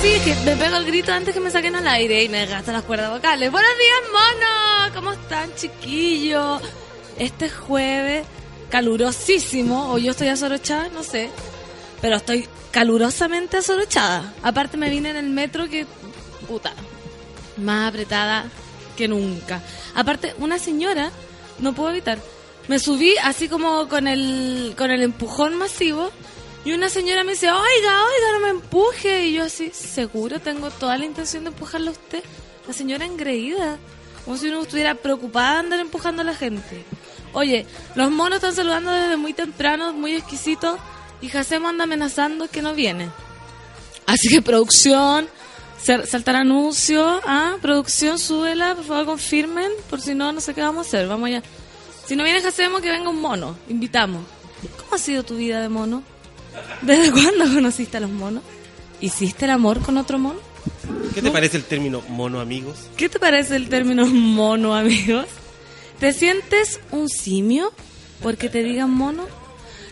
Sí, es que me pego el grito antes que me saquen al aire y me gasto las cuerdas vocales. Buenos días, mono. ¿Cómo están, chiquillos? Este jueves, calurosísimo, o yo estoy azorochada, no sé. Pero estoy calurosamente azorochada. Aparte me vine en el metro que, puta, más apretada que nunca. Aparte, una señora, no puedo evitar, me subí así como con el, con el empujón masivo y una señora me dice, oiga, oiga, no me empuje. Y yo así, seguro, tengo toda la intención de empujarlo a usted. La señora engreída, como si uno estuviera preocupada de andar empujando a la gente. Oye, los monos están saludando desde muy temprano, muy exquisitos, y Jacemo anda amenazando que no viene. Así que producción, sal- saltar anuncio, ah, producción, súbela, por favor confirmen, por si no, no sé qué vamos a hacer, vamos allá. Si no viene Jacemo, que venga un mono, invitamos. ¿Cómo ha sido tu vida de mono? ¿Desde cuándo conociste a los monos? ¿Hiciste el amor con otro mono? ¿Qué te parece el término mono amigos? ¿Qué te parece el término mono, amigos? ¿Te sientes un simio porque te digan mono?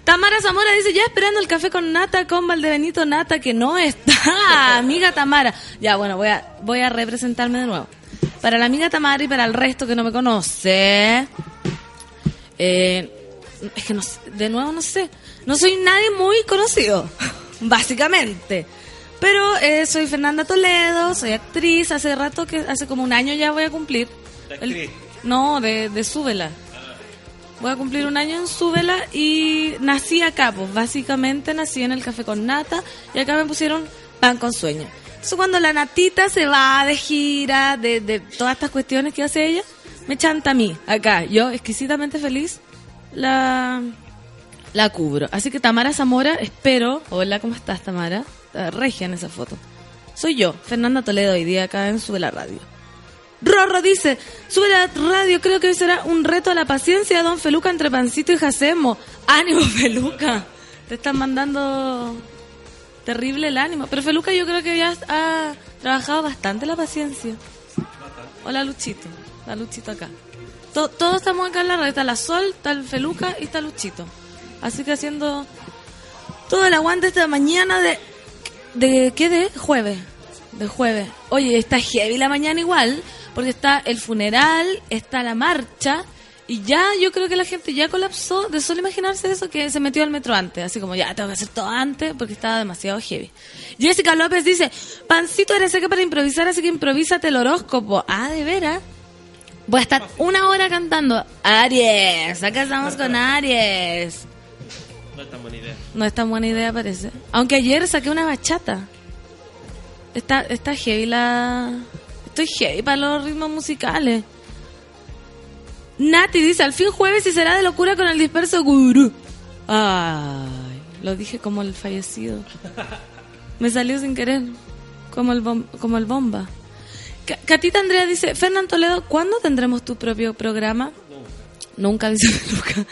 Tamara Zamora dice, ya esperando el café con nata, con Valdebenito Nata, que no está, amiga Tamara. Ya, bueno, voy a, voy a representarme de nuevo. Para la amiga Tamara y para el resto que no me conoce, eh, es que no sé, de nuevo no sé, no soy nadie muy conocido, básicamente. Pero eh, soy Fernanda Toledo, soy actriz, hace rato que, hace como un año ya voy a cumplir. ¿De El- no, de, de Súbela. Voy a cumplir un año en Súbela y nací acá, pues básicamente nací en el café con nata y acá me pusieron pan con sueño. Eso cuando la natita se va de gira, de, de todas estas cuestiones que hace ella, me chanta a mí, acá. Yo, exquisitamente feliz, la, la cubro. Así que Tamara Zamora, espero. Hola, ¿cómo estás, Tamara? Regia en esa foto. Soy yo, Fernanda Toledo, hoy día acá en Sube la Radio. Rorro dice, sube la radio, creo que hoy será un reto a la paciencia, don Feluca, entre Pancito y Jacemo. Ánimo, Feluca. Te están mandando terrible el ánimo. Pero Feluca yo creo que ya ha trabajado bastante la paciencia. Hola, Luchito. Está Luchito acá. To- todos estamos acá en la radio. Está la Sol, está el Feluca y está Luchito. Así que haciendo todo el aguante esta mañana de... ¿De qué? De jueves. De jueves. Oye, está heavy la mañana igual, porque está el funeral, está la marcha, y ya yo creo que la gente ya colapsó de solo imaginarse eso que se metió al metro antes, así como ya tengo que hacer todo antes porque estaba demasiado heavy. Jessica López dice, Pancito eres seca para improvisar, así que improvísate el horóscopo. Ah, de veras. Voy a estar una hora cantando Aries, acá estamos con Aries. No es tan buena idea. No es tan buena idea, parece. Aunque ayer saqué una bachata. Está, está heavy la... Estoy heavy para los ritmos musicales. Nati dice, al fin jueves y será de locura con el disperso gurú. Ay, lo dije como el fallecido. Me salió sin querer. Como el, bom- como el bomba. Ca- Catita Andrea dice, Fernán Toledo, ¿cuándo tendremos tu propio programa? Nunca, dice Feluca.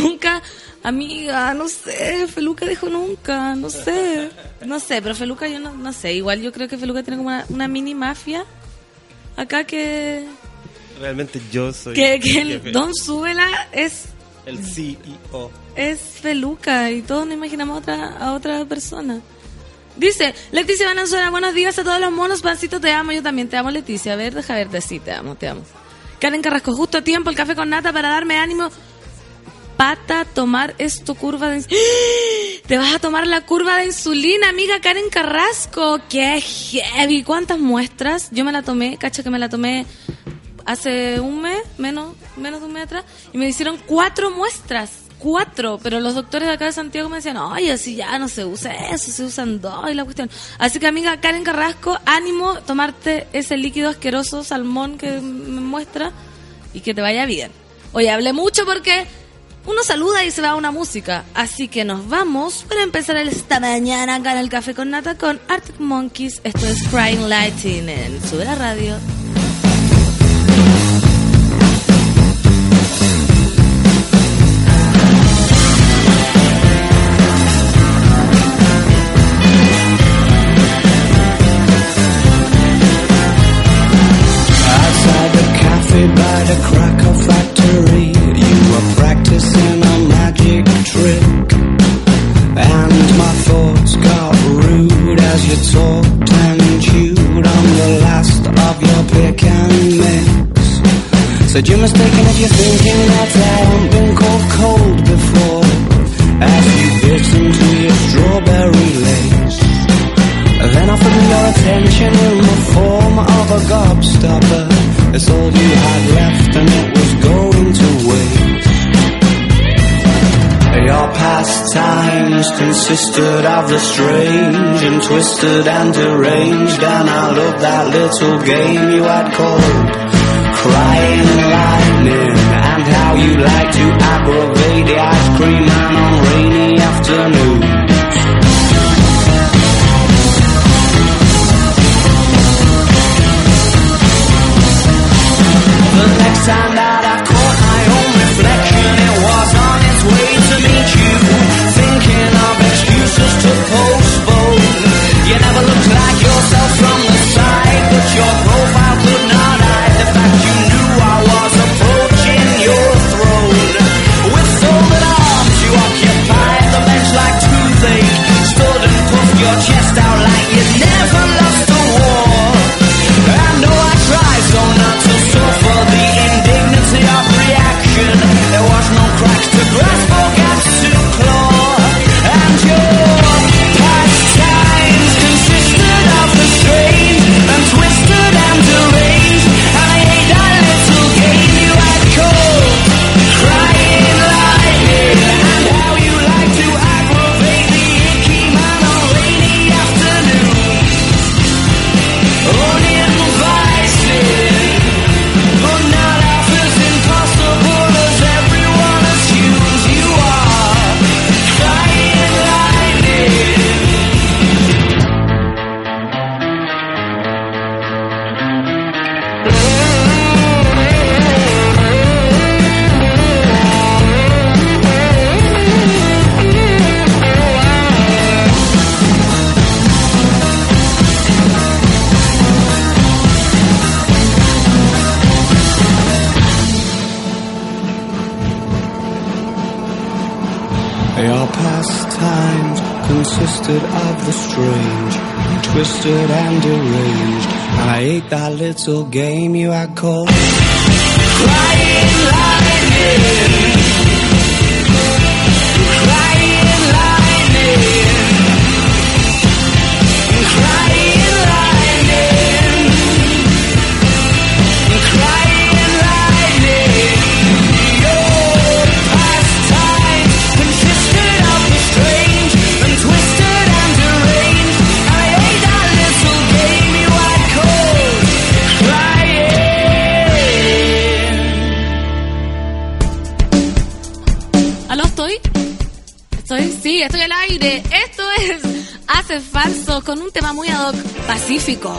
Nunca, amiga, no sé. Feluca dijo nunca, no sé. No sé, pero Feluca yo no, no sé. Igual yo creo que Feluca tiene como una, una mini mafia acá que, Realmente yo soy que, que el jefe, Don Súbela es, el CEO. es Feluca y todos nos imaginamos a otra, a otra persona. Dice, Leticia Valenzuela, buenos días a todos los monos, pancito, te amo, yo también te amo, Leticia. A ver, deja verte, sí, te amo, te amo. Karen Carrasco, justo a tiempo el café con nata para darme ánimo. Pata, tomar esto, curva de... ¡Ah! Te vas a tomar la curva de insulina, amiga Karen Carrasco. ¡Qué heavy! ¿Cuántas muestras? Yo me la tomé, cacho que me la tomé hace un mes, menos, menos de un mes atrás, y me hicieron cuatro muestras. Cuatro, pero los doctores de acá de Santiago me decían, ay, así ya no se usa eso, se usan dos y la cuestión. Así que amiga Karen Carrasco, ánimo tomarte ese líquido asqueroso salmón que me muestra y que te vaya bien. Oye, hablé mucho porque uno saluda y se va a una música. Así que nos vamos para empezar esta mañana acá en el Café con Nata con Arctic Monkeys. Esto es Crying Lighting en Sube la Radio. Said you're mistaken if you're thinking that I haven't been called cold before. As you bit into your strawberry lace. Then offered me your attention in the form of a gobstopper. It's all you had left and it was going to waste. Your pastimes consisted of the strange and twisted and deranged And I loved that little game you had called Crying Lightning And how you like to aggravate the ice cream man on rainy afternoons The next time that I caught my own reflection, it was on its way to meet you. Twisted and deranged. And I ate that little game you had called Crying Lightning. Pacífico.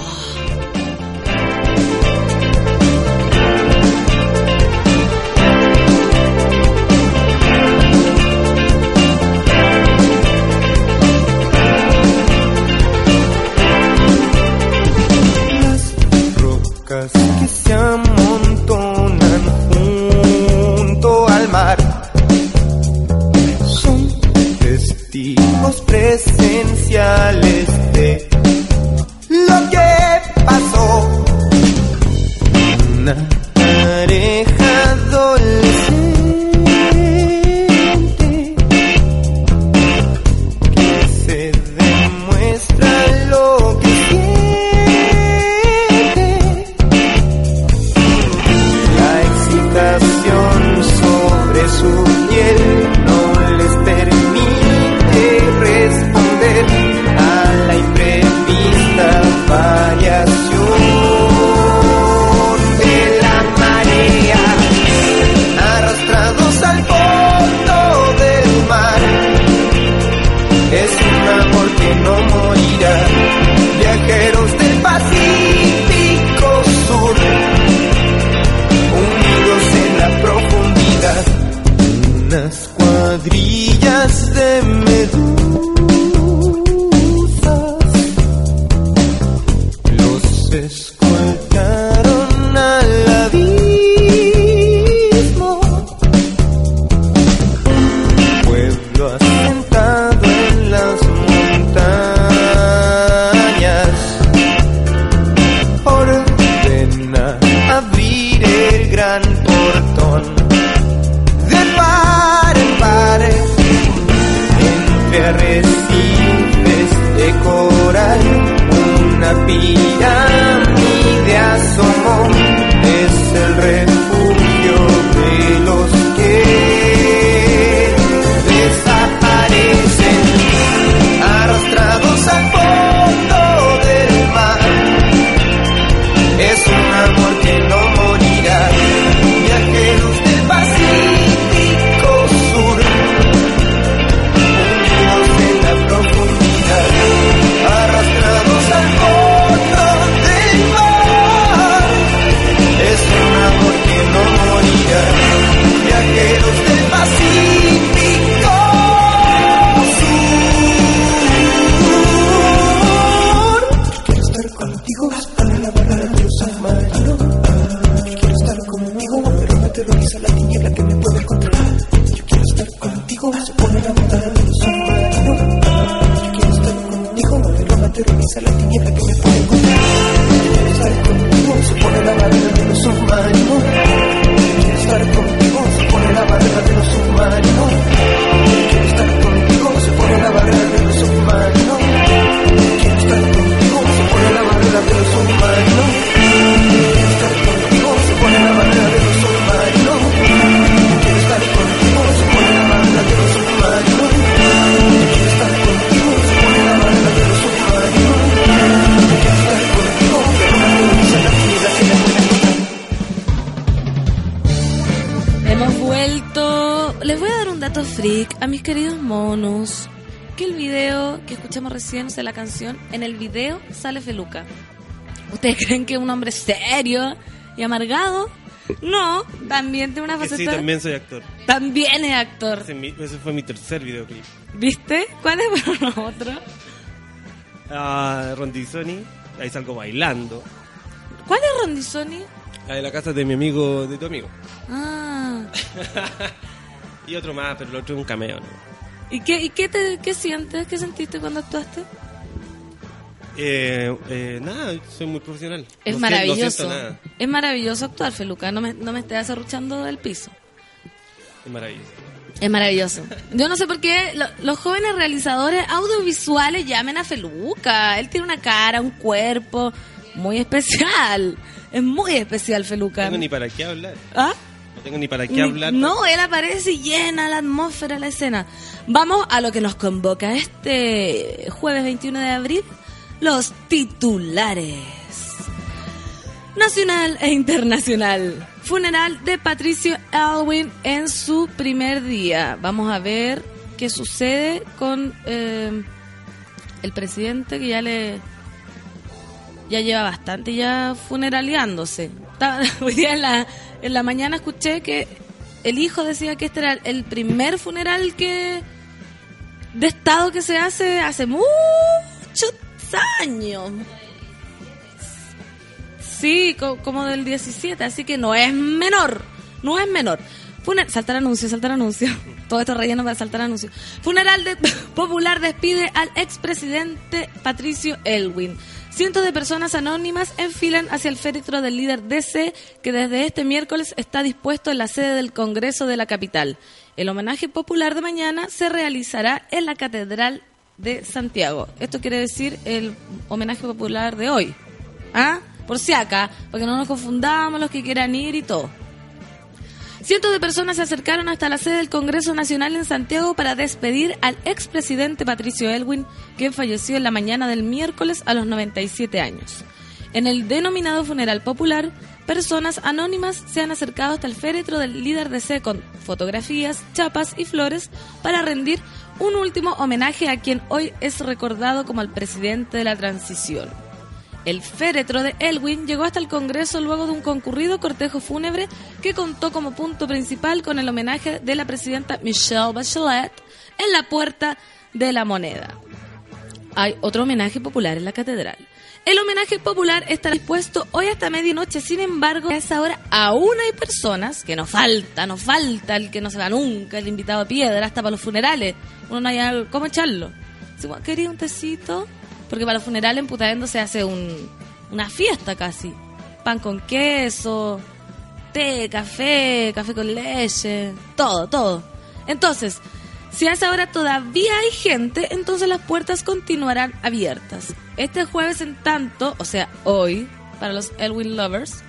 Recién de la canción, en el video sale Feluca. ¿Ustedes creen que es un hombre serio y amargado? No, también tiene una faceta. sí, también soy actor. también es actor. Ese, es mi- ese fue mi tercer videoclip. ¿Viste? ¿Cuáles fueron los otros? Ah, Rondizoni, ahí salgo bailando. ¿Cuál es Rondizoni? La de la casa de mi amigo, de tu amigo. Ah. Y otro más, pero el otro es un cameo, ¿no? ¿Y qué, y qué, te, qué sientes? ¿Qué sentiste cuando actuaste? Eh, eh, nada, soy muy profesional. Es No no maravilloso. siento nada. es maravilloso actuar, Feluca. No me, no me estés arruchando del piso. Es maravilloso. Es maravilloso. Yo no sé por qué lo- los jóvenes realizadores audiovisuales llamen a Feluca. Él tiene una cara, un cuerpo muy especial. Es muy especial, No Feluca. tengo ni para qué hablar. ¿Ah? No tengo ni para qué hablar. No, él aparece y llena la atmósfera, la escena. Vamos a lo que nos convoca este jueves 21 de abril, los titulares. Nacional e internacional. Funeral de Patricio Elwin en su primer día. Vamos a ver qué sucede con eh, el presidente que ya le ya lleva bastante ya funeraleándose. Estaba- Hoy día en la, en la mañana escuché que el hijo decía que este era el primer funeral que de estado que se hace hace muchos años. Sí, co- como del 17, así que no es menor, no es menor. Funer saltar anuncio, saltar anuncio. Todo esto relleno para saltar anuncio. Funeral de popular despide al expresidente Patricio Elwin. Cientos de personas anónimas enfilan hacia el féretro del líder DC que desde este miércoles está dispuesto en la sede del Congreso de la capital. El homenaje popular de mañana se realizará en la Catedral de Santiago. Esto quiere decir el homenaje popular de hoy. ¿Ah? Por si acá, para que no nos confundamos los que quieran ir y todo. Cientos de personas se acercaron hasta la sede del Congreso Nacional en Santiago para despedir al expresidente Patricio Elwin, quien falleció en la mañana del miércoles a los 97 años. En el denominado funeral popular, personas anónimas se han acercado hasta el féretro del líder DC con fotografías, chapas y flores para rendir un último homenaje a quien hoy es recordado como el presidente de la transición. El féretro de Elwin llegó hasta el Congreso luego de un concurrido cortejo fúnebre que contó como punto principal con el homenaje de la presidenta Michelle Bachelet en la Puerta de la Moneda. Hay otro homenaje popular en la catedral. El homenaje popular estará dispuesto hoy hasta medianoche, sin embargo, a esa hora aún hay personas, que nos falta, nos falta el que no se va nunca, el invitado a piedra, hasta para los funerales. Uno no hay algo, ¿cómo echarlo? ¿Quería un tecito? Porque para los funerales en Putaendo se hace un, una fiesta casi. Pan con queso, té, café, café con leche, todo, todo. Entonces, Si a esa hora todavía hay gente, entonces las puertas continuarán abiertas. Este jueves, en tanto, o sea, hoy, para los Elwin Lovers,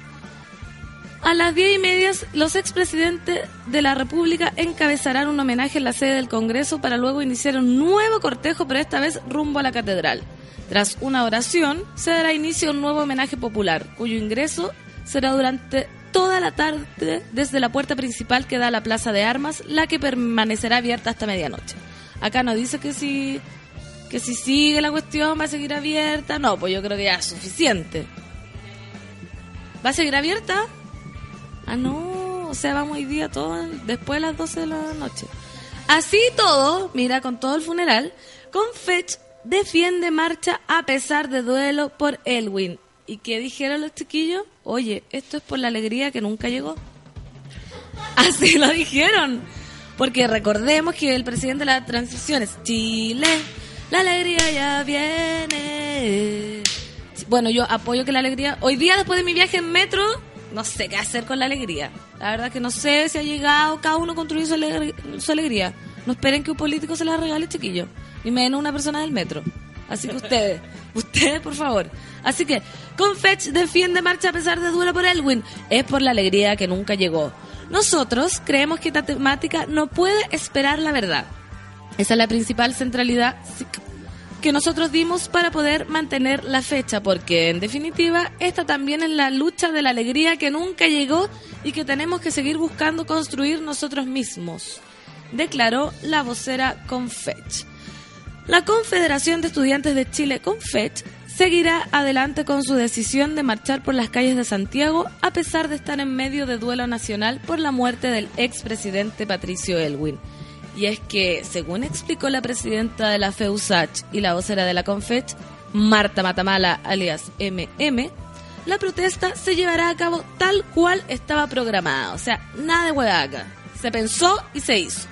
a las diez y media, los expresidentes de la República encabezarán un homenaje en la sede del Congreso para luego iniciar un nuevo cortejo, pero esta vez rumbo a la catedral. Tras una oración, se dará inicio a un nuevo homenaje popular, cuyo ingreso será durante toda la tarde desde la puerta principal que da a la Plaza de Armas, la que permanecerá abierta hasta medianoche. Acá no dice que si, que si sigue la cuestión va a seguir abierta. No, pues yo creo que ya es suficiente. ¿Va a seguir abierta? Ah, no. O sea, vamos hoy día todo después de las 12 de la noche. Así todo, mira, con todo el funeral, Confetch defiende marcha a pesar de duelo por Elwin. ¿Y qué dijeron los chiquillos? Oye, esto es por la alegría que nunca llegó. Así lo dijeron. Porque recordemos que el presidente de la transición es Chile. La alegría ya viene. Bueno, yo apoyo que la alegría. Hoy día, después de mi viaje en metro, no sé qué hacer con la alegría. La verdad que no sé si ha llegado cada uno a construir su, alegr- su alegría. No esperen que un político se la regale, chiquillo. Ni menos una persona del metro. Así que ustedes, ustedes, por favor. Así que, Confetch defiende marcha a pesar de duelo por Elwin. Es por la alegría que nunca llegó. Nosotros creemos que esta temática no puede esperar la verdad. Esa es la principal centralidad que nosotros dimos para poder mantener la fecha, porque en definitiva esta también es la lucha de la alegría que nunca llegó y que tenemos que seguir buscando construir nosotros mismos, declaró la vocera Confetch. La Confederación de Estudiantes de Chile, Confetch, seguirá adelante con su decisión de marchar por las calles de Santiago a pesar de estar en medio de duelo nacional por la muerte del expresidente Patricio Elwin. Y es que, según explicó la presidenta de la FEUSACH y la vocera de la Confetch, Marta Matamala, alias MM, la protesta se llevará a cabo tal cual estaba programada. O sea, nada de hueá acá. Se pensó y se hizo.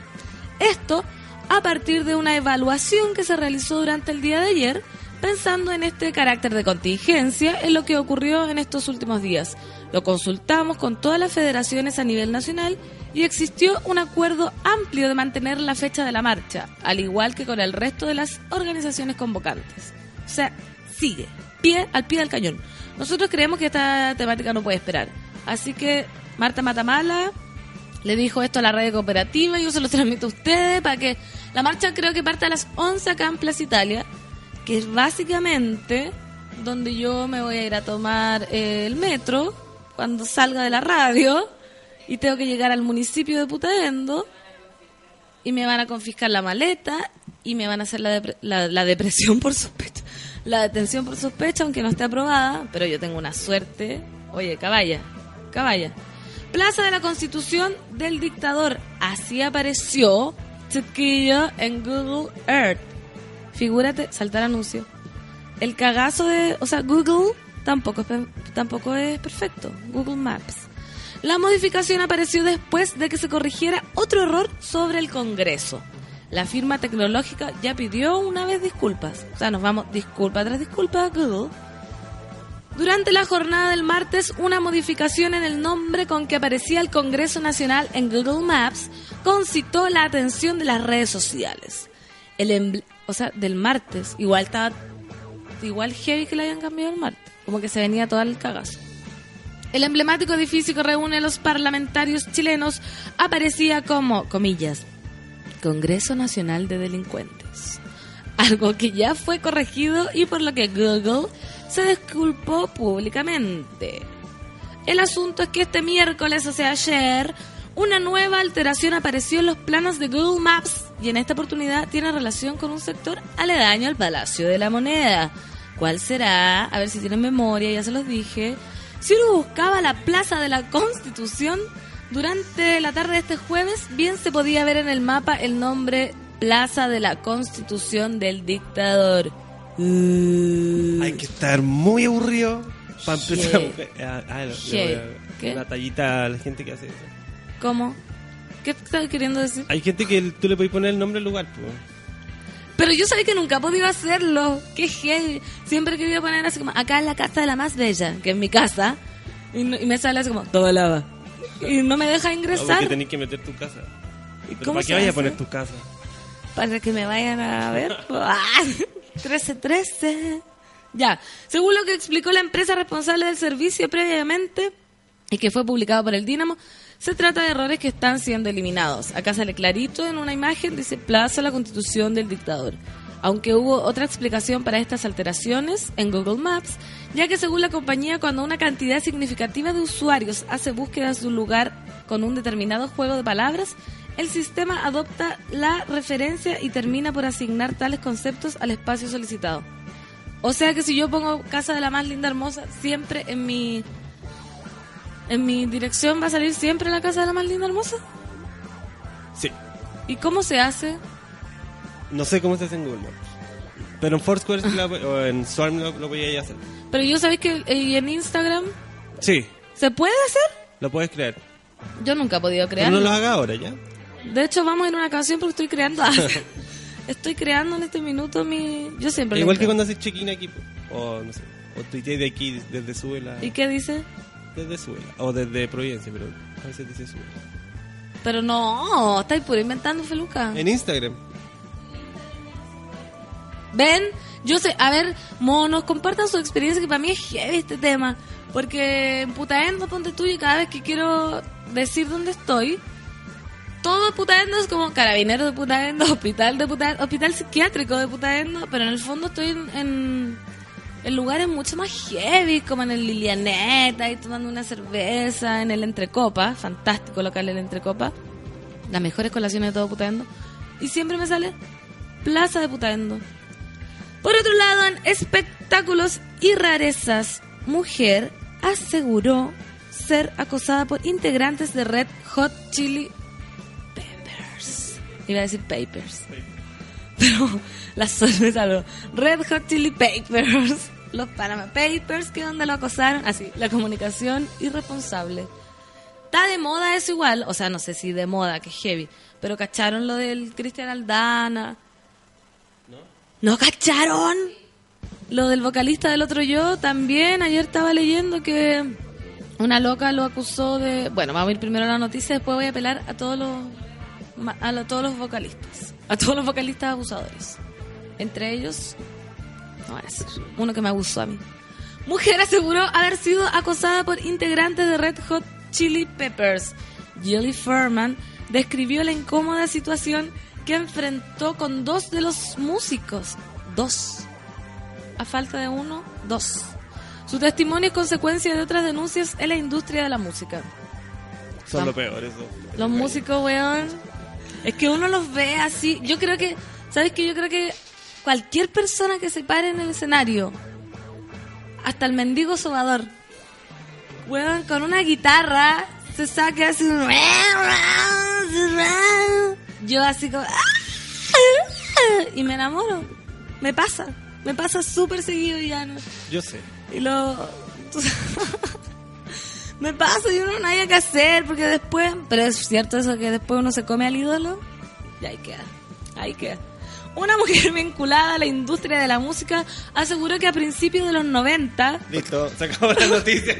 Esto a partir de una evaluación que se realizó durante el día de ayer, pensando en este carácter de contingencia en lo que ocurrió en estos últimos días. Lo consultamos con todas las federaciones a nivel nacional y existió un acuerdo amplio de mantener la fecha de la marcha, al igual que con el resto de las organizaciones convocantes. O sea, sigue, pie al pie del cañón. Nosotros creemos que esta temática no puede esperar. Así que Marta Matamala le dijo esto a la radio cooperativa y yo se lo transmito a ustedes para que la marcha creo que parte a las 11 acá en Plaza Italia, que es básicamente donde yo me voy a ir a tomar eh, el metro cuando salga de la radio y tengo que llegar al municipio de Putaendo y me van a confiscar la maleta y me van a hacer la, depre- la, la depresión por sospecha, la detención por sospecha, aunque no esté aprobada, pero yo tengo una suerte. Oye, caballa, caballa. Plaza de la Constitución del Dictador. Así apareció, chiquillo, en Google Earth. Figúrate, saltar anuncio. El cagazo de, o sea, Google tampoco es, tampoco es perfecto. Google Maps. La modificación apareció después de que se corrigiera otro error sobre el Congreso. La firma tecnológica ya pidió una vez disculpas. O sea, nos vamos disculpa tras disculpa Google. Durante la jornada del martes, una modificación en el nombre con que aparecía el Congreso Nacional en Google Maps concitó la atención de las redes sociales. El o sea, del martes, igual estaba igual heavy que le hayan cambiado el martes, como que se venía todo el cagazo. El emblemático edificio que reúne a los parlamentarios chilenos aparecía como, comillas, Congreso Nacional de Delincuentes. Algo que ya fue corregido y por lo que Google se disculpó públicamente. El asunto es que este miércoles, o sea, ayer, una nueva alteración apareció en los planos de Google Maps y en esta oportunidad tiene relación con un sector aledaño al Palacio de la Moneda. ¿Cuál será? A ver si tienen memoria, ya se los dije. Si uno buscaba la Plaza de la Constitución, durante la tarde de este jueves, bien se podía ver en el mapa el nombre Plaza de la Constitución del Dictador. Uh. Hay que estar muy aburrido para empezar Hey. a, a- a- ¿Qué? una tallita a la gente que hace eso. ¿Cómo? ¿Qué estás queriendo decir? Hay gente que tú le puedes poner el nombre al lugar, pues. Pero yo sabía que nunca podido hacerlo. Qué heavy. Siempre querido poner así como, acá en la casa de la más bella, que es mi casa. Y, no- y me sale así como, todo lava. Y no me deja No, ingresar. porque tenés que meter tu casa. ¿Y Pero cómo ¿Para qué vayas a poner tu casa? para que me vayan a ver. Ah, 1313. Ya, según lo que explicó la empresa responsable del servicio previamente y que fue publicado por el Dínamo, se trata de errores que están siendo eliminados. Acá sale clarito en una imagen, dice Plaza la constitución del dictador. Aunque hubo otra explicación para estas alteraciones en Google Maps, ya que según la compañía, cuando una cantidad significativa de usuarios hace búsquedas de un lugar con un determinado juego de palabras, el sistema adopta la referencia y termina por asignar tales conceptos al espacio solicitado. O sea que si yo pongo casa de la más linda hermosa, siempre en mi en mi dirección va a salir siempre la casa de la más linda hermosa. Sí. ¿Y cómo se hace? No sé cómo se hace en Google Maps. Pero en Foursquare o en Swarm lo, lo voy a hacer. Pero yo sabéis que eh, en Instagram Sí, se puede hacer. lo puedes crear. Yo nunca he podido Pero no lo haga ahora, ¿ya? De hecho, vamos en una canción porque estoy creando. estoy creando en este minuto mi. Yo siempre. lo Igual que cuando haces check-in aquí, o no sé, o tuiteé de aquí, desde Suela. ¿Y qué dice? Desde Suela, o desde Providencia, pero a veces dice Suela. Pero no, estáis puro inventando, Feluca. En Instagram. Ven, yo sé, a ver, monos, compartan su experiencia, que para mí es heavy este tema. Porque en Putaendo, ponte tú, y cada vez que quiero decir dónde estoy, todo Putaendo es como carabinero de Putaendo, hospital de Putaendo, hospital psiquiátrico de Putaendo, pero en el fondo estoy en, en, en lugares mucho más heavy, como en el Lilianeta, y tomando una cerveza, en el Entrecopa, fantástico local el Entrecopa, las mejores colaciones de todo Putaendo, y siempre me sale Plaza de Putaendo. Por otro lado, en espectáculos y rarezas, mujer aseguró ser acosada por integrantes de Red Hot Chili Peppers. Iba a decir Papers. Pero la sorpresa no. Red Hot Chili Papers. Los Panama Papers, que donde lo acosaron. Así, la comunicación irresponsable. Está de moda eso igual. O sea, no sé si de moda, que es heavy. Pero cacharon lo del Cristian Aldana. ¿No cacharon? Lo del vocalista del otro yo también. Ayer estaba leyendo que una loca lo acusó de. Bueno, vamos a ir primero a la noticia, después voy a apelar a todos los a todos los vocalistas, a todos los vocalistas abusadores. Entre ellos, no decir, uno que me abusó a mí. Mujer aseguró haber sido acosada por integrantes de Red Hot Chili Peppers. Jilly Furman describió la incómoda situación que enfrentó con dos de los músicos. Dos. A falta de uno, dos. Su testimonio es consecuencia de otras denuncias en la industria de la música. Son Ah. lo peor, eso. Los músicos, weón. Es que uno los ve así. Yo creo que, ¿sabes qué? Yo creo que cualquier persona que se pare en el escenario, hasta el mendigo sobador, weón, con una guitarra, se saque así. Yo así como... Y me enamoro. Me pasa. Me pasa súper seguido y ya no. Yo sé. Y lo. me pasa y uno no hay que hacer porque después. Pero es cierto eso que después uno se come al ídolo. Y ahí queda. Ahí queda. Una mujer vinculada a la industria de la música aseguró que a principios de los 90. Listo, se acabó la noticia.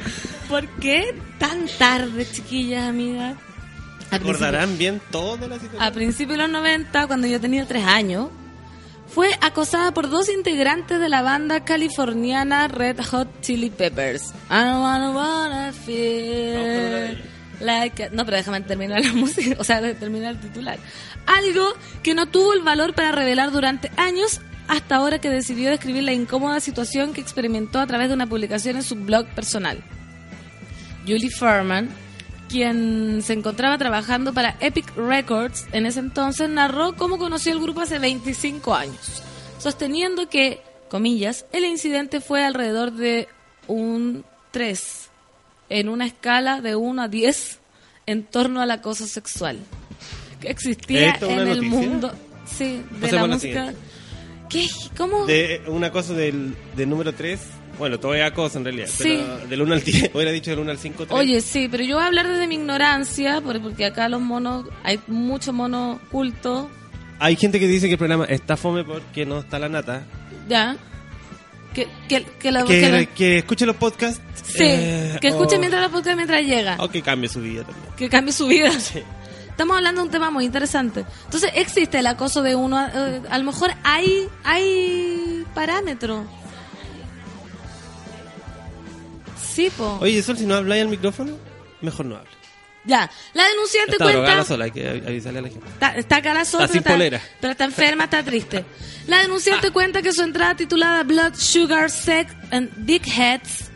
¿Por qué tan tarde, chiquillas, amigas? A ¿Recordarán bien todo de la a situación? principios de los 90, cuando yo tenía tres años, fue acosada por dos integrantes de la banda californiana Red Hot Chili Peppers. I don't wanna wanna feel like a- No, pero déjame terminar la música, o sea, terminar el titular. Algo que no tuvo el valor para revelar durante años hasta ahora que decidió describir la incómoda situación que experimentó a través de una publicación en su blog personal. Julie Furman, quien se encontraba trabajando para Epic Records en ese entonces, narró cómo conoció el grupo hace 25 años, sosteniendo que, comillas, el incidente fue alrededor de un 3, en una escala de 1 a 10 en torno al acoso sexual que existía ¿Esto es en el noticia? mundo sí, de Pasemos la a la música. ¿Qué? ¿Cómo? De una cosa del, del número 3. Bueno, todo es acoso en realidad. Sí. Pero del 1 al 10. Hubiera dicho del 1 al 5, 3. Oye, sí, pero yo voy a hablar desde mi ignorancia, por- porque acá los monos, hay mucho mono culto, Hay gente que dice que el programa está fome porque no está la nata. ya. Que, que, que, lo- Que, lo- que escuche los podcasts. sí, eh, que escuche o- mientras la podcast mientras llega. O que cambie su vida también. Que cambie su vida. Estamos hablando de un tema muy interesante. Entonces, existe el acoso de uno. eh, a lo mejor hay, hay parámetro. Sí, po. Oye, Sol, si no habláis al micrófono, mejor no hable. Ya. La denunciante Está cuenta. drogada sola, hay que avisarle a la gente. Está, está cara sola, Está sin pero, polera. pero está enferma, está triste. La denunciante cuenta que su entrada titulada Blood, Sugar, Sex and Big Heads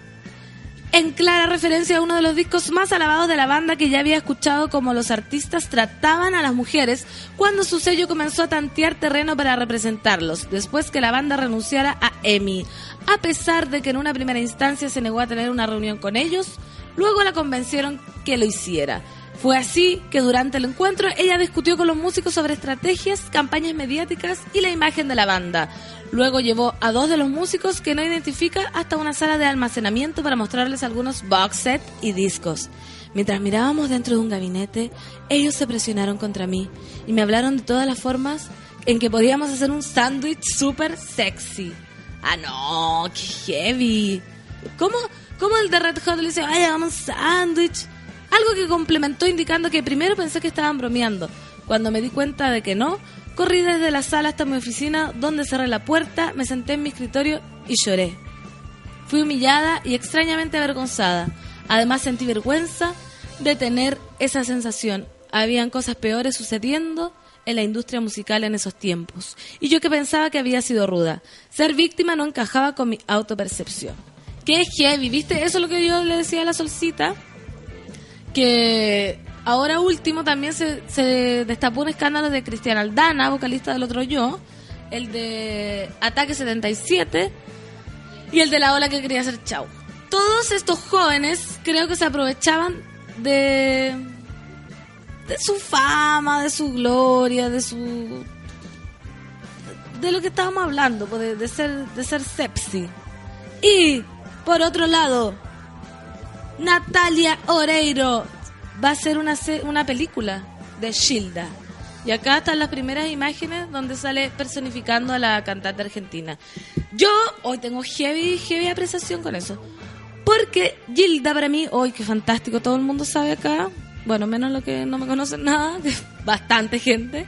en clara referencia a uno de los discos más alabados de la banda que ya había escuchado como los artistas trataban a las mujeres cuando su sello comenzó a tantear terreno para representarlos, después que la banda renunciara a EMI. A pesar de que en una primera instancia se negó a tener una reunión con ellos, luego la convencieron que lo hiciera. Fue así que durante el encuentro ella discutió con los músicos sobre estrategias, campañas mediáticas y la imagen de la banda. Luego llevó a dos de los músicos que no identifica hasta una sala de almacenamiento para mostrarles algunos box set y discos. Mientras mirábamos dentro de un gabinete, ellos se presionaron contra mí y me hablaron de todas las formas en que podíamos hacer un sándwich súper sexy. Ah, no, qué heavy. ¿Cómo, ¿Cómo el de Red Hot le dice, ay, hagamos un sándwich? Algo que complementó indicando que primero pensé que estaban bromeando. Cuando me di cuenta de que no, corrí desde la sala hasta mi oficina, donde cerré la puerta, me senté en mi escritorio y lloré. Fui humillada y extrañamente avergonzada. Además sentí vergüenza de tener esa sensación. Habían cosas peores sucediendo en la industria musical en esos tiempos. Y yo que pensaba que había sido ruda. Ser víctima no encajaba con mi autopercepción. Qué heavy, ¿viste? Eso es lo que yo le decía a la solcita. Que ahora último también se, se destapó un escándalo de Cristian Aldana, vocalista del otro yo. El de Ataque 77 y el de la ola que quería hacer chau. Todos estos jóvenes creo que se aprovechaban de de su fama, de su gloria, de su de lo que estábamos hablando, pues, de, de ser de ser sepsi. Y por otro lado, Natalia Oreiro va a hacer una una película de Shilda. Y acá están las primeras imágenes donde sale personificando a la cantante argentina. Yo hoy tengo heavy, heavy apreciación con eso. Porque Gilda para mí, hoy qué fantástico, todo el mundo sabe acá. Bueno, menos lo que no me conocen nada, que bastante gente.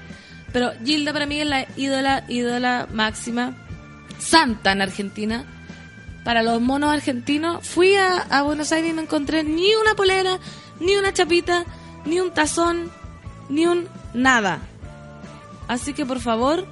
Pero Gilda para mí es la ídola, ídola máxima, santa en Argentina. Para los monos argentinos, fui a, Buenos Aires y no encontré ni una polera, ni una chapita, ni un tazón, ni un nada. Así que por favor,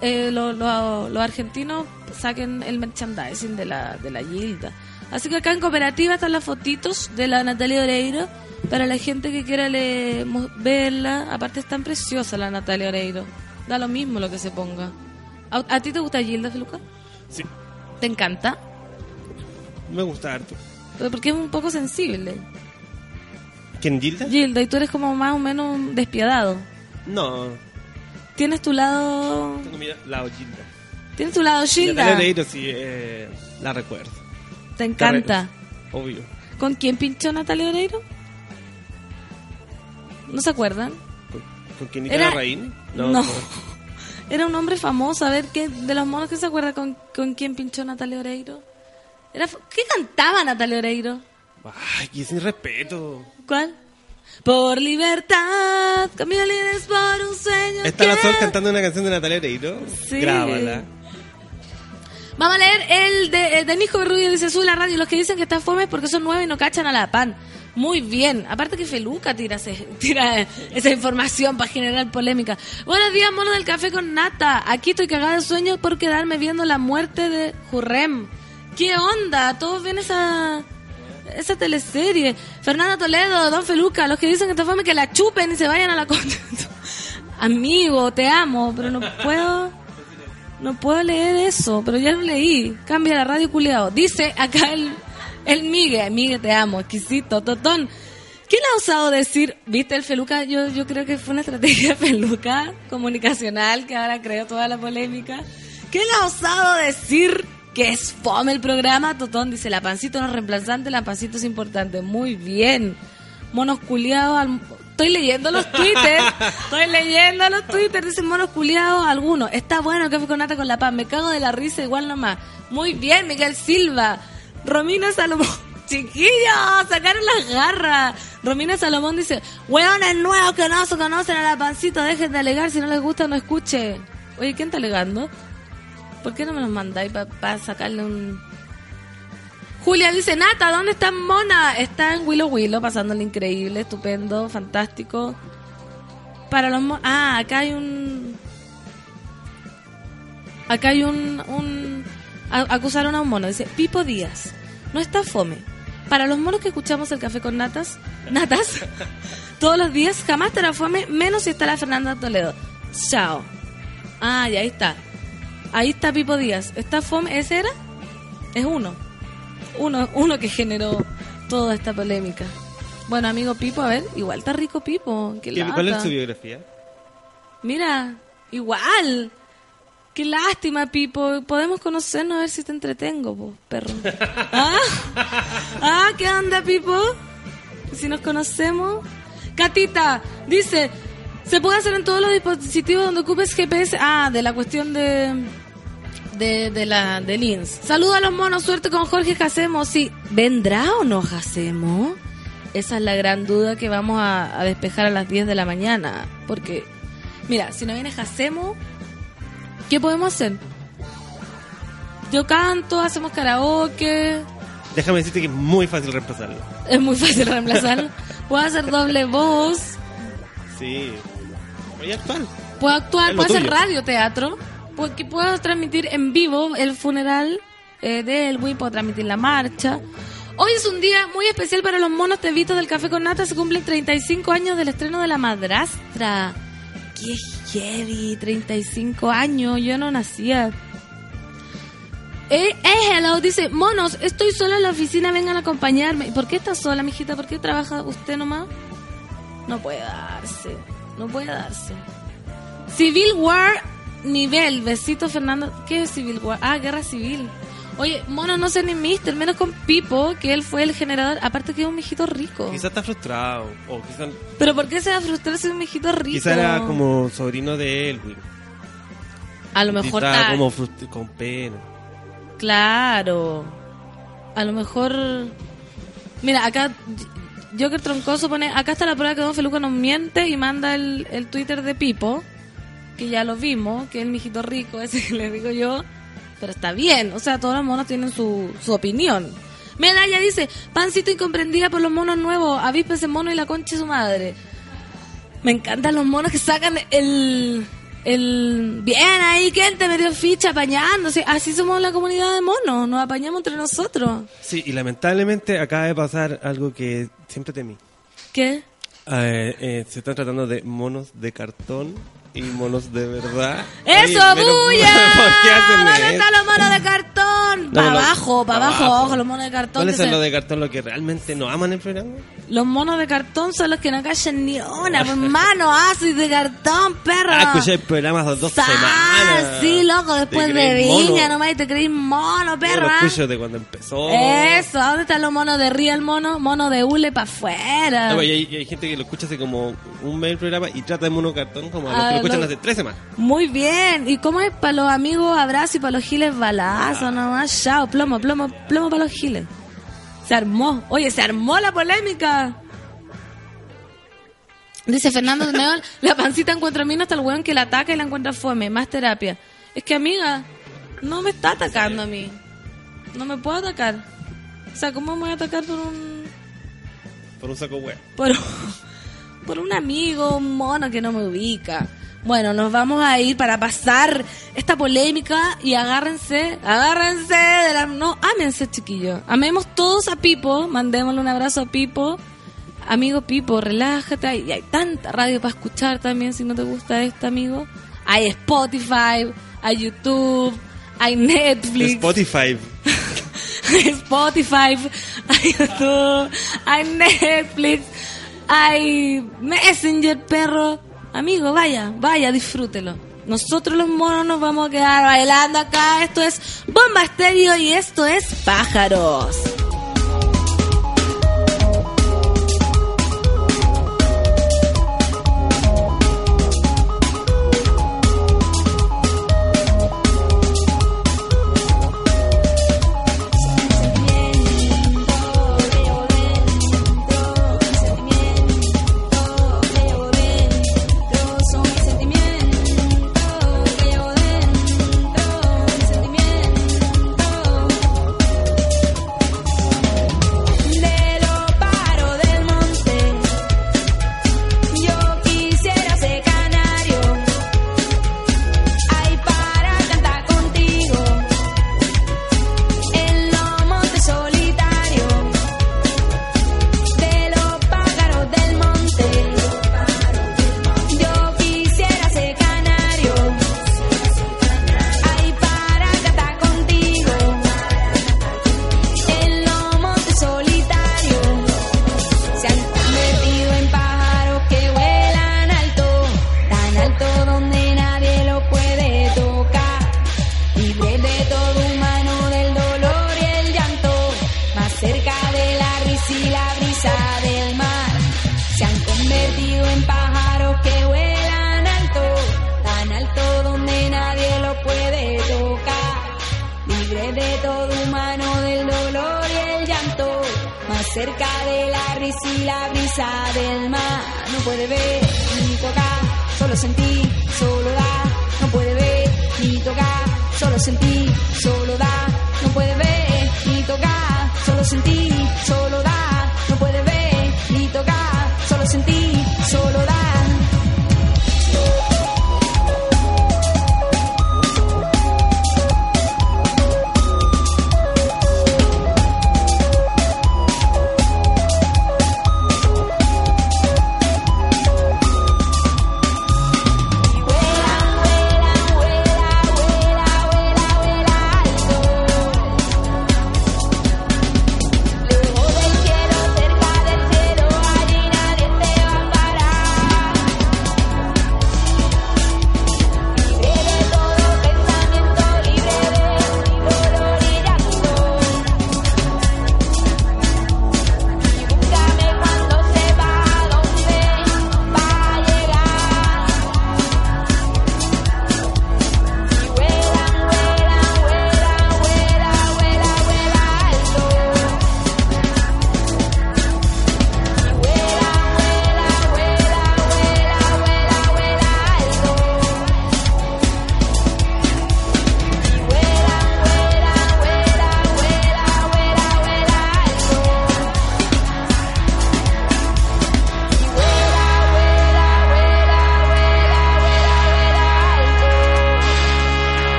eh, lo- lo- los argentinos saquen el merchandising de la, de la Gilda. Así que acá en cooperativa están las fotitos de la Natalia Oreiro para la gente que quiera le- verla. Aparte es tan preciosa la Natalia Oreiro. Da lo mismo lo que se ponga. ¿A, a ti te gusta Gilda, Feluca? Sí, ¿Te encanta? me gusta harto. Pero Porque es un poco sensible. ¿Quién, Gilda? Gilda, y tú eres como más o menos despiadado. No, Tienes tu lado... tengo mi lado Gilda. Tienes tu lado Gilda. Natalia Oreiro, sí, eh, la recuerdo. Te encanta. Obvio. ¿Con quién pinchó Natalia Oreiro? ¿No se acuerdan? ¿Con, con quién Era-. Raín? No. Era un hombre famoso. A ver, ¿qué, de los monos que se acuerda con, con quién pinchó Natalia Oreiro? Era, ¿Qué cantaba Natalia Oreiro? Ay, qué sin respeto. ¿Cuál? Por libertad, cambio líderes por un sueño. ¿Está la Sol cantando una canción de Natalia Oreiro? Sí. Grábala. Vamos a leer el de, el de Nico Rubio, dice, sube la radio. Los que dicen que está fome es porque son nueve y no cachan a la pan. Muy bien. Aparte que Feluca tira, tira esa información para generar polémica. Buenos días, mono del café con nata. Aquí estoy cagada de sueño por quedarme viendo la muerte de Jurrem. ¿Qué onda? Todos ven esa, esa teleserie. Fernanda Toledo, Don Feluca, los que dicen que está fome que la chupen y se vayan a la concha. Amigo, te amo, pero no puedo... No puedo leer eso, pero ya lo leí. Cambia la radio, culiao. Dice acá el, el Migue. Migue, te amo. Exquisito. Totón. ¿Quién ha osado decir, viste el Feluca? Yo, yo creo que fue una estrategia Feluca comunicacional que ahora creó toda la polémica. ¿Quién ha osado decir que es fome el programa? Totón dice, la pancito no es reemplazante, la pancito es importante. Muy bien. Monos culiados al- Estoy leyendo los twitters. Estoy leyendo los twitters. Dicen monos culiados algunos. Está bueno el café con nata con la paz. Me cago de la risa igual nomás. Muy bien, Miguel Silva. Romina Salomón. chiquillos, sacaron las garras. Romina Salomón dice, hueones nuevos que no se conocen a la pancita, dejen de alegar, si no les gusta no escuche. Oye, ¿quién está alegando? ¿Por qué no me los mandáis para sacarle un... Julia dice, Nata, ¿dónde está Mona? Está en Willow Willow, pasándole increíble, estupendo, fantástico. Para los monos... Ah, acá hay un... Acá hay un... un... a- Acusaron a un mono, dice, Pipo Díaz, no está fome. Para los monos que escuchamos el café con natas, natas, todos los días, jamás estará fome, menos si está la Fernanda Toledo. Chao. Ah, y ahí está. Ahí está Pipo Díaz. ¿Está fome? ¿Ese era? Es uno. Uno, uno que generó toda esta polémica. Bueno, amigo Pipo, a ver, igual está rico Pipo. Qué ¿Qué- ¿Cuál es su biografía? Mira, igual. Qué lástima, Pipo. Podemos conocernos a ver si te entretengo, po, perro. ¿Ah? ¿Ah? ¿Qué onda, Pipo? Si nos conocemos. Catita, dice, ¿se puede hacer en todos los dispositivos donde ocupes GPS? Ah, de la cuestión de... De, de la de Lins. Saludos a los monos, suerte con Jorge Jacemo. Sí, ¿vendrá o no Jacemo? Esa es la gran duda que vamos a, a despejar a las 10 de la mañana. Porque, mira, si no viene Jacemo, ¿qué podemos hacer? Yo canto, hacemos karaoke, Déjame decirte que es muy fácil reemplazarlo. es muy fácil reemplazar. Puedo hacer doble voz, Sí. Actual. puedo actuar, Es lo puedo hacer tuyo. radioteatro, porque puedo transmitir en vivo el funeral eh, de Elwin, puedo transmitir la marcha. Hoy es un día muy especial para los monos tevitos del Café con Nata. Se cumplen 35 años del estreno de La Madrastra. ¡Qué heavy! 35 años. Yo no nacía. Eh, eh, hello, dice, monos, estoy sola en la oficina, vengan a acompañarme. ¿Y por qué está sola, mijita? ¿Por qué trabaja usted nomás? No puede darse, no puede darse. Civil War nivel, besito Fernando. ¿Qué es Civil War? Ah, guerra civil. Oye, monos no se ni mister, menos con Pipo, que él fue el generador. Aparte que es un mijito rico. Quizás está frustrado. O quizás Pero ¿por qué se va a frustrar si es un mijito rico? quizá era como sobrino de Elwin. A lo mejor está... como frust- con pena. Claro. A lo mejor. Mira, acá. Joker Troncoso pone. Acá está la prueba que Don Feluca nos miente y manda el, el Twitter de Pipo. Que ya lo vimos. Que es el mijito rico, ese que le digo yo. Pero está bien. O sea, todos los monos tienen su, su opinión. Medalla dice: Pancito incomprendida por los monos nuevos. Avispa ese mono y la concha de su madre. Me encantan los monos que sacan el. El. Bien ahí, ¿quién te metió ficha apañándose? Así somos la comunidad de monos, nos apañamos entre nosotros. Sí, y lamentablemente acaba de pasar algo que siempre temí. ¿Qué? Eh, eh, se están tratando de monos de cartón y monos de verdad. ¡Eso, Oye, bulla! ¿Por qué hacen ¿Dónde están los monos de cartón? No, para no, abajo, para pa' abajo, abajo. ojo, los monos de cartón. ¿Cuáles son los de cartón los que realmente no aman el programa? Los monos de cartón son los que no callan ni una, pues, hermano. Ah, soy de cartón, perro. Ah, escuché programas de dos semanas. sí, loco, después de Viña nomás y te creís mono, perro. lo ah. escucho de cuando empezó. Eso, ¿dónde están los monos de Real Mono? Mono de hule para afuera. No, pues, y hay, y hay gente que lo escucha hace como un mes el programa y trata de mono cartón como a los Ah, que lo escuchan lo- hace tres semanas. Muy bien. ¿Y cómo es para los amigos abrazo y para los giles balazo? Nomás, chao, plomo, plomo, plomo para los giles. Se armó. Oye, se armó la polémica. Dice Fernando de Neón, la pancita encuentra a mí hasta el weón que la ataca y la encuentra fome. Más terapia. Es que, amiga, no me está atacando a mí. No me puedo atacar. O sea, ¿cómo me voy a atacar por un Por un saco hueá. por, por un amigo, un mono que no me ubica. Bueno, nos vamos a ir para pasar esta polémica y agárrense, agárrense de la... No, ámense, chiquillos. Amemos todos a Pipo, mandémosle un abrazo a Pipo. Amigo Pipo, relájate. Hay, y hay tanta radio para escuchar también si no te gusta esta, amigo. Hay Spotify, hay YouTube, hay Netflix. Spotify. hay Spotify, hay YouTube, hay Netflix, hay Messenger, perro. Amigo, vaya, vaya, disfrútelo. Nosotros los monos nos vamos a quedar bailando acá. Esto es Bomba Estéreo y esto es Pájaros.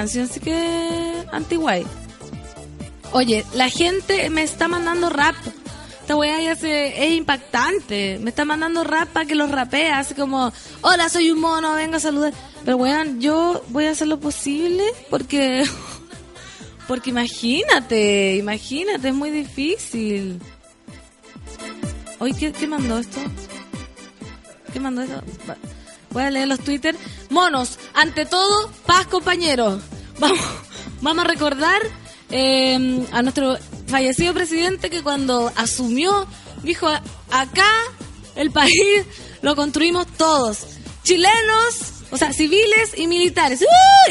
Canción sí que antiguay. Oye, la gente me está mandando rap. Esta weá ya se, es impactante. Me está mandando rap para que los rapee. Así como, hola, soy un mono, venga a saludar. Pero weón, yo voy a hacer lo posible porque... Porque imagínate, imagínate, es muy difícil. Oye, ¿qué, qué mandó esto? ¿Qué mandó esto? Voy a leer los Twitter. Monos, ante todo, paz compañeros. Vamos, vamos a recordar eh, a nuestro fallecido presidente que cuando asumió dijo, acá el país lo construimos todos. Chilenos, o sea, civiles y militares.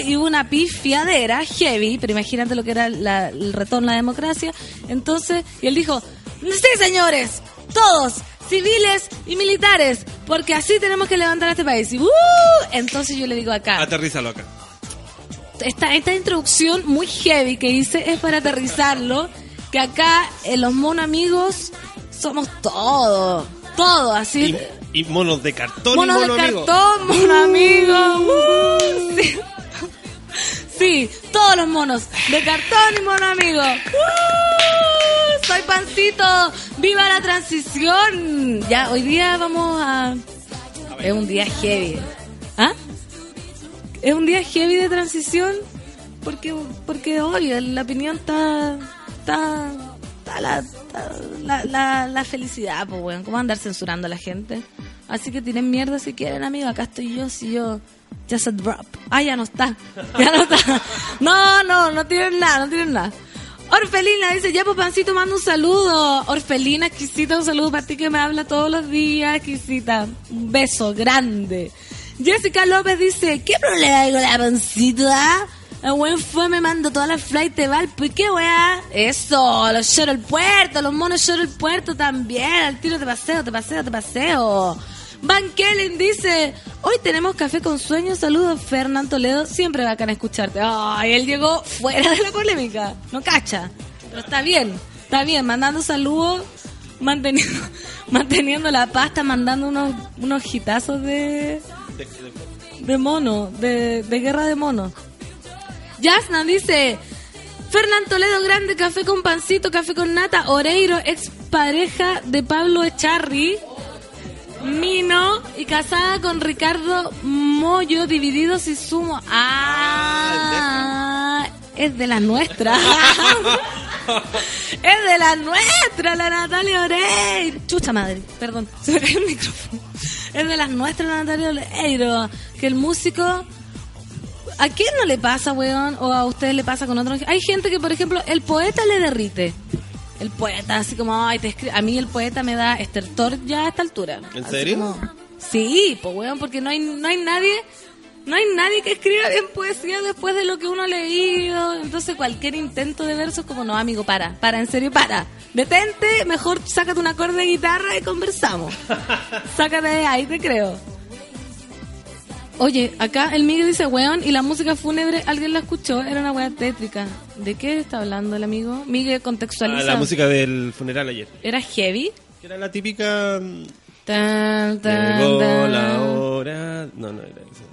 Y hubo una pifiadera heavy, pero imagínate lo que era la- el retorno a la democracia. Entonces, y él dijo, sí señores, todos, civiles y militares, porque así tenemos que levantar a este país. Y, ¡uh! Entonces yo le digo acá, Aterrízalo acá. Esta, esta introducción muy heavy que hice es para aterrizarlo, que acá en los mono amigos somos todo, todo, así. Y, y monos de cartón monos y mono de amigo. cartón, mono amigo. uh, sí. Sí, todos los monos de cartón y mono amigo. Uh, soy pancito, viva la transición. Ya, hoy día vamos a... Es un día heavy. Es un día heavy de transición porque, porque obvio, la opinión está... está, está la, la, la, felicidad, pues, weón. ¿Cómo andar censurando a la gente? Así que tienen mierda si quieren, amigo. Acá estoy yo, si yo... Just a drop. Ah, ya no está. Ya no está. No, no, no tienen nada, no tienen nada. Orfelina dice, ya pues pancito, manda un saludo. Orfelina, exquisita, un saludo para ti que me habla todos los días, exquisita. Un beso grande. Jessica López dice, ¿qué problema hay con la pancita? El buen fue, me mando toda la flight de Valpo. ¿Y qué weá? Eso, los lloro el puerto, los monos lloro el puerto también. Al tiro te paseo, te paseo, te paseo. Van Kellen dice, hoy tenemos café con sueños, saludos Fernán Toledo, siempre bacán escucharte. Ay, él llegó fuera de la polémica, no cacha, pero está bien, está bien, mandando saludos, manteniendo, manteniendo la pasta, mandando unos, unos hitazos de, de mono, de, de guerra de mono. Jasna dice, Fernán Toledo, grande café con pancito, café con nata, Oreiro, ex pareja de Pablo Echarri. Mino y casada con Ricardo Mollo, divididos y sumo. Ah, es de las nuestras. es de las nuestras, la Natalia Oreiro. Chucha madre, perdón, se me el micrófono. Es de las nuestras, Natalia Oreiro. Que el músico ¿A quién no le pasa, weón? ¿O a ustedes le pasa con otros? Hay gente que, por ejemplo, el poeta le derrite. El poeta, así como, ay, te escribe. A mí el poeta me da estertor ya a esta altura. ¿En Así serio? como- Sí, pues, weón, porque no hay, no hay nadie. No hay nadie que escriba bien poesía después de lo que uno ha leído. Entonces, cualquier intento de verso es como, no, amigo, para, para, en serio, para. Detente, mejor sácate un acorde de guitarra y conversamos. Sácate de ahí, te creo. Oye, acá el Miguel dice, weón, y la música fúnebre, ¿alguien la escuchó? Era una weá tétrica. ¿De qué está hablando el amigo? Miguel Ah, contextualiza. la música del funeral ayer. ¿Era heavy? Que era la típica. mm, Tan, tan, Llegó tan. la hora. No, no era eso.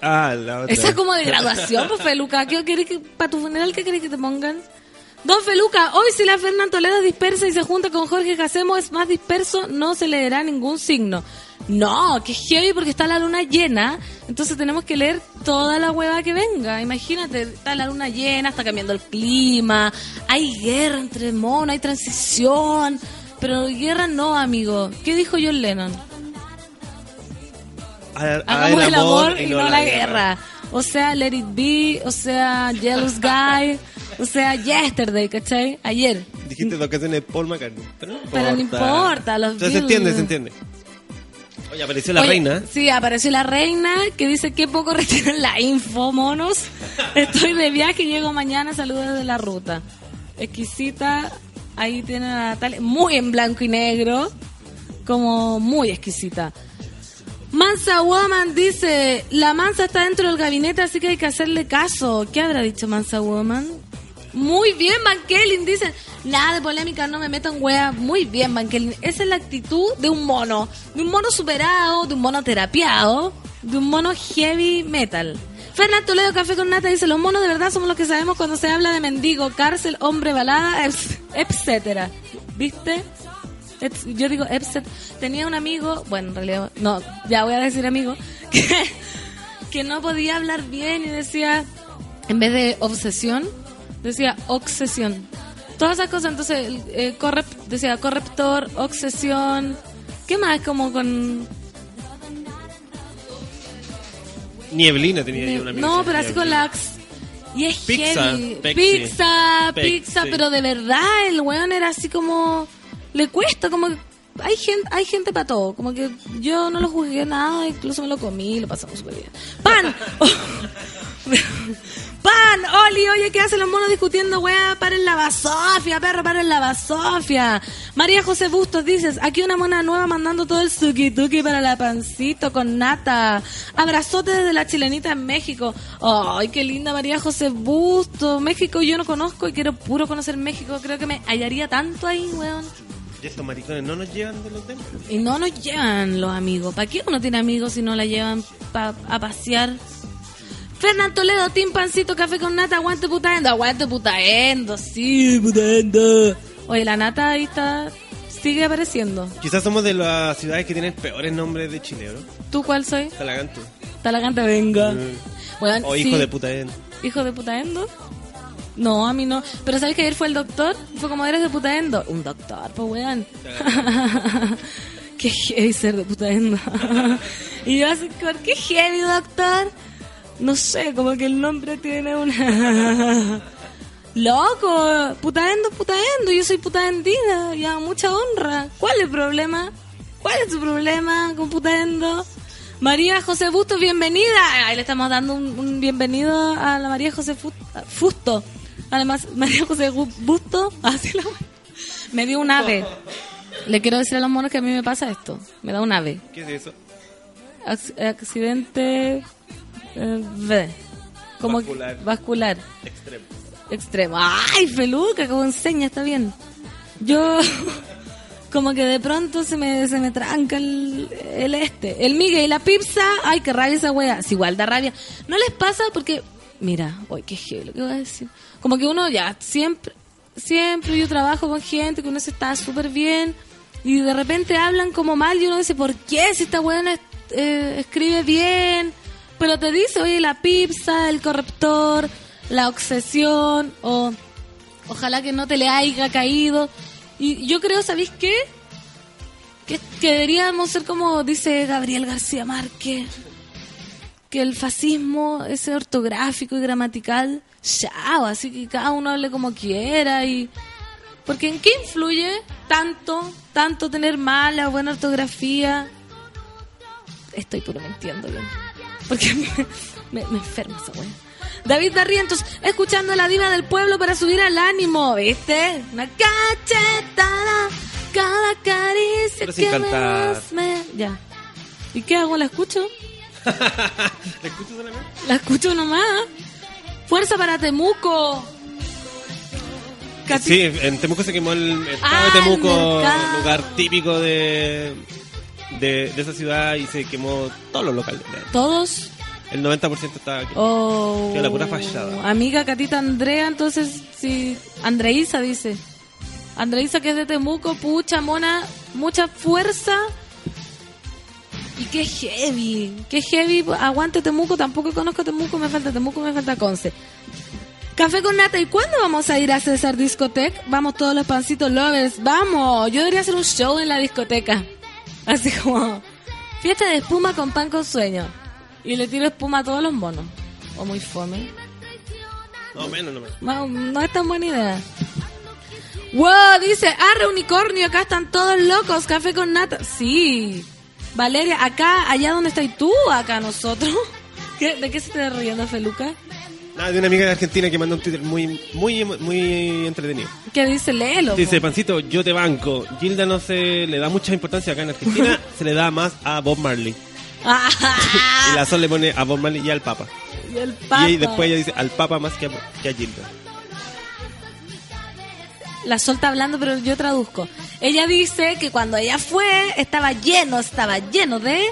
Ah, la otra. Esa es como de graduación, pues Feluca. ¿Qué querés que, para tu funeral, qué querés que te pongan? Don Feluca, hoy si la Fernán Toledo dispersa y se junta con Jorge Jacemo es más disperso, no se leerá ningún signo. No, que heavy porque está la luna llena, entonces tenemos que leer toda la hueva que venga. Imagínate, está la luna llena, está cambiando el clima, hay guerra entre monos, hay transición, pero guerra no, amigo. ¿Qué dijo John Lennon? Hagamos el amor y no la guerra. O sea, Let It Be, o sea, Jealous Guy, o sea, Yesterday, ¿cachai? Ayer. Dijiste dos canciones de Paul McCartney. Pero no importa. Pero no importa, los O sea, se entiende, Beatles. se entiende. Oye, apareció la Oye, reina. Sí, apareció la reina que dice que poco retienen la info, monos. Estoy de viaje, llego mañana, saludos desde la ruta. Exquisita, ahí tiene a Natalia, muy en blanco y negro, como muy exquisita. Mansa Woman dice, la Mansa está dentro del gabinete, así que hay que hacerle caso. ¿Qué habrá dicho Mansa Woman? Muy bien, Van Kelly, dice, nada de polémica, no me meto en wea. Muy bien, Van Kelly. Esa es la actitud de un mono, de un mono superado, de un mono terapiado, de un mono heavy metal. Fernando Toledo, Café con Nata, dice, los monos de verdad somos los que sabemos cuando se habla de mendigo, cárcel, hombre, balada, etcétera. ¿Viste? Yo digo Epset. Tenía un amigo, bueno, en realidad, no, ya voy a decir amigo, que, que no podía hablar bien y decía, en vez de obsesión, decía obsesión. Todas esas cosas, entonces, eh, correp- decía corruptor, obsesión. ¿Qué más? Como con. Nieblina tenía yo una amiga No, pero así con la. Y es Pizza, heavy. Pizza, Pepsi. pizza, pero de verdad el weón era así como. Le cuesta, como. Hay gente, hay gente para todo. Como que yo no lo juzgué nada, incluso me lo comí, lo pasamos súper bien. ¡Pan! ¡Pan! ¡Oli! Oye, ¿qué hacen los monos discutiendo, weá? ¡Paren la basofia, perro! ¡Paren la basofia! María José Bustos dices, aquí una mona nueva mandando todo el suki tuki para la pancito con nata. Abrazote desde la chilenita en México. ¡Ay, qué linda María José Bustos! México yo no conozco y quiero puro conocer México. Creo que me hallaría tanto ahí, weón. Y estos maricones no nos llevan de los templos. Y no nos llevan los amigos. ¿Para qué uno tiene amigos si no la llevan pa- a pasear? Fernán Toledo, Team Pancito, Café con Nata, aguante putaendo, aguante putaendo, sí, putaendo. Oye, la Nata ahí está, sigue apareciendo. Quizás somos de las ciudades que tienen peores nombres de Chile, ¿no? ¿Tú cuál soy? Talagante. Talagante, venga. Bueno, O sí. hijo de puta en. ¿Hijo de putaendo? No, a mí no. Pero ¿sabes que ayer fue el doctor? Fue como, ¿eres de putaendo? Un doctor, pues weón. qué heavy ser de putaendo. y yo así, ¿por qué heavy, doctor? No sé, como que el nombre tiene una... Loco, putaendo, putaendo, yo soy putaendida, ya, mucha honra. ¿Cuál es el problema? ¿Cuál es tu problema con putaendo? María José Busto, bienvenida. Ahí le estamos dando un, un bienvenido a la María José Fu- Fusto. Además, María José Busto, así la me dio un ave. Le quiero decir a los monos que a mí me pasa esto. Me da un ave. ¿Qué es eso? Acc- accidente eh, V. Como Vascular. vascular Extremo. extremo. ¡Ay, Feluca! Como enseña, está bien. Yo, como que de pronto se me, se me tranca el, el este. El Miguel y la pizza. ¡Ay, qué rabia esa wea! Si igual da rabia. ¿No les pasa? Porque, mira, uy, qué heavy lo que voy a decir. Como que uno ya siempre, siempre yo trabajo con gente que uno se está súper bien. y de repente hablan como mal y uno dice, ¿por qué? Si esta buena eh, escribe bien, pero te dice, oye, la pizza, el corrector, la obsesión, o ojalá que no te le haya caído. Y yo creo, ¿sabéis qué? Que, que deberíamos ser como dice Gabriel García Márquez, que el fascismo ese ortográfico y gramatical, chao, así que cada uno hable como quiera y... Porque ¿en qué influye tanto, tanto tener mala o buena ortografía? Estoy puro mintiendo, bien. Porque me, me, me enferma esa wea. David Barrientos, escuchando a la diva del pueblo para subir al ánimo, ¿viste? Una cachetada, cada caricia Pero que me me... Ya. ¿Y qué hago? ¿La escucho? ¿Te escuchas solamente? La escucho nomás. Fuerza para Temuco. Cati- Sí, en Temuco se quemó el mercado Ah, de el Temuco, mercado. lugar típico de, de, de esa ciudad y se quemó todos los locales. Todos. El 90% estaba quemado. Oh. La pura fachada. Amiga Catita Andrea, entonces sí. Andreisa dice. Andreisa que es de Temuco, pucha, mona, mucha fuerza. Y qué heavy, qué heavy. Aguante Temuco, tampoco conozco Temuco, me falta Temuco, me falta Conce. Café con nata, ¿y cuándo vamos a ir a César Discotec? Vamos todos los pancitos lovers, vamos. Yo debería hacer un show en la discoteca. Así como fiesta de espuma con pan con sueño. Y le tiro espuma a todos los monos. O muy fome. No, menos, no menos. No, no es tan buena idea. Wow, dice, arre unicornio, acá están todos locos, café con nata. Sí. Valeria, acá, allá donde estás tú, acá nosotros. ¿Qué- ¿De qué se te riendo, Feluca? Nada, de una amiga de Argentina que mandó un Twitter muy, muy, muy entretenido. ¿Qué dice? Léelo. Dice, Pancito, yo te banco. Gilda no se le da mucha importancia acá en Argentina, se le da más a Bob Marley. Ah, Y la Sol le pone a Bob Marley y al Papa. y el papa. Y después ella dice al Papa más que a, que a Gilda. La Sol está hablando, pero yo traduzco. Ella dice que cuando ella fue, estaba lleno, estaba lleno de...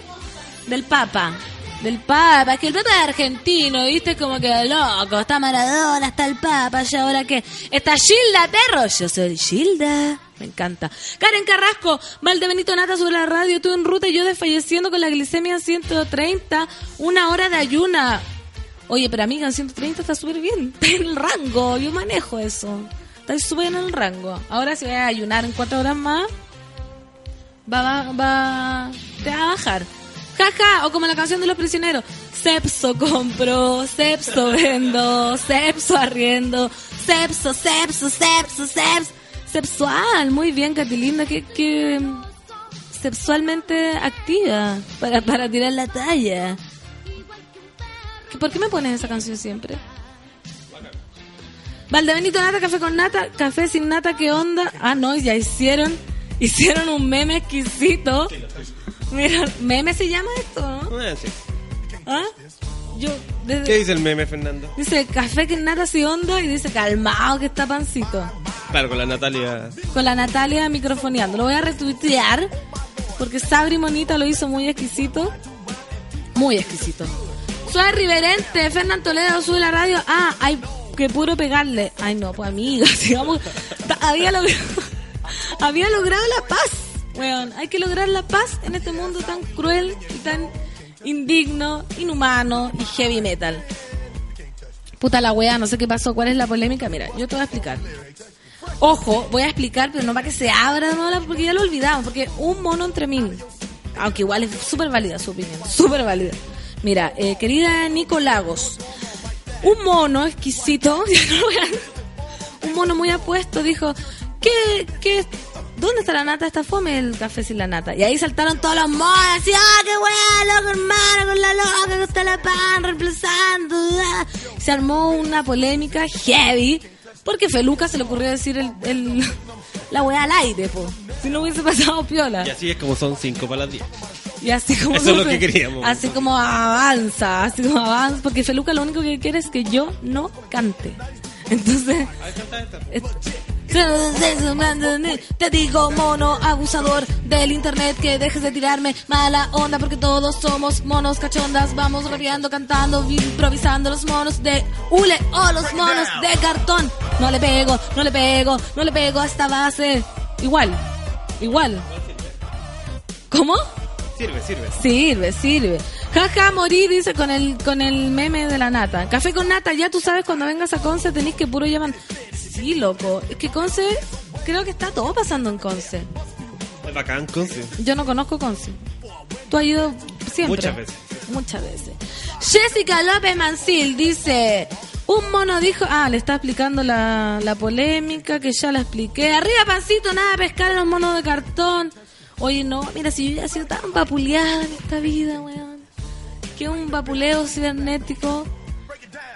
Del Papa. Del Papa, que el Papa es argentino, ¿viste? Como que loco, está Maradona, está el Papa, y ahora qué. Está Gilda Perro, yo soy Gilda. Me encanta. Karen Carrasco, Valde Benito Nata sobre la radio, tú en ruta y yo desfalleciendo con la glicemia 130, una hora de ayuna. Oye, pero amiga, en 130 está súper bien. Está en el rango. Yo manejo eso. Está súper en el rango. Ahora si voy a ayunar en cuatro horas más, va, va, va, te va a bajar. Jaja, o como la canción de los prisioneros. Sepso compro, sepso vendo, sepso arriendo, sepso, sepso, sepso, sepso. Sexual, muy bien, Catilinda, que, que sexualmente activa para, para tirar la talla. ¿Que ¿Por qué me pones esa canción siempre? Valdebenito Nata, café con nata, café sin nata, ¿qué onda? Ah, no, ya hicieron, hicieron un meme exquisito. Mira, meme se llama esto, ¿no? Ah, sí. ¿Ah? Yo, desde- ¿Qué dice el meme, Fernando? dice café sin nata, sin onda, y dice calmado que está pancito. Claro, con la Natalia. Con la Natalia microfoneando. Lo voy a retuitear, porque Sabri Monita lo hizo muy exquisito. Muy exquisito. Soy Riverente, Fernán Toledo, sube la radio. Ah, hay que puro pegarle. Ay, no, pues amiga, sigamos. Ta- Había logrado, había logrado la paz. Weón, hay que lograr la paz en este mundo tan cruel y tan indigno, inhumano y heavy metal. Puta la wea, no sé qué pasó, cuál es la polémica. Mira, yo te voy a explicar. Ojo, voy a explicar, pero no para que se abra de nuevo, porque ya lo olvidamos, porque un mono entre mil. Aunque igual es súper válida su opinión, súper válida. Mira, eh, querida Nico Lagos, un mono exquisito, un mono muy apuesto dijo, ¿qué, qué, ¿dónde está la nata? Está fome el café sin la nata. Y ahí saltaron todos los monos, así, ¡ah, qué weá, loco, hermano, con la loca, que está la pan, reemplazando! ah". Se armó una polémica heavy, porque Feluca se le ocurrió decir el, el- la weá al aire, po. Si no hubiese pasado piola. Y así es como son 5 para las 10. Y así como Eso es lo que queríamos. Así como avanza, así como avanza, porque Feluca lo único que quiere es que yo no cante. Entonces, es- te digo mono abusador del internet que dejes de tirarme mala onda porque todos somos monos cachondas vamos rapeando cantando improvisando los monos de hule o los monos de cartón no le pego no le pego no le pego a esta base igual igual ¿Cómo? Sirve, sirve. Sirve, sirve. Jaja, morí, dice con el, con el meme de la nata. Café con nata, ya tú sabes, cuando vengas a Conce tenés que puro llevar. Sí, loco. Es que Conce, creo que está todo pasando en Conce. Es bacán, Conce. Yo no conozco Conce. Tú has ido siempre. Muchas veces. Muchas veces. Jessica López Mancil dice... Un mono dijo... Ah, le está explicando la, la polémica que ya la expliqué. Arriba, pancito, nada pescar a los monos de cartón. Oye, no, mira, si yo ya he sido tan vapuleada en esta vida, weón. Que un vapuleo cibernético.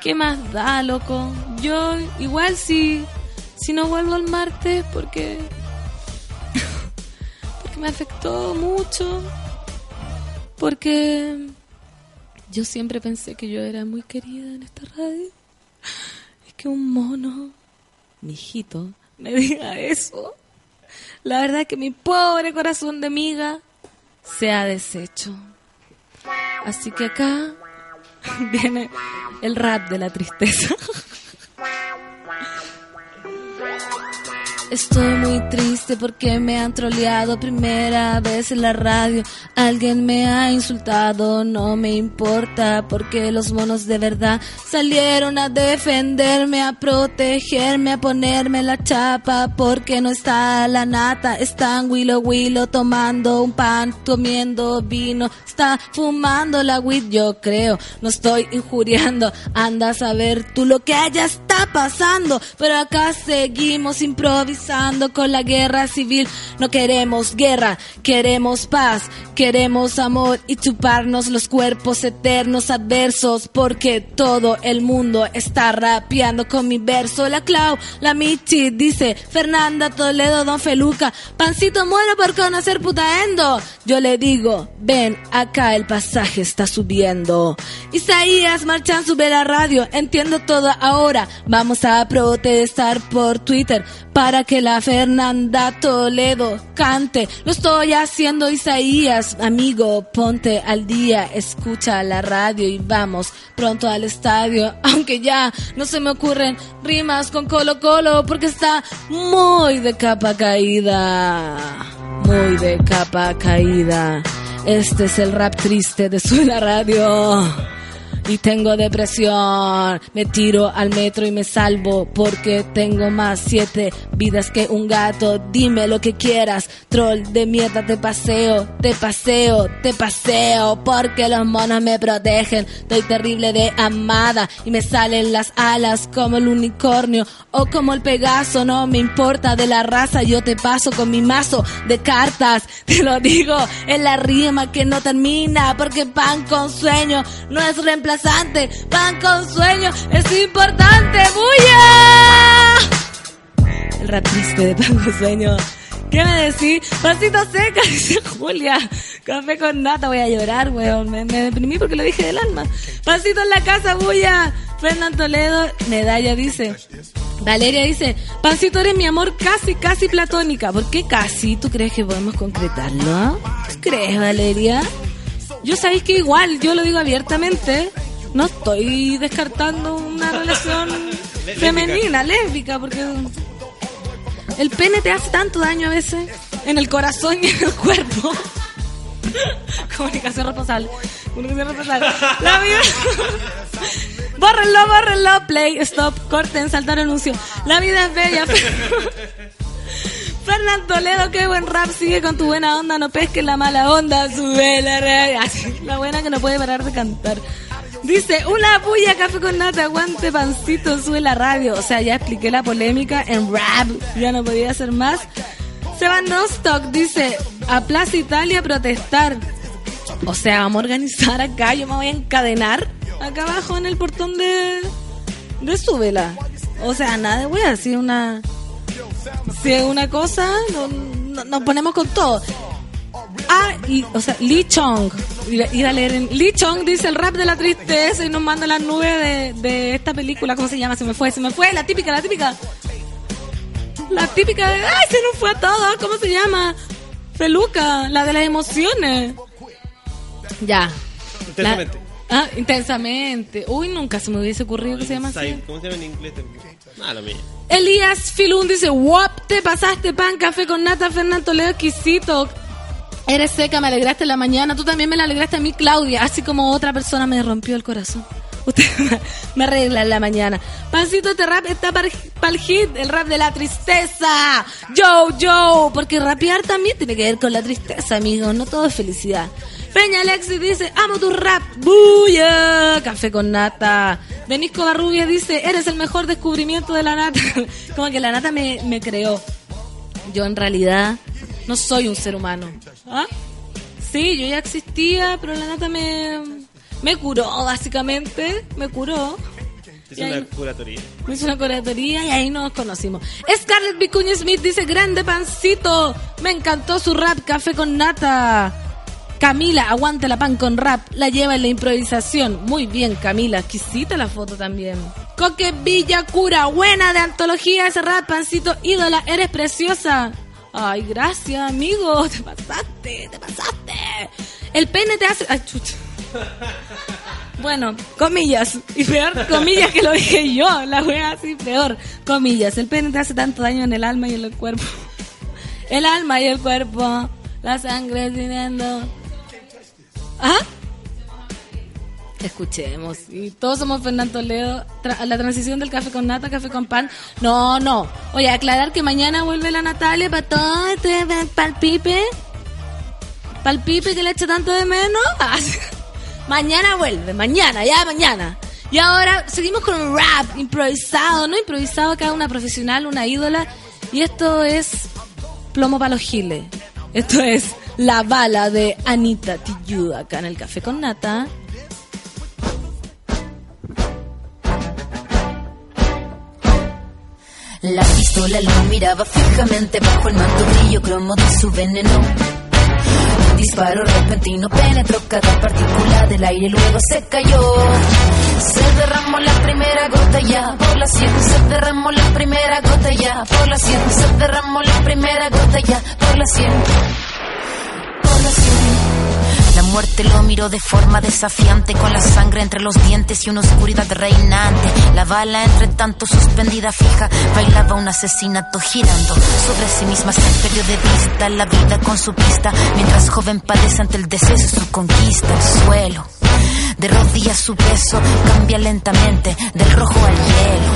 ¿Qué más da, loco? Yo, igual si... Si no vuelvo el martes, porque... porque me afectó mucho. Porque yo siempre pensé que yo era muy querida en esta radio. Es que un mono, mi hijito, me diga eso. La verdad es que mi pobre corazón de miga se ha deshecho. Así que acá viene el rap de la tristeza. Estoy muy triste porque me han troleado primera vez en la radio. Alguien me ha insultado, no me importa porque los monos de verdad salieron a defenderme, a protegerme, a ponerme la chapa porque no está la nata. Están Willow Willow tomando un pan, comiendo vino, está fumando la weed, yo creo. No estoy injuriando, anda a saber tú lo que allá está pasando, pero acá seguimos improvisando con la guerra civil. No queremos guerra, queremos paz, queremos amor y chuparnos los cuerpos eternos adversos porque todo el mundo está rapeando con mi verso. La Clau, la Michi, dice Fernanda Toledo, Don Feluca, Pancito muero por conocer putaendo. Yo le digo, ven acá el pasaje está subiendo. Isaías Marchan sube la radio, entiendo todo ahora. Vamos a protestar por Twitter para que la Fernanda Toledo cante. Lo estoy haciendo Isaías, amigo, ponte al día, escucha la radio y vamos pronto al estadio. Aunque ya no se me ocurren rimas con Colo Colo porque está muy de capa caída. Muy de capa caída. Este es el rap triste de Suena Radio y tengo depresión. Me tiro al metro y me salvo porque tengo más siete vidas que un gato. Dime lo que quieras, troll de mierda, te paseo, te paseo, te paseo porque los monos me protegen. Estoy terrible de amada y me salen las alas como el unicornio o como el pegaso. No me importa de la raza, yo te paso con mi mazo de cartas. Te lo digo en la rima que no termina porque pan con sueño no es reemplazable Pan con sueño es importante. ¡Buya! El rap triste de pan con sueño. ¿Qué me decís? Pancito seca, dice Julia. Café con nata, voy a llorar, weón. Me, deprimí porque lo dije del alma. Pancito en la casa, bulla. Fernán Toledo, medalla dice. Valeria dice, Pancito eres mi amor casi, casi platónica. ¿Por qué casi? ¿Tú crees que podemos concretarlo? ¿Tú crees, Valeria? Yo sabéis que igual, yo lo digo abiertamente, no estoy descartando una relación femenina, lésbica, porque el pene te hace tanto daño a veces en el corazón y en el cuerpo. Comunicación responsable. Comunicación responsable. La vida. bórrenlo, bórrenlo. Play, stop, corten, saltar anuncio. La vida es bella. Fernando Toledo, qué buen rap, sigue con tu buena onda, no pesques la mala onda, sube la radio. La buena que no puede parar de cantar. Dice, una puya, café con nata, aguante pancito, sube la radio. O sea, ya expliqué la polémica en rap, ya no podía hacer más. Seban Nostock dice, a Plaza Italia protestar. O sea, vamos a organizar acá, yo me voy a encadenar acá abajo en el portón de, de Súbela. O sea, nada de wea, si una, si es una cosa, no- no- nos ponemos con todo. Ah, o sea, Lee Chong. Ir, a- leer en. Lee Chong dice el rap de la tristeza y nos manda las nubes de, de esta película. ¿Cómo se llama? Se me fue, se me fue. La típica, la típica. La típica de. ¡Ay, se nos fue a todos! ¿Cómo se llama? Feluca, la de las emociones. Ya. La- ah, intensamente. Uy, nunca se me hubiese ocurrido que se llama así. ¿Cómo se llama en inglés? Ah, lo. Elías Filún dice, guap, te pasaste pan, café con nata, Fernando Toledo exquisito. Eres seca, me alegraste en la mañana. Tú también me la alegraste a mí, Claudia. Así como otra persona me rompió el corazón. Usted me arregla en la mañana. Pancito, este rap está para el hit, el rap de la tristeza. Yo, yo. Porque rapear también tiene que ver con la tristeza, amigos. No todo es felicidad. Peña Alexis dice, amo tu rap. ¡Buya! Café con nata. Denisco Barrubia dice, eres el mejor descubrimiento de la nata. Como que la nata me, me creó. Yo en realidad no soy un ser humano. ¿Ah? Sí, yo ya existía, pero la nata me, me curó, básicamente. Me curó. Ahí- una curatoría. hizo una curatoría y ahí nos conocimos. Scarlett Vicuña Smith dice, grande pancito. Me encantó su rap, café con nata. Camila, aguante la pan con rap. La lleva en la improvisación. Muy bien, Camila. Exquisita la foto también. Coque Villa Cura, buena de antología ese rap, pancito ídola. Eres preciosa. Ay, gracias, amigo. Te pasaste, te pasaste. El pene te hace... Ay, chucha. Bueno, comillas. Y peor, comillas que lo dije yo. La wea así, peor. Comillas. El pene te hace tanto daño en el alma y en el cuerpo. El alma y el cuerpo. La sangre viniendo. ¿Ah? Escuchemos. Y todos somos Fernando Toledo. La transición del café con nata, café con pan. No, no. Oye, aclarar que mañana vuelve la Natalia para todo este para el pipe. Para el pipe que le echa tanto de menos. Ah, mañana vuelve, mañana, ya mañana. Y ahora seguimos con un rap improvisado, ¿no? Improvisado acá una profesional, una ídola. Y esto es plomo para los giles. Esto es la bala de Anita Tijoux acá en el café con nata. La pistola lo miraba fijamente bajo el manto cromo de su veneno. Un disparo repentino penetró cada partícula del aire, luego se cayó. Se derramó la primera gota ya por la sien, se derramó la primera gota ya por la sien, se derramó la primera gota ya por la sien. La muerte lo miró de forma desafiante, con la sangre entre los dientes y una oscuridad reinante. La bala, entre tanto suspendida fija, bailaba un asesinato girando sobre sí misma. Se perdió de vista la vida con su pista, mientras joven padece ante el deseo de su conquista. El suelo, de rodillas su peso, cambia lentamente del rojo al hielo.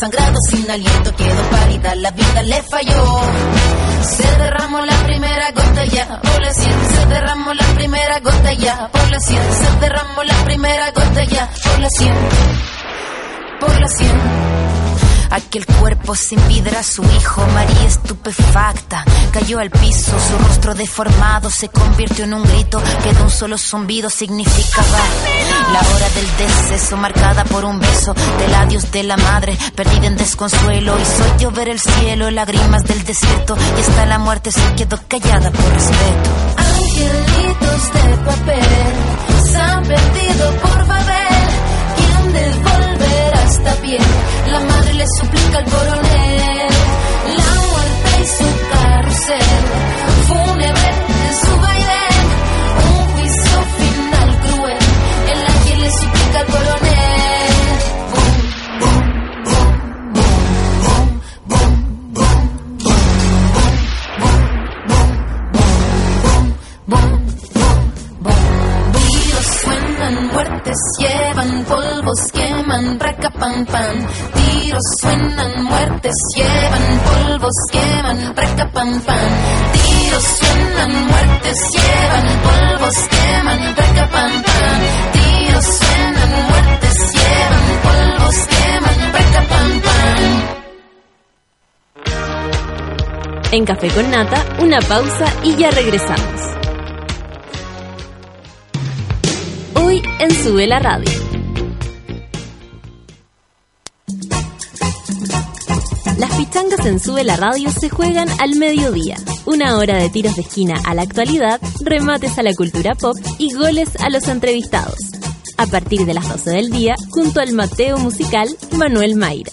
Desangrado, sin aliento, quedó pálida, la vida le falló. Se derramó la primera gota ya, por la sien, se derramó la primera gota ya, por la sien, se derramó la primera gota ya, por la sien, por la sien. Aquel cuerpo sin vida era su hijo, María estupefacta. Cayó al piso, su rostro deformado se convirtió en un grito que de un solo zumbido significaba la hora del deceso, marcada por un beso del adiós de la madre, perdida en desconsuelo. Hizo llover el cielo, lágrimas del desierto, y hasta la muerte se quedó callada por respeto. Angelitos de papel se han perdido por Babel. ¿Quién devolverá esta piel? La madre le suplica al coronel. La muerte y su myself. Phone never queman, braca pan. Tiros suenan, muertes llevan, polvos queman, braca pan pan. Tiros suenan, muertes llevan, polvos queman, braca pan pan. Tiros suenan, muertes llevan, polvos queman, braca pan. En Café con Nata, una pausa y ya regresamos. Hoy en Sube la Radio. Changas en Sube la Radio se juegan al mediodía. Una hora de tiros de esquina a la actualidad, remates a la cultura pop y goles a los entrevistados. A partir de las 12 del día, junto al Mateo musical Manuel Mayra.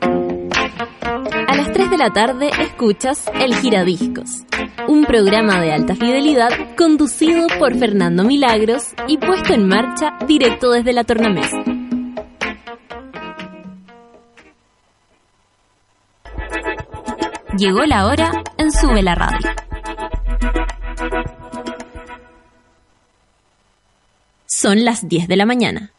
A las 3 de la tarde escuchas El Giradiscos, un programa de alta fidelidad conducido por Fernando Milagros y puesto en marcha directo desde la tornamesa. Llegó la hora en Sube la Radio. Son las 10 de la mañana.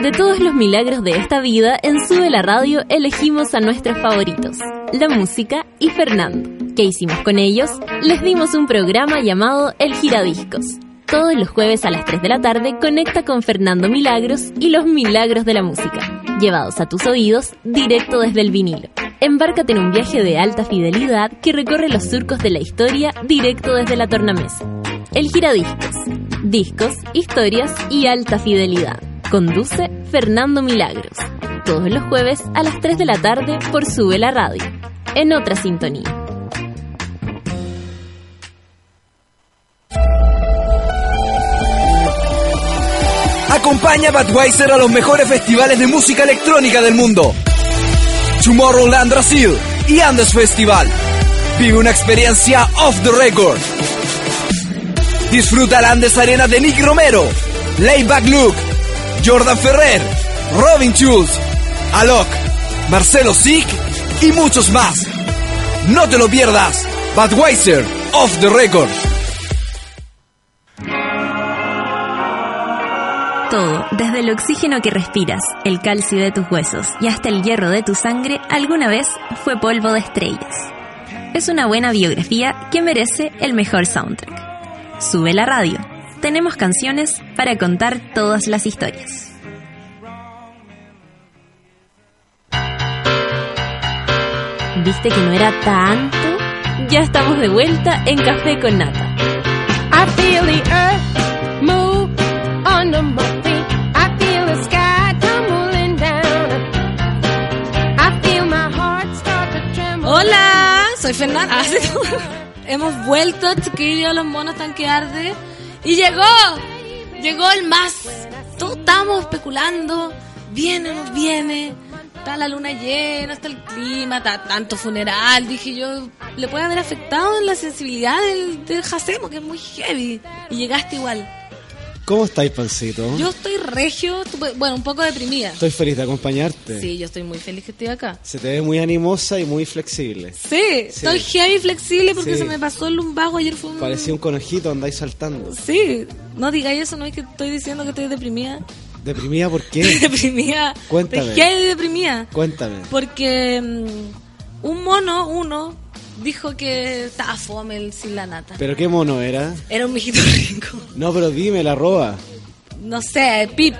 De todos los milagros de esta vida, en Sube la Radio elegimos a nuestros favoritos, la música y Fernando. ¿Qué hicimos con ellos? Les dimos un programa llamado El Giradiscos. Todos los jueves a las 3 de la tarde conecta con Fernando Milagros y los milagros de la música, llevados a tus oídos directo desde el vinilo. Embárcate en un viaje de alta fidelidad que recorre los surcos de la historia directo desde la tornamesa. El Giradiscos. Discos, historias y alta fidelidad. Conduce Fernando Milagros. Todos los jueves a las 3 de la tarde por Sube la Radio. En otra sintonía. Acompaña a Budweiser a los mejores festivales de música electrónica del mundo. Tomorrowland Brasil y Andes Festival. Vive una experiencia off the record. Disfruta la Andes Arena de Nick Romero, Layback Luke, Jordan Ferrer, Robin Schulz, Alok, Marcelo Sick y muchos más. No te lo pierdas. Budweiser, off the record. Todo, desde el oxígeno que respiras, el calcio de tus huesos y hasta el hierro de tu sangre, alguna vez fue polvo de estrellas. Es una buena biografía que merece el mejor soundtrack. Sube la radio. Tenemos canciones para contar todas las historias. ¿Viste que no era tanto? Ya estamos de vuelta en Café con Nata. I feel the earth Hola, soy Fernanda. Ah. Hemos vuelto, chiquillos, los monos están que arde. Y llegó, llegó el más. Todos estamos especulando. Viene, no viene. Está la luna llena, está el clima, está tanto funeral. Dije yo, le puede haber afectado en la sensibilidad del, del Jacemo, que es muy heavy. Y llegaste igual. ¿Cómo estáis, Pancito? Yo estoy regio, bueno, un poco deprimida. Estoy feliz de acompañarte. Sí, yo estoy muy feliz que estoy acá. Se te ve muy animosa y muy flexible. Sí, Sí. estoy heavy flexible porque Sí. se me pasó el lumbago ayer fue un... Parecía un conejito, andáis saltando. Sí, no digáis eso, no es que estoy diciendo que estoy deprimida. ¿Deprimida por qué? deprimida. Cuéntame. Estoy heavy deprimida. Cuéntame. Porque mm, un mono, uno, dijo que estaba fome el sin la nata. ¿Pero qué mono era? Era un mijito rico. No, pero dime, la roba. No sé, pip,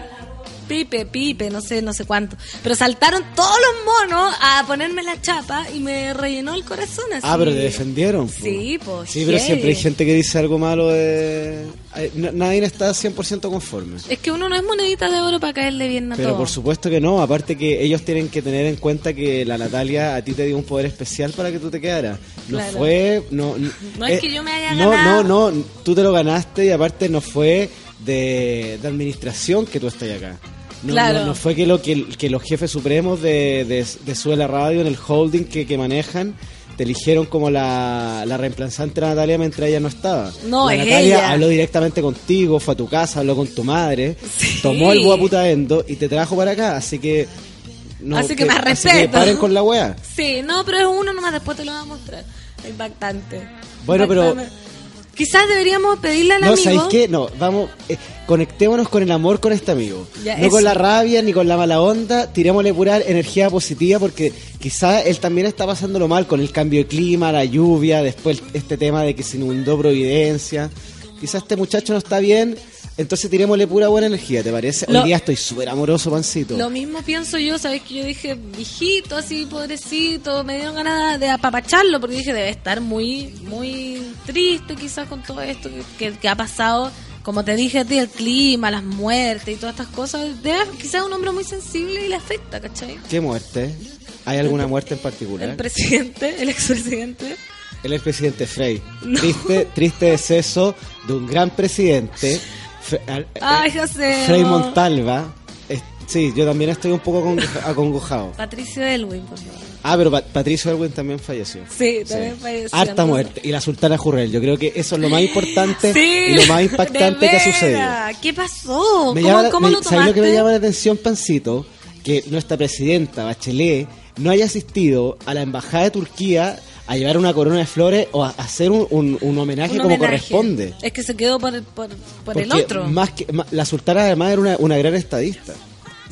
pipe, pipe, no sé, no sé cuánto. Pero saltaron todos los monos a ponerme la chapa y me rellenó el corazón así. Ah, pero te defendieron. po. Sí, pues. Sí, pero siempre hay gente que dice algo malo de... N- Nadie está 100% conforme. Es que uno no es monedita de oro para caerle bien a Pero todo. por supuesto que no, aparte que ellos tienen que tener en cuenta que la Natalia a ti te dio un poder especial para que tú te quedaras. No Claro. fue... No, No es que yo me haya no, ganado. No, no, tú te lo ganaste y aparte no fue de, de administración que tú estás acá. No, Claro. no, no fue que, lo, que, que los jefes supremos de, de, de Suela Radio en el holding que, que manejan te eligieron como la, la reemplazante de Natalia mientras ella no estaba. No, la es Natalia ella. habló directamente contigo, fue a tu casa, habló con tu madre, Sí. tomó el boa puta endo y te trajo para acá, así que... no, Así que más así respeto. paren con la wea. Sí, no, pero es uno nomás, después te lo voy a mostrar. Impactante. Bueno, pero-. Quizás deberíamos pedirle al No, amigo. ¿sabéis qué? No, vamos, eh, conectémonos con el amor con este amigo. Ya, no con la rabia ni con la mala onda, tirémosle pura energía positiva porque quizá él también está pasándolo mal con el cambio de clima, la lluvia, después este tema de que se inundó Providencia. Quizá este muchacho no está bien, entonces tirémosle pura buena energía, ¿te parece? Hoy día estoy súper amoroso, pancito. Lo mismo pienso yo, ¿sabes? Que yo dije, viejito, así, pobrecito, me dieron ganas de apapacharlo porque dije, debe estar muy, muy triste quizás con todo esto que, que- que ha pasado como te dije a ti, el clima, las muertes y todas estas cosas, debe, quizás un hombre muy sensible y le afecta, ¿cachai? ¿Qué muerte? ¿Hay alguna muerte en El particular? presidente, el expresidente. El expresidente Frey. Triste, triste deceso de un gran presidente. Ay, eh, José. Frei Montalva. Sí, yo también estoy un poco acongo- acongojado. Patricio Elwin, por favor. Ah, pero Pa- Patricio Elwin también falleció. Sí, también falleció. Harta Entonces- muerte. Y la sultana Jurrel. Yo creo que eso es lo más importante Sí, y lo más impactante que ha sucedido. ¿Qué pasó? Me ¿Cómo, llama, cómo me- lo ¿Sabes lo que me tomaste? llama la atención, Pancito? Que nuestra presidenta, Bachelet, no haya asistido a la embajada de Turquía a llevar una corona de flores o a hacer un, un- un homenaje Un como homenaje. corresponde. Es que se quedó por, el- por, por el otro. Más que, la sultana además era una, una gran estadista.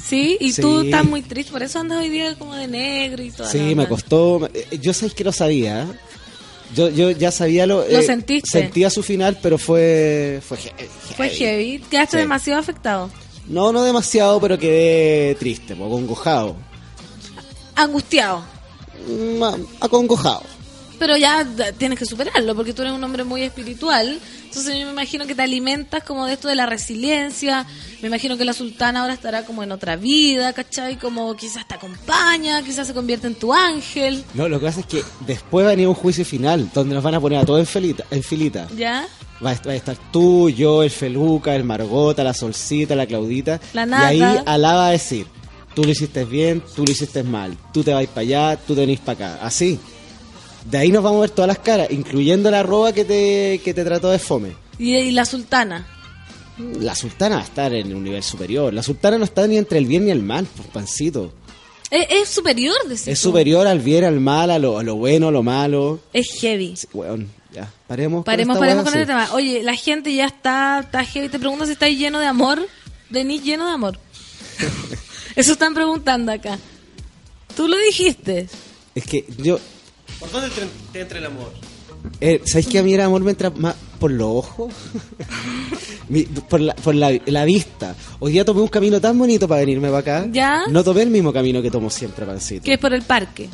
Sí, y Sí. tú estás muy triste, por eso andas hoy día como de negro y todo. Sí, me costó. eh, Yo sabéis que lo sabía. Yo, yo ya sabía lo. Lo eh, sentiste. Sentía su final, pero fue. Fue heavy. Fue heavy, quedaste Sí. demasiado afectado. No, no demasiado, pero quedé triste, acongojado. Angustiado. Mm, Acongojado. Pero ya tienes que superarlo, porque tú eres un hombre muy espiritual. Entonces yo me imagino que te alimentas como de esto de la resiliencia. Me imagino que la sultana ahora estará como en otra vida, ¿cachai? Como quizás te acompaña, quizás se convierte en tu ángel. No, lo que pasa es que después va a venir un juicio final, donde nos van a poner a todos en filita. En filita. ¿Ya? Va a, est- va a estar tú, yo, el Feluca, el Margota, la Solcita, la Claudita. La y Nata. ahí Alá va a decir, tú lo hiciste bien, tú lo hiciste mal. Tú te vas para allá, tú te venís para acá. Así. De ahí nos vamos a ver todas las caras, incluyendo la arroba que te, que te trató de fome. Y, y la sultana. La sultana va a estar en un nivel superior. La sultana no está ni entre el bien ni el mal, por pancito. Es, es superior, decís Es tú. superior al bien, al mal, a lo, a lo bueno, a lo malo. Es heavy. Sí, weón, ya. Paremos, Paremos, con paremos con el sí. tema. Oye, la gente ya está, está heavy. Te pregunto si estáis lleno de amor. Denis lleno de amor. Eso están preguntando acá. Tú lo dijiste. Es que yo, ¿Por dónde te, te entra el amor? Eh, ¿Sabéis que a mí el amor me entra más por los ojos? Mi- por la, por la, la vista. Hoy día tomé un camino tan bonito para venirme para acá. ¿Ya? No tomé el mismo camino que tomo siempre, Pancito. Que es por el parque.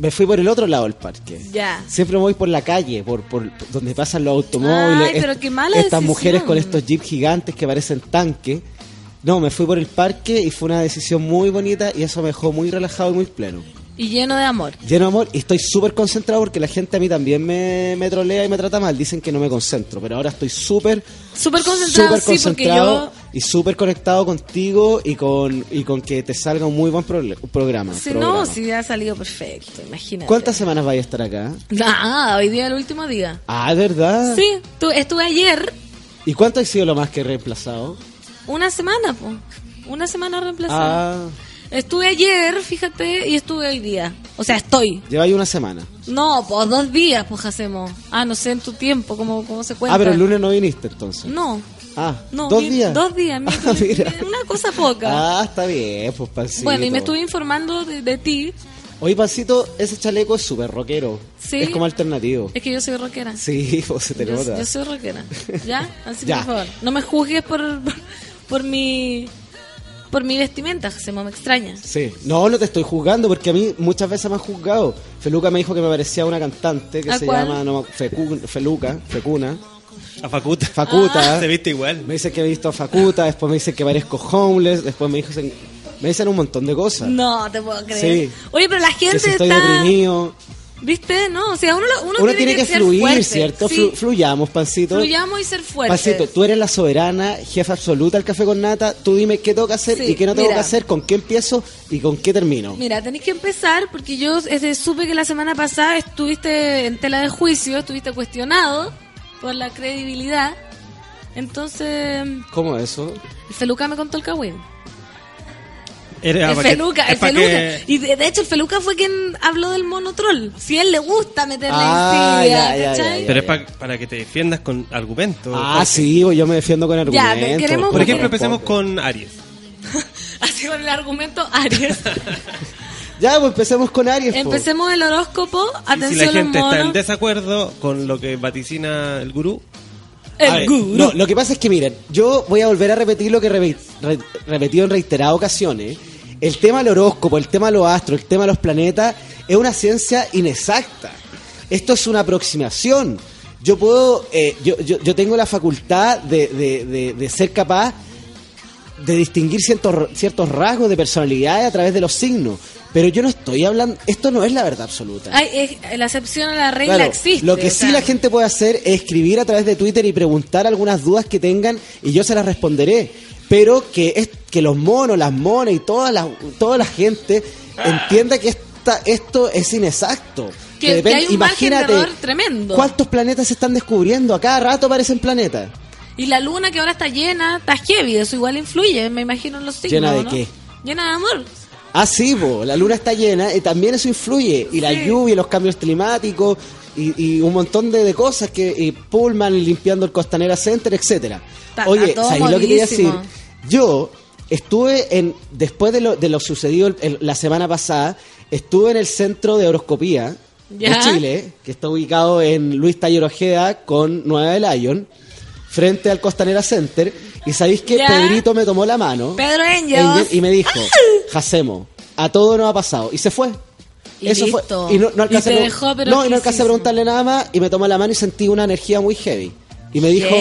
Me fui por el otro lado del parque. Ya. Siempre me voy por la calle, por, por por donde pasan los automóviles. Ay, pero qué mala Estas decisión. mujeres con estos jeeps gigantes que parecen tanques. No, me fui por el parque y fue una decisión muy bonita y eso me dejó muy relajado y muy pleno. Y lleno de amor. Lleno de amor y estoy súper concentrado porque la gente a mí también me, me trolea y me trata mal. Dicen que no me concentro, pero ahora estoy súper Súper concentrado, súper sí, porque concentrado yo... y súper conectado contigo y con, y con que te salga un muy buen programa. Programa. no, sí, ha salido perfecto, imagínate. ¿Cuántas semanas vais a estar acá? Nada, hoy día es el último día. Ah, ¿verdad? Sí, tu- estuve ayer ¿Y cuánto ha sido lo más que he reemplazado? una semana, po. Una semana reemplazada. Ah, Estuve ayer, fíjate, y estuve hoy día. O sea, estoy. lleváis una semana. No, pues dos días, pues hacemos. Ah, no sé en tu tiempo, cómo, cómo se cuenta. Ah, pero el lunes no viniste entonces. No, Ah, no. ¿dos días? Dos días, Ah, mira. Una cosa poca. Ah, está bien, pues pancito. bueno, y me estuve informando de, de ti. Oye, pancito, ese chaleco es súper rockero. Sí. Es como alternativo. Es que yo soy rockera. Sí, pues se te Yo, nota. yo soy rockera. ¿Ya? Así Ya. que, por favor, no me juzgues por, por, por mi por mi vestimenta, se me extraña. Sí, no, no te estoy juzgando porque a mí muchas veces me han juzgado. Feluca me dijo que me parecía una cantante que ¿A se cuál? llama no, Fecu- Feluca, Fecuna, A Facuta. Facuta. Se viste igual. Me dice que he visto a Facuta, después me dice que parezco homeless, después me dicen, me dicen un montón de cosas. No, te puedo creer. Sí. Oye, pero la que gente si estoy está deprimido. ¿Viste? No, o sea, uno, uno, Uno tiene que, fluir, fuerte. ¿cierto? Sí, Flu- fluyamos, pancito. fluyamos y ser fuertes. Pancito, tú eres la soberana, jefa absoluta del café con nata. Tú dime qué tengo que hacer Sí, y qué no tengo mira. que hacer, con qué empiezo y con qué termino. Mira, tenéis que empezar porque yo este, supe que la semana pasada estuviste en tela de juicio, estuviste cuestionado por la credibilidad. Entonces, ¿Cómo eso? el Feluca me contó el cagüín. Era el pa' que- Feluca, el Feluca. que- Y de, de hecho, el Feluca fue quien habló del mono troll. Si a él le gusta meterle Ah, insidia, ya, ya, ya, Pero es pa- para que te defiendas con argumentos. Ah, Jorge. sí, pues yo me defiendo con argumentos. pero queremos- Por ejemplo, empecemos con Aries. Así con el argumento Aries. Ya, pues empecemos con Aries. po. Empecemos el horóscopo. Y si la Atención gente está en desacuerdo con lo que vaticina el gurú, El ver, gurú. No, lo que pasa es que miren, yo voy a volver a repetir lo que he re- re- repetido en reiteradas ocasiones. El tema del horóscopo, el tema de los astros, el tema de los planetas es una ciencia inexacta. Esto es una aproximación. yo puedo, eh, yo, yo, yo tengo la facultad de, de, de, de ser capaz de distinguir ciertos, ciertos rasgos de personalidad a través de los signos. Pero yo no estoy hablando, esto no es la verdad absoluta. Ay, es- la excepción a la regla Claro, existe. Lo que sí sea, la gente puede hacer es escribir a través de Twitter y preguntar algunas dudas que tengan y yo se las responderé. Pero que es que los monos, las monas y toda la, toda la gente entienda que esta, esto es inexacto. Que, que depende- hay un margen de imagínate tremendo. cuántos planetas se están descubriendo. A cada rato aparecen planetas. Y la luna que ahora está llena, está heavy, eso igual influye, me imagino en los signos. ¿Llena de ¿no? qué? Llena de amor. Ah, sí, po, la luna está llena y también eso influye. Y la lluvia, los cambios climáticos y, y un montón de, de cosas que y Pullman limpiando el Costanera Center, etcétera. Oye, ¿sabéis lo que quería decir? Yo estuve en después de lo, de lo sucedido el- el- la semana pasada, estuve en el centro de horoscopía Ya. de Chile, que está ubicado en Luis Taller Ojeda con Nueva de Lion, frente al Costanera Center. Y sabéis que Ya. Pedrito me tomó la mano. Pedro Angel. Y me dijo, Jacemo, a todo nos ha pasado. Y se fue. Y Eso listo. fue. Y no, no alcancé, a no, y no alcancé a preguntarle nada más. Y me tomó la mano y sentí una energía muy heavy. Y me dijo.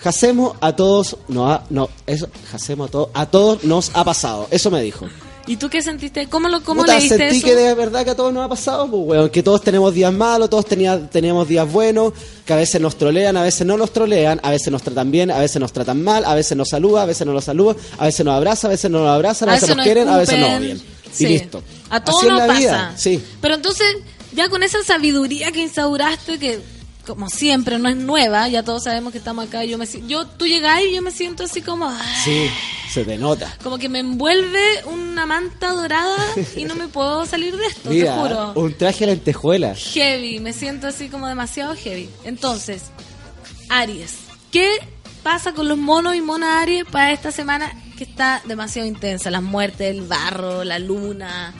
Jacemo, a todos nos ha, no, eso, Jacemo, a, todos a todos nos ha pasado. Eso me dijo. ¿Y tú qué sentiste? ¿Cómo, lo, cómo Puta, leíste sentí eso? que de verdad que a todos nos ha pasado, pues, weón, que todos tenemos días malos, todos tenía, teníamos días buenos, que a veces nos trolean, a veces no nos trolean, a veces nos tratan bien, a veces nos tratan mal, a veces nos saluda, a veces no nos saluda, a veces nos abraza, a veces no nos abrazan, a, veces nos quieren, a veces no bien. Sí. Y listo. A todos nos pasa. vida, sí. Pero entonces, ya con esa sabiduría que instauraste, que como siempre no es nueva, ya todos sabemos que estamos acá, yo me yo tú llegás y yo me siento así como ah, Sí, se te nota. como que me envuelve una manta dorada y no me puedo salir de esto, te Mira, juro. un traje a lentejuela. Heavy, me siento así como demasiado heavy. Entonces, Aries, ¿qué pasa con los monos y monas Aries para esta semana que está demasiado intensa? Las muertes, el barro, la luna.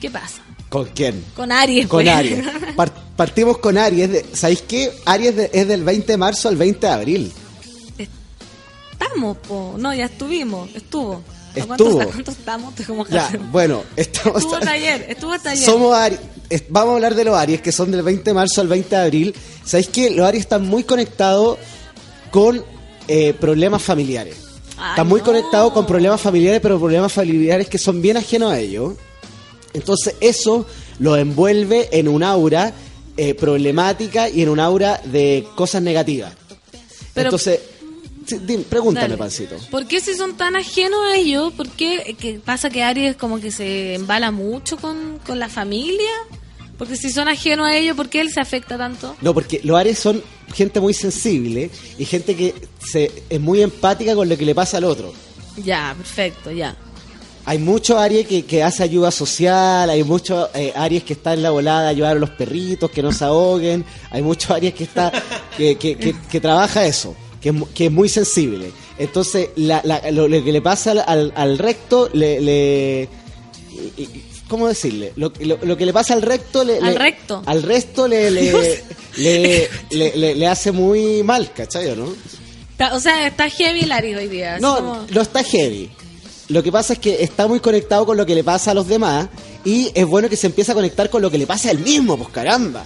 ¿Qué pasa? ¿Con quién? Con Aries. Con pues. Aries. Par- partimos con Aries. de- ¿Sabéis qué? Aries es del 20 de marzo al 20 de abril. Estamos, po. No, ya estuvimos. Estuvo. ¿A Estuvo. cuánto, a cuánto estamos? Ya, bueno, estamos... Estuvo hasta ayer. Estuvo hasta ayer. Somos Aries. Es- Vamos a hablar de los Aries, que son del 20 de marzo al 20 de abril. ¿Sabéis que los Aries están muy conectados con eh, problemas familiares? Ay, están muy no. conectados con problemas familiares, pero problemas familiares que son bien ajenos a ellos. Entonces eso lo envuelve en un aura eh, problemática y en un aura de cosas negativas. Pero- Entonces, pregúntame, Dale. Pancito. ¿Por qué si son tan ajenos a ellos? ¿Por qué que pasa que Aries como que se embala mucho con, con la familia? Porque si son ajenos a ellos, ¿por qué él se afecta tanto? No, porque los Aries son gente muy sensible y gente que se, es muy empática con lo que le pasa al otro. Ya, perfecto, ya. Hay muchos Aries que, que hace ayuda social, hay muchos eh, Aries que están en la volada de ayudar a los perritos, que no se ahoguen, hay muchos Aries que, está, que, que, que- que trabaja eso, que que es muy sensible. Entonces, la- la- lo, lo que le pasa al, al- recto, le... ¿Cómo decirle? Lo, lo- lo que le pasa al recto... Le, Al le- recto. Al resto le, le, le, hace muy mal, ¿cachai o no? O sea, está heavy el Aries hoy día. No, como- no está heavy. Lo que pasa es que está muy conectado con lo que le pasa a los demás y es bueno que se empiece a conectar con lo que le pasa a él mismo, pues caramba.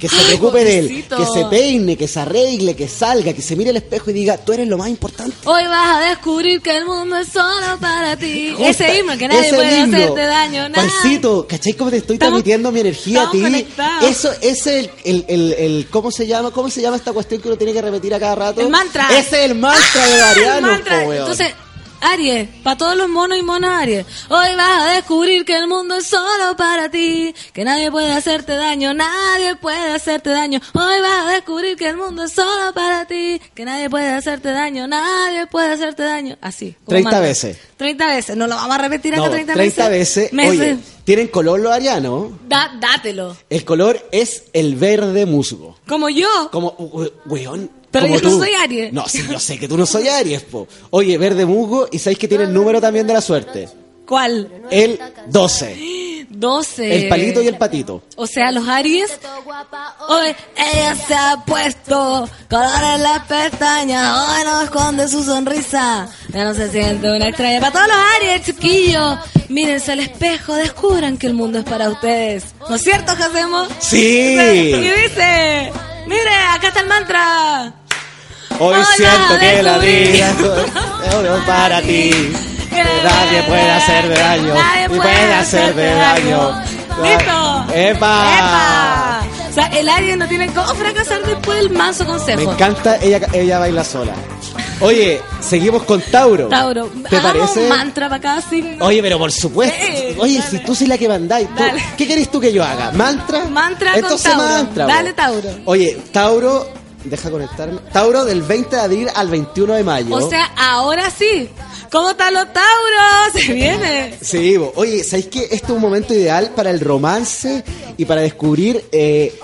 Que se preocupe de él, que se peine, que se arregle, que salga, que se mire al espejo y diga, tú eres lo más importante. Hoy vas a descubrir que el mundo es solo para ti. Justa, Ese himno que nadie puede himno. hacerte daño. Nada. Pancito, ¿cachai cómo te estoy Estamos- transmitiendo mi energía a ti? conectados. Eso, es el, el, el, el- ¿cómo se llama? ¿Cómo se llama esta cuestión que uno tiene que repetir a cada rato? El mantra. Ese es el mantra de El Ariano, mantra. po, weón. Entonces, Aries, para todos los monos y monas Aries, hoy vas a descubrir que el mundo es solo para ti, que nadie puede hacerte daño, nadie puede hacerte daño. Hoy vas a descubrir que el mundo es solo para ti, que nadie puede hacerte daño, nadie puede hacerte daño. Así. como 30 mantra. veces. 30 veces, no lo vamos a repetir acá No, 30, 30 veces. veces. Meses. Oye, tienen color los arianos. Da- dátelo. El color es el verde musgo. Como yo. Como, we- weón. Pero como yo no soy Aries. No, sí, yo sé que tú no soy Aries, po. Oye, verde musgo, y sabéis que tiene el número también de la suerte. ¿Cuál? El 12. 12. El palito y el patito. O sea, los Aries. Hoy ella se ha puesto color en las pestañas. Hoy no esconde su sonrisa. Ya no se siente una extraña. Para todos los Aries, chiquillos. Mírense al espejo, descubran que el mundo es para ustedes. ¿No es cierto, Jacemo? Sí. ¿Qué dice? Mire, acá está el mantra. Hoy Hola, siento que la vida es para ti. Que nadie puede hacerme daño. Nadie y puede hacerme daño. ¡Listo! ¡Epa! ¡Epa! O sea, el Aries no tiene cómo fracasar después del manso Me consejo. encanta, ella, ella baila sola. Oye, seguimos con Tauro. Tauro, ¿Te parece? un mantra para cada signo. Oye, pero por supuesto. Sí, Oye, dale. si tú soy la que mandáis, ¿tú- Dale. ¿qué querés tú que yo haga? ¿Mantra? Mantra con Entonces Tauro. mantra. Dale. Tauro. Oye, Tauro, deja conectarme. Tauro del 20 de abril al 21 de mayo. O sea, ahora sí. ¿Cómo están los Tauros? Se viene. Sí, bo. oye, ¿sabéis que este es un momento ideal para el romance y para descubrir, eh,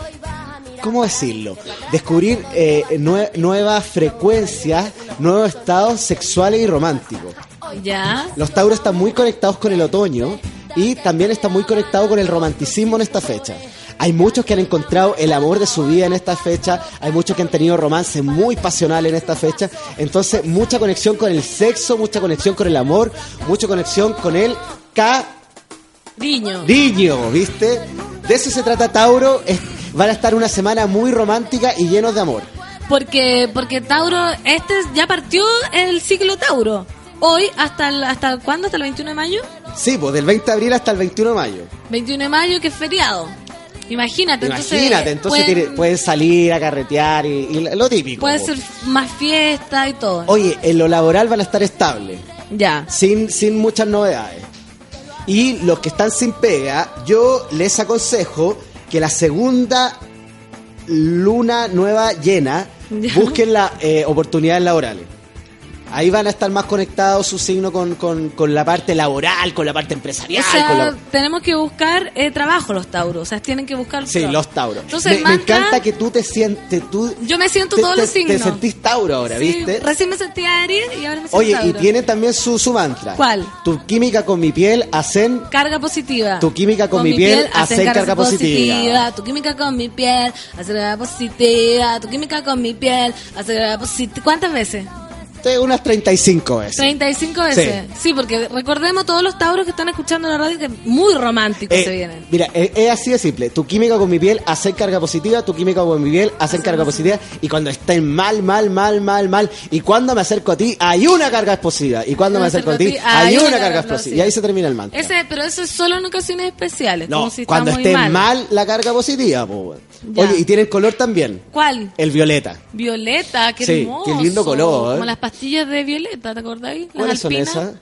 ¿cómo decirlo? Descubrir eh, nue- nuevas frecuencias, nuevos estados sexuales y románticos. Ya. Los Tauros están muy conectados con el otoño y también están muy conectados con el romanticismo en esta fecha. Hay muchos que han encontrado el amor de su vida en esta fecha, hay muchos que han tenido romance muy pasional en esta fecha, entonces mucha conexión con el sexo, mucha conexión con el amor, mucha conexión con el Niño. cariño, ¿viste? De eso se trata Tauro, es- van a estar una semana muy romántica y llenos de amor. Porque, porque Tauro, este ya partió el ciclo Tauro. Hoy, hasta el, ¿hasta cuándo? ¿Hasta el 21 de mayo? Sí, pues del 20 de abril hasta el 21 de mayo. 21 de mayo, que es feriado. Imagínate, Imagínate, entonces pueden, tiene- pueden salir a carretear y, y lo típico. puede ser más fiesta y todo. Oye, en lo laboral van a estar estables, Ya. sin, sin muchas novedades. Y los que están sin pega, yo les aconsejo que la segunda luna nueva llena Ya. busquen las eh, oportunidades laborales. Ahí van a estar más conectados su signo con, con- con la parte laboral, con la parte empresarial. O sea, con la- tenemos que buscar eh, trabajo los Tauros. O sea, tienen que buscar Sí, trabajo. los Tauros. Entonces, me, encanta que tú te sientes, tú Yo me siento te, todos te- los signos. te sentís Tauro ahora, Sí, ¿viste? Recién me sentía Aries y ahora me siento Oye, y tiene también su, su mantra. ¿Cuál? Tu química con mi piel hacen Carga positiva. Tu química con mi piel hace carga positiva. Tu química con mi piel hace carga positiva. Tu química con mi piel hace carga positiva. ¿Cuántas veces? Unas 35 veces. 35 veces. Sí. porque recordemos todos los tauros que están escuchando la radio que muy romántico Eh, se vienen. Mira, es, es así de simple. Tu química con mi piel hacen carga positiva, tu química con mi piel hacen carga positiva. Y cuando estén mal, mal, mal, mal, mal, y cuando me acerco a ti, hay una carga explosiva. Y cuando me acerco a ti, hay una carga explosiva. Y ahí se termina el mantra. Ese, pero eso es solo en ocasiones especiales. No, como si cuando esté mal. la carga positiva. Ya. Oye, y tienen color también. ¿Cuál? El violeta. Violeta, qué Sí, hermoso. qué lindo color, ¿eh? Como las pastillas de violeta, ¿te acordáis? ¿Cuáles son esas?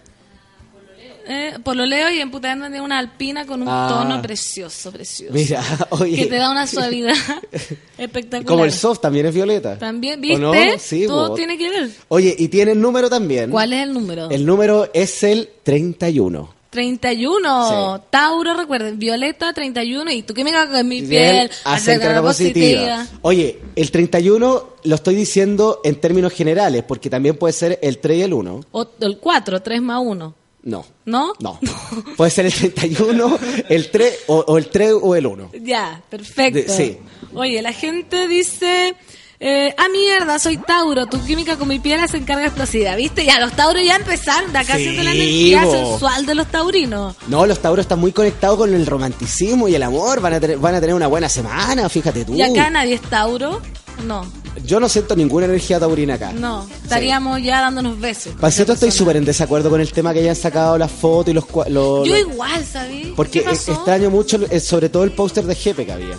Eh, pololeo y en tiene una alpina con un Ah. tono precioso, precioso. Mira, oye. Que te da una suavidad espectacular. Como el soft también es violeta. También, ¿O ¿viste? no? Sí, Todo tiene que ver. Oye, y tienen número también. ¿Cuál es el número? El número es el 31. 31. Tauro, recuerden, Violeta 31 y tú que me cagas en mi piel, hacen carga positiva. Oye, el 31 lo estoy diciendo en términos generales, porque también puede ser el 3 y el 1. O el 4, 3 más 1. No. ¿No? No. Puede ser el 31, el 3 o, o el 3 o el 1. Ya, perfecto. De- sí. Oye, la gente dice... Eh, ah, mierda, soy Tauro. Tu química con mi piel hace carga explosiva. ¿Viste? Ya, los Tauros ya empezaron. De acá Sí, siento la energía bo. sensual de los taurinos. No, los tauros están muy conectados con el romanticismo y el amor. Van a tener, van a tener una buena semana, fíjate tú. ¿Y acá nadie es Tauro? No, Yo no siento ninguna energía taurina acá. no. Estaríamos ya dándonos besos. Pancito, estoy Persona. súper en desacuerdo con el tema que hayan sacado las fotos y los... los- Yo igual, ¿sabí? Porque e- extraño mucho, eh, sobre todo el póster de Jepe que había.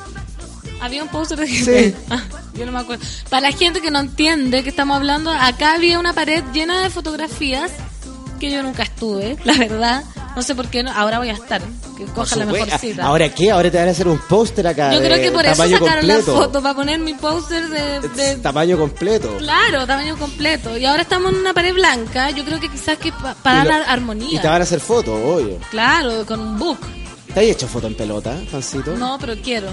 Había un póster de gente. Sí. Ah, yo no me acuerdo. Para la gente que no entiende que estamos hablando, acá había una pared llena de fotografías que yo nunca estuve, la verdad. No sé por qué no. Ahora voy a estar. Que coja la mejor cita. ¿Ahora qué? Ahora te van a hacer un póster acá. yo creo que por eso tamaño sacaron completo. la foto, para poner mi póster de, de- Tamaño completo. Claro, tamaño completo. Y ahora estamos en una pared blanca. Yo creo que quizás que pa- para Y lo- dar Y armonía. te van a hacer fotos, obvio. Claro, con un book. ¿Te has hecho foto en pelota, Pancito? No, pero quiero.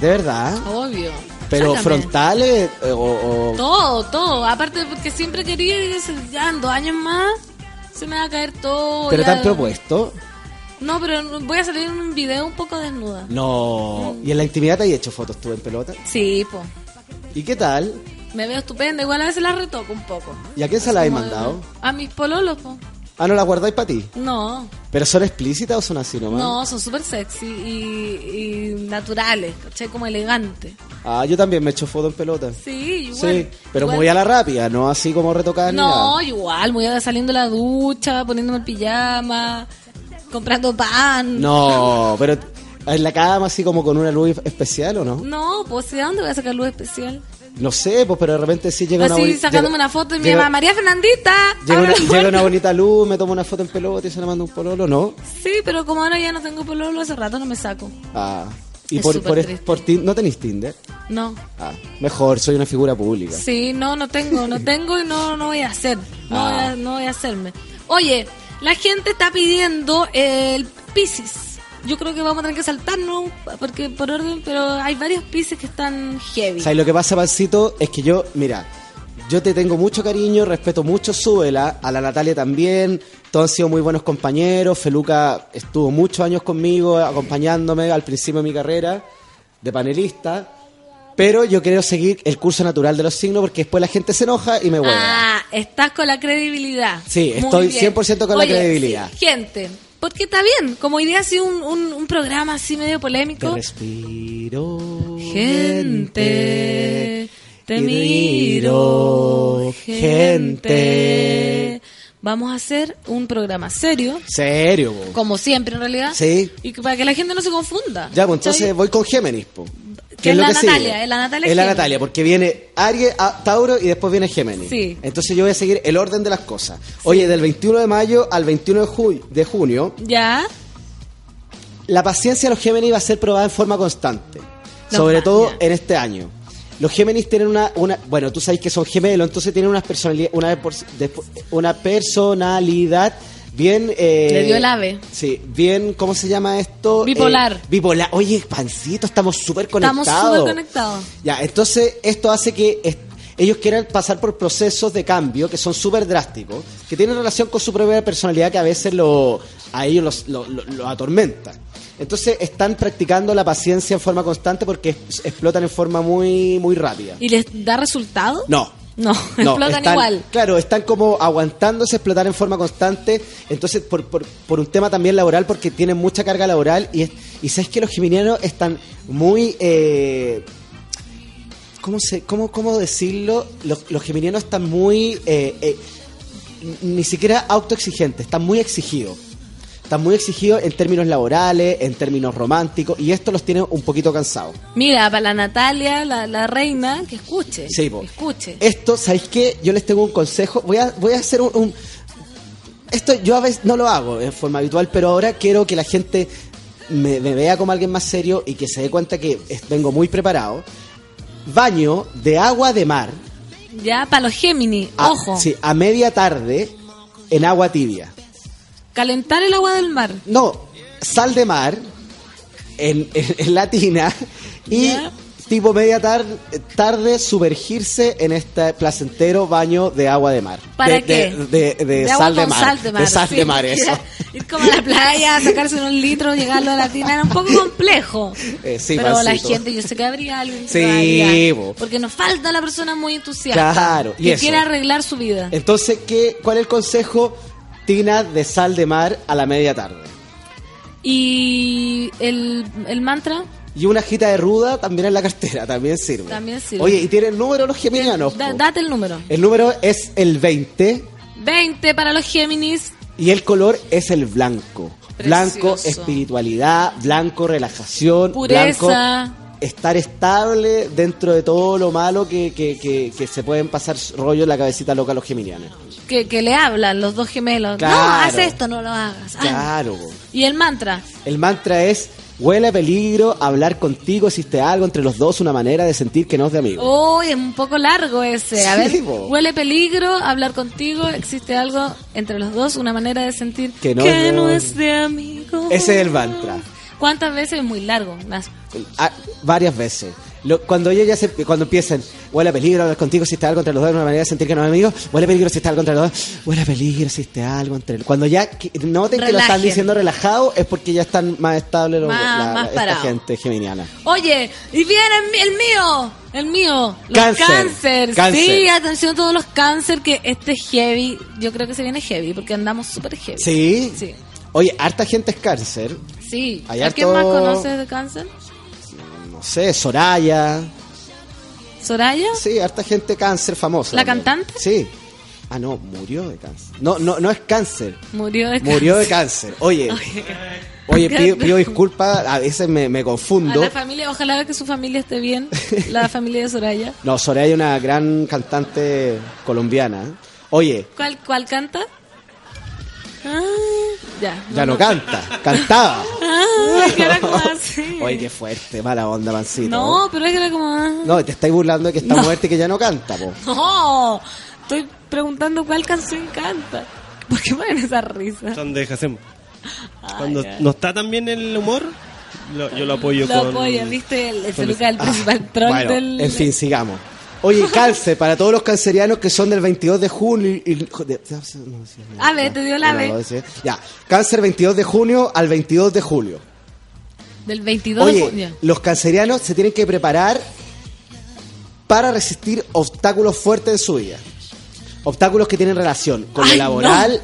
¿De verdad? Obvio. ¿Pero Sácame. frontales eh, o...? o- Todo, todo. Aparte porque siempre quería ya en dos años más se me va a caer todo. ¿Pero te han propuesto? No, pero voy a salir en un video un poco desnuda. No. ¿Y en la intimidad te has hecho fotos tú en pelota? Sí, po. ¿Y qué tal? Me veo estupenda. Igual a veces la retoco un poco. ¿Y a quién se la has mandado? A mis pololos, po. Ah, ¿no la guardáis para ti? No, ¿Pero son explícitas o son así nomás? no, son súper sexy y, y naturales, ¿cachai? Como elegantes. Ah, yo también me echo foto en pelota. Sí, igual. Sí, pero igual. muy a la rápida, no así como retocada ni No, nada. igual, muy a- saliendo de la ducha, poniéndome el pijama, comprando pan. No, pero en la cama así como con una luz especial o no? No, pues ¿de dónde voy a sacar luz especial? No sé, pues pero de repente sí llega una Así sacándome llega- una foto y mi llega- mamá, María Fernandita. Llega una, la llega puerta". una bonita luz, me tomo una foto en pelota y se la mando un pololo, ¿no? Sí, pero como ahora ya no tengo pololo, hace rato no me saco. Ah. Y Es por, por, por ti, ¿no tenéis Tinder? No. Ah, mejor, soy una figura pública. Sí, no, no tengo, no tengo y no, no voy a hacer. No, Ah. voy a, no voy a hacerme. Oye, la gente está pidiendo el Pisces. Yo creo que vamos a tener que saltarnos, porque por orden, pero hay varios Pisces que están heavy. O sea, y lo que pasa, Pancito, es que yo, mira, yo te tengo mucho cariño, respeto mucho Súbela, a la Natalia también, todos han sido muy buenos compañeros, Feluca estuvo muchos años conmigo, acompañándome al principio de mi carrera de panelista, pero yo quiero seguir el curso natural de los signos porque después la gente se enoja y me vuelve. Ah, estás con la credibilidad. Sí, estoy bien. 100% con la credibilidad. sí, gente, porque está bien, como día ha sido un, un, un programa así medio Te polémico. respiro, Gente, te miro, gente. Vamos a hacer un programa serio, Serio, po. como siempre en realidad. Sí. Y para que la gente no se confunda. Ya, pues entonces voy con Géminis, po. Que es la? Natalia, es la Natalia Es la. Natalia, porque viene Aries, Tauro y después viene Géminis. Sí. Entonces yo voy a seguir el orden de las cosas. Oye, del 21 de mayo al 21 de, ju- de junio, Ya. la paciencia de los Géminis va a ser probada en forma constante. Los sobre todo ya. en este año. Los Géminis tienen una, una, bueno, tú sabes que son gemelos, entonces tienen una personalidad, una, una personalidad bien... eh, Le dio el ave. Sí, bien, ¿cómo se llama esto? Bipolar. Eh, bipolar. Oye, pancito, estamos súper conectados. Estamos súper conectados. Ya, entonces esto hace que ellos quieran pasar por procesos de cambio que son súper drásticos, que tienen relación con su propia personalidad que a veces lo, a ellos los, lo, lo- lo atormenta. Entonces están practicando la paciencia en forma constante porque explotan en forma muy, muy rápida. ¿Y les da resultado? No. No, No, explotan están- igual. Claro, están como aguantándose explotar en forma constante. Entonces, por, por, por un tema también laboral, porque tienen mucha carga laboral. Y, es- y sabes que los geminianos están muy. Eh, ¿cómo, se, cómo, ¿Cómo decirlo? Los, los geminianos están muy. eh, eh, ni siquiera autoexigentes, están muy exigidos. Están muy exigidos en términos laborales, en términos románticos, y esto los tiene un poquito cansados. Mira, para la Natalia, la, la reina, que escuche. Sí, que escuche. Esto, ¿sabéis qué? Yo les tengo un consejo. Voy a, voy a hacer un, un- Esto yo a veces no lo hago en forma habitual, pero ahora quiero que la gente me, me vea como alguien más serio y que se dé cuenta que es- vengo muy preparado. Baño de agua de mar. Ya, para los Géminis, a- ojo. sí, a media tarde en agua tibia. Calentar el agua del mar. No, sal de mar en, en- en la tina y tipo media tar- tarde sumergirse en este placentero baño de agua de mar. ¿Para De- qué? De, de- sal mar. sal de mar. De sal sí. de mar, eso. Ir como a la playa, sacarse unos litros, llegarlo a la tina, era un poco complejo. Eh, sí, Pero la gente, yo sé que habría alguien que Sí, lo haría, bo. Porque nos falta la persona muy entusiasta. Claro, y que eso. quiere arreglar su vida. Entonces, ¿qué, ¿cuál es el consejo? Tina de sal de mar a la media tarde. Y el, el mantra, Y una hojita de ruda también en la cartera, también sirve. También sirve. Oye, y tienen número los geminianos. da- date el número. El número es el 20 20 para los Géminis. y el color es el blanco. Blanco, espiritualidad, blanco, relajación, Pureza. blanco, estar estable dentro de todo lo malo que, que, que, que se pueden pasar rollo en la cabecita loca a los geminianos. Que, que le hablan los dos gemelos. Claro. No, haz esto, no lo hagas. Ah. Claro. Y el mantra. El mantra es, huele a peligro, hablar contigo, existe algo entre los dos, una manera de sentir que no es de amigo. Uy, es un poco largo ese. A Sí, ver, huele peligro, hablar contigo, existe algo entre los dos, una manera de sentir Que no es de- no es de amigo. Ese es el mantra. ¿Cuántas veces? Es muy largo. Las- Ah, varias veces. Lo- cuando ellos ya se, cuando empiecen, huele a peligro, hablar contigo, existe algo entre los dos, una manera de sentir que no es amigo, huele a peligro, existe algo entre los dos, huele a peligro, existe algo entre los Cuando ya que- noten que lo están diciendo relajado, es porque ya están más estables los- la- más esta parados. gente geminiana. Oye, y viene el mío. El mío, los Cáncer. cáncer. Cáncer. Sí, atención a todos los cáncer, que este es heavy. Yo creo que se viene heavy, porque andamos súper heavy. ¿Sí? Sí. Oye, harta gente es cáncer. Sí. Hay ¿A quién harto- más conoces de cáncer? No sé, Soraya. ¿Soraya? Sí, harta gente cáncer famosa. ¿La también. cantante? Sí. Ah, no, murió de cáncer. No, no, no es cáncer. Murió de Murió de cáncer. cáncer. Oye, oye, pido, pido disculpas, a veces me, me A confundo. la familia, ojalá que su familia esté bien. La familia de Soraya. No, Soraya es una gran cantante colombiana. Oye, ¿Cuál, cuál canta? Ah, ya. ya no canta, cantaba. Ah, que era como así. Oye, qué fuerte, mala onda, mancito. No, pero es que era como. ah. No, te estáis burlando de que está No. muerta y que ya no canta, po. No, estoy preguntando cuál canción canta. ¿Por qué ponen esa risa? Son de Hacemos. Ah, Cuando no está tan bien el humor, lo- yo lo apoyo Lo con... apoya, ¿viste? El, el peluca del principal troll Ah, Bueno, del. en fin, sigamos. Oye, cáncer, para todos los cancerianos que son del 22 de junio y... y- de- no, sí, no, A ver, te dio la B. Ya, cáncer 22 de junio al 22 de julio. Del 22 de junio. los cancerianos se tienen que preparar para resistir obstáculos fuertes en su vida. Obstáculos que tienen relación con lo Ay, laboral,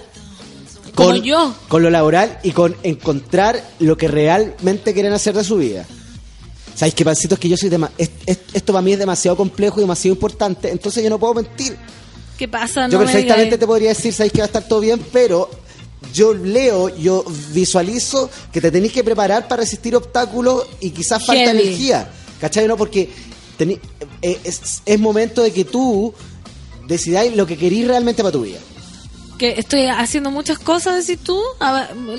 con, yo. con lo laboral y con encontrar lo que realmente quieren hacer de su vida. ¿Sabéis qué, Pancito? Es que yo soy... dema- es- es- esto para mí es demasiado complejo y demasiado importante, entonces yo no puedo mentir. ¿Qué pasa? yo No me perfectamente te podría decir, sabéis que va a estar todo bien, pero yo leo, yo visualizo que te tenéis que preparar para resistir obstáculos y quizás falta energía. ¿Cachai? No, porque tení- eh, es, es momento de que tú decidáis lo que querís realmente para tu vida. Que estoy haciendo muchas cosas, decís tú.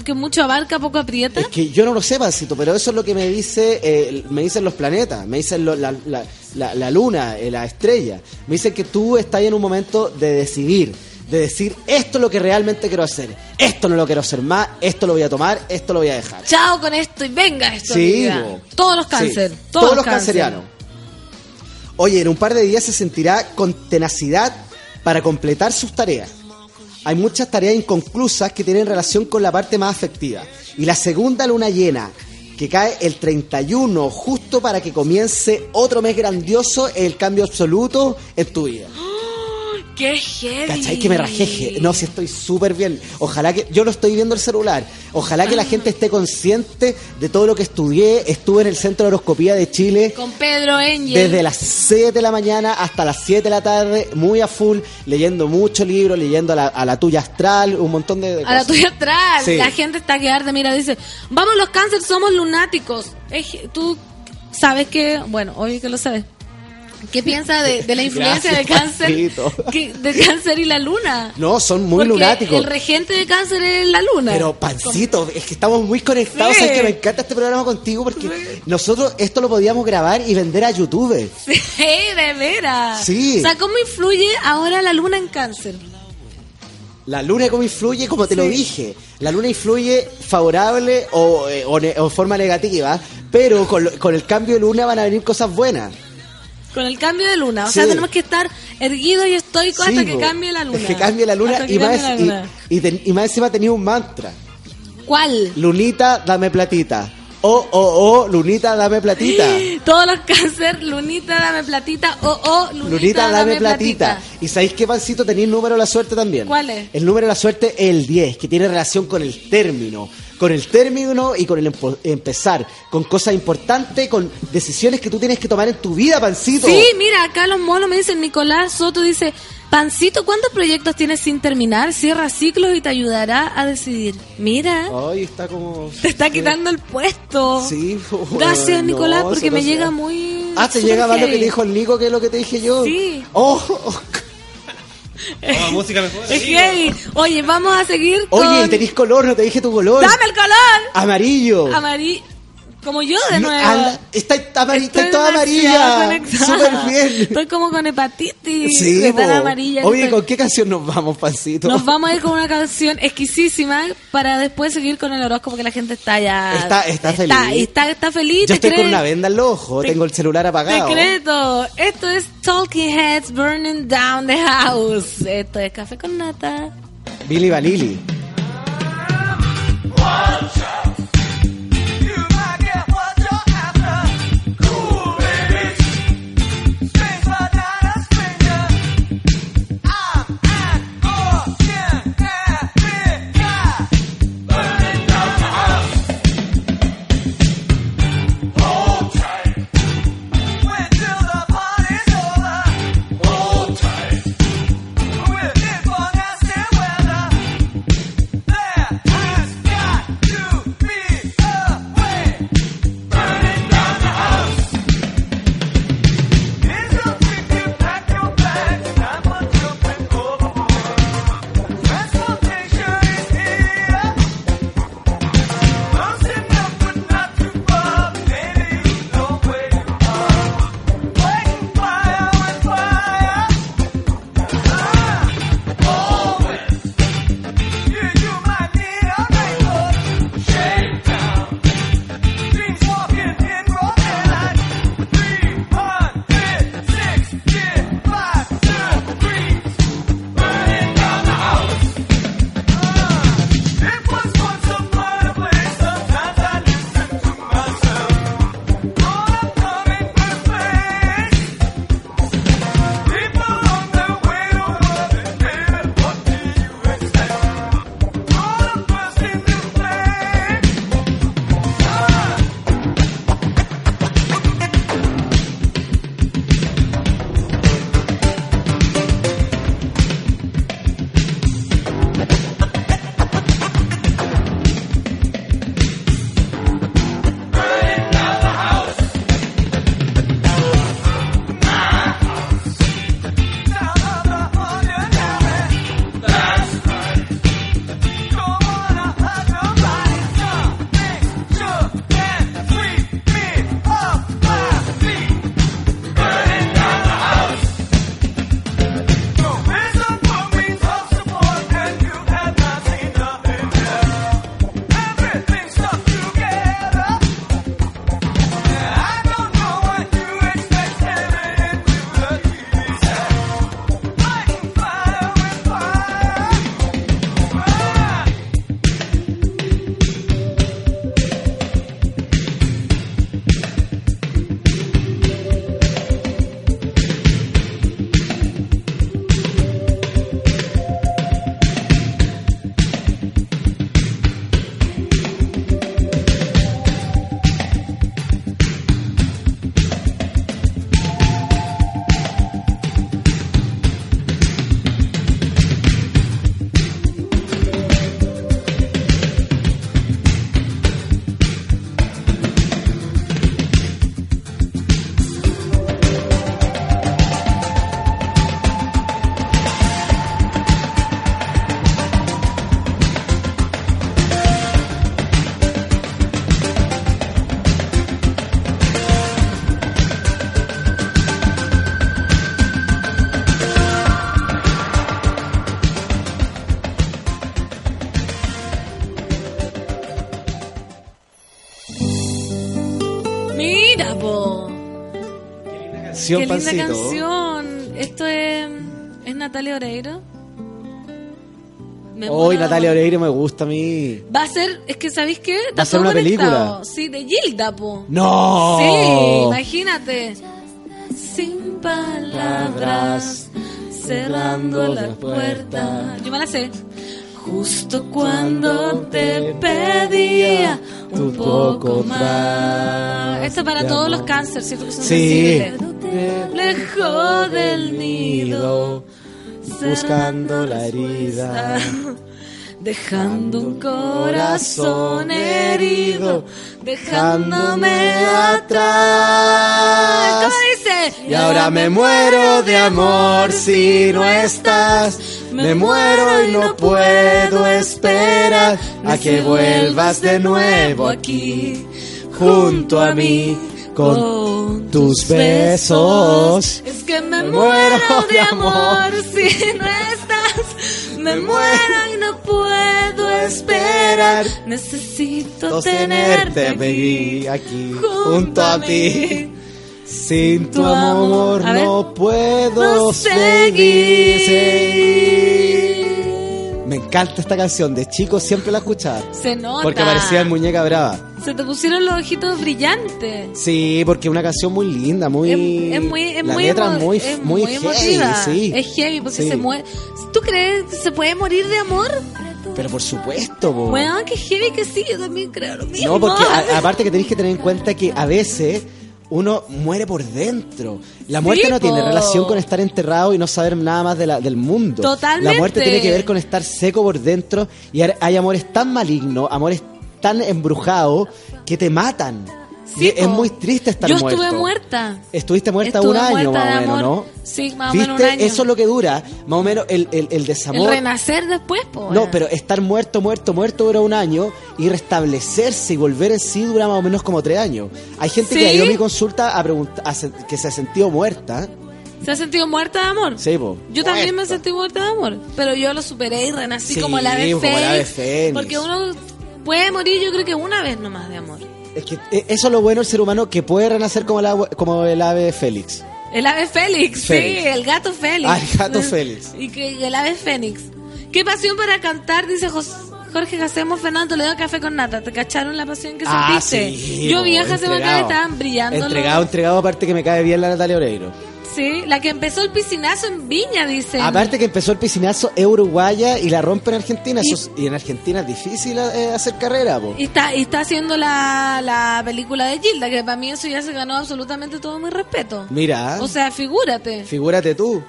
Que mucho abarca, poco aprieta. Es que yo no lo sé, Pancito, pero eso es lo que me dice, eh, me dicen los planetas, me dicen lo- la, la- la- la luna, eh, la estrella. Me dicen que tú estás en un momento de decidir, de decir, esto es lo que realmente quiero hacer, esto no lo quiero hacer más, esto lo voy a tomar, esto lo voy a dejar. Chao con esto y venga esto. Sí. Todos los cáncer. Sí, todos, todos los cáncer. cancerianos. Oye, en un par de días se sentirá con tenacidad para completar sus tareas. Hay muchas tareas inconclusas que tienen relación con la parte más afectiva. Y la segunda luna llena, que cae el 31, justo para que comience otro mes grandioso, el cambio absoluto en tu vida. ¡Qué heavy! ¿Cachai? Que me rajeje. No, si estoy súper bien. Ojalá que. Yo lo estoy viendo el celular. Ojalá que la gente esté consciente de todo lo que estudié. Estuve en el Centro de Horoscopía de Chile. Con Pedro Angel. Desde las 7 de la mañana hasta las 7 de la tarde, muy a full, leyendo muchos libros, leyendo a la, a la tuya astral, un montón de, de A la tuya. Sí. La gente está que arde. Mira, dice: Vamos, los cáncer somos lunáticos. Tú sabes que. Bueno, obvio que lo sabes. ¿Qué piensas de, de la influencia Gracias, de cáncer? Que- de cáncer y la luna. No, son muy Porque lunáticos. El regente de cáncer es la luna. Pero pancito, es que estamos muy conectados. Sí. Es que me encanta este programa contigo porque nosotros esto lo podíamos grabar y vender a YouTube. Sí, de veras. Sí. O sea, ¿cómo influye ahora la luna en cáncer? La luna cómo influye, como te lo dije. La luna influye favorable o, eh, o o forma negativa, pero con, con el cambio de luna van a venir cosas buenas. Con el cambio de luna. O sea, tenemos que estar erguidos y estoicos hasta que cambie la luna. Es que cambie la luna y más, la y, luna. y ten- y más encima tenía un mantra. ¿Cuál? Lunita, dame platita. Oh, oh, oh, Lunita, dame platita. Todos los cáncer, lunita, dame platita. O, oh, lunita, Lunita, dame, platita. Y sabéis qué, Pancito, tenía el número de la suerte también. ¿Cuál es? El número de la suerte es el 10, que tiene relación con el término. Con el término y con el empezar. Con cosas importantes, con decisiones que tú tienes que tomar en tu vida, Pancito. Sí, mira, acá los monos me dicen, Nicolás Soto dice, Pancito, ¿cuántos proyectos tienes sin terminar? Cierra ciclos y te ayudará a decidir. Mira, Ay, está como... te está quitando el puesto. Sí. Gracias, no, Nicolás, porque me llega muy... Ah, te llega más lo que dijo el Nico que lo que te dije yo. Sí. Oh, oh. Oh, música mejor. Es heavy. Oye, vamos a seguir con... Oye, tenés color, no te dije tu color. ¡Dame el color! Amarillo. Amarillo. Como yo de No, nuevo. anda, está, está, amari- está Estoy toda amarilla. Súper bien. Estoy como con hepatitis. Sí, amarilla. Oye, estoy. ¿con qué canción nos vamos, Pancito? Nos vamos a ir con una canción exquisísima para después seguir con el horóscopo que la gente está ya. Está- está feliz. Está, está feliz. Yo te estoy con una venda ojos, te- tengo el celular apagado. Secreto. Esto es Talking Heads Burning Down the House. Esto es Café con Nata. Billy Vanilli. Canción, Qué linda pancito. canción. Esto es, es Natalia Oreiro. Hoy Natalia Oreiro me gusta a mí. Va a ser, es que ¿sabéis qué? Está ¿Va a ser una película? Sí, de Gilda, po. ¡No! Sí, imagínate. Sin palabras, cerrando la puerta. Yo me la sé. Justo cuando te pedía un poco más. Esto es para todos los cánceres, ¿cierto? Que son Sí. sensibles. Lejos del nido, buscando la herida. Dejando un corazón herido, dejándome atrás. ¿Cómo dice? Y ahora me muero de amor si no estás. Me muero y no puedo esperar a que vuelvas de nuevo aquí junto a mí con tus besos. Es que me Me muero muero de amor amor. si no estás. Me muero y no puedo esperar. Necesito tenerte aquí aquí junto a ti. Sin tu amor no puedo No seguir. seguir. Me encanta esta canción, de chico siempre la escuchaba. Se nota. Porque parecía en Muñeca Brava. Se te pusieron los ojitos brillantes. Sí, porque es una canción muy linda, muy. Es, es muy, es la muy, letra emo- muy, es muy, muy heavy, sí. Es heavy porque Sí. se muere. ¿Tú crees que se puede morir de amor? Pero por supuesto, po. Bueno, que heavy que sí, yo también creo lo mismo. No, porque a- aparte que tenéis que tener en cuenta que a veces uno muere por dentro. La muerte no tiene relación con estar enterrado y no saber nada más de la- del mundo. Totalmente. La muerte tiene que ver con estar seco por dentro y hay amores tan malignos, amores tan embrujados que te matan. Sí, es muy triste estar Yo muerto. estuve muerta. Estuviste muerta Estuve un año muerta más o de menos, amor. ¿no? Sí, más o menos un año. Eso es lo que dura, más o menos el, el, el desamor. El renacer después, po. No, pero estar muerto, muerto, muerto dura un año y restablecerse y volver en sí dura más o menos como tres años. Hay gente ¿Sí? que ha ido a mi consulta a preguntar, a que se ha sentido muerta. ¿Se ha sentido muerta de amor? Sí, po. Yo también me Muerta. sentí muerta de amor, pero yo lo superé y renací Sí, como el ave como el ave fénix. fénix. Porque uno puede morir, yo creo que una vez nomás de amor. Es que eh, eso es lo bueno del ser humano que puede renacer como el, ave- como el ave Félix. El ave Félix, Félix. sí, el gato Félix. Ah, el gato Félix. Y que el ave Fénix. Qué pasión para cantar, dice Jos- Jorge Jacemo Fernando le doy café con nata. ¿Te cacharon la pasión que Ah, sentiste? sí. Yo vi a Jacemo acá estaban brillando. Entregado, entregado, aparte que me cae bien la Natalia Oreiro. Sí, la que empezó el piscinazo en Viña, dice. Aparte que empezó el piscinazo es uruguaya y la rompe en Argentina. Eso Y, en Argentina es difícil eh, hacer carrera, po. Y está, y está haciendo la, la película de Gilda, que para mí eso ya se ganó absolutamente todo mi respeto. Mira, O sea, figúrate. figúrate tú.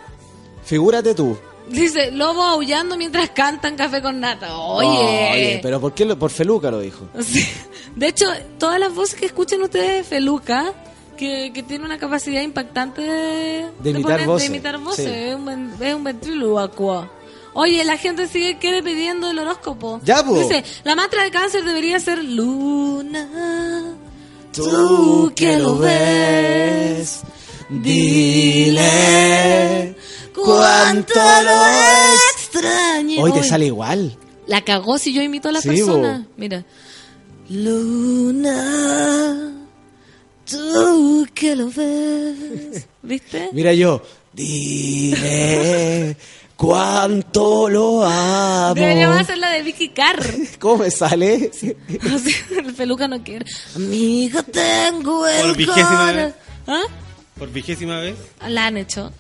Figúrate tú. Dice, lobo aullando mientras cantan café con nata. Oye. Oye, pero ¿por qué? lo- por Feluca lo dijo. Sí. De hecho, todas las voces que escuchan ustedes de Feluca, que, que tiene una capacidad impactante de, De imitar voces, de imitar voces. sí. Es un, es un ventrílocuo. Oye, la gente sigue quiere pidiendo el horóscopo. Ya, po. Dice, la mantra de cáncer debería ser Luna. Tú que lo ves, dile cuánto lo extraño. Hoy te sale igual. La cagó si yo imito a la Sí, persona. bo. Mira. Luna, tú que lo ves. ¿Viste? Mira yo, dile cuánto lo amo. Deberíamos hacer la de Vicky Carr. ¿Cómo me sale? Así, el peluca no quiere. Amiga, tengo el Por vigésima cora- vez. ¿Ah? Por vigésima vez. La han hecho.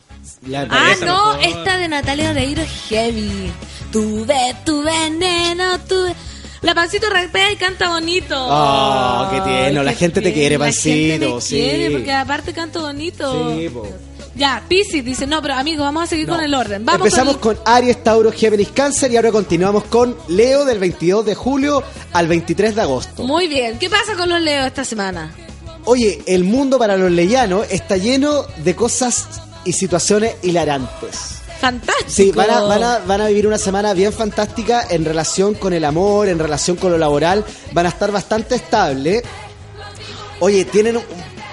La- Ah, esa no, mejor. esta de Natalia Oreiro es heavy. Tuve tu veneno, tuve. La pancito rapea y canta bonito. Oh, qué tierno. La gente te quiere, La gente Pancito, me sí. quiere porque aparte canta bonito. Sí, po. Ya, Piscis dice, no, pero amigo, vamos a seguir No. con el orden. Vamos Empezamos con... con Aries, Tauro, Géminis, Cáncer y ahora continuamos con Leo del 22 de julio al 23 de agosto. Muy bien, ¿qué pasa con los Leo esta semana? Oye, el mundo para los leyanos está lleno de cosas y situaciones hilarantes. Fantástico. Sí, van a, van, a, van a vivir una semana bien fantástica en relación con el amor, en relación con lo laboral. Van a estar bastante estables. Oye, tienen,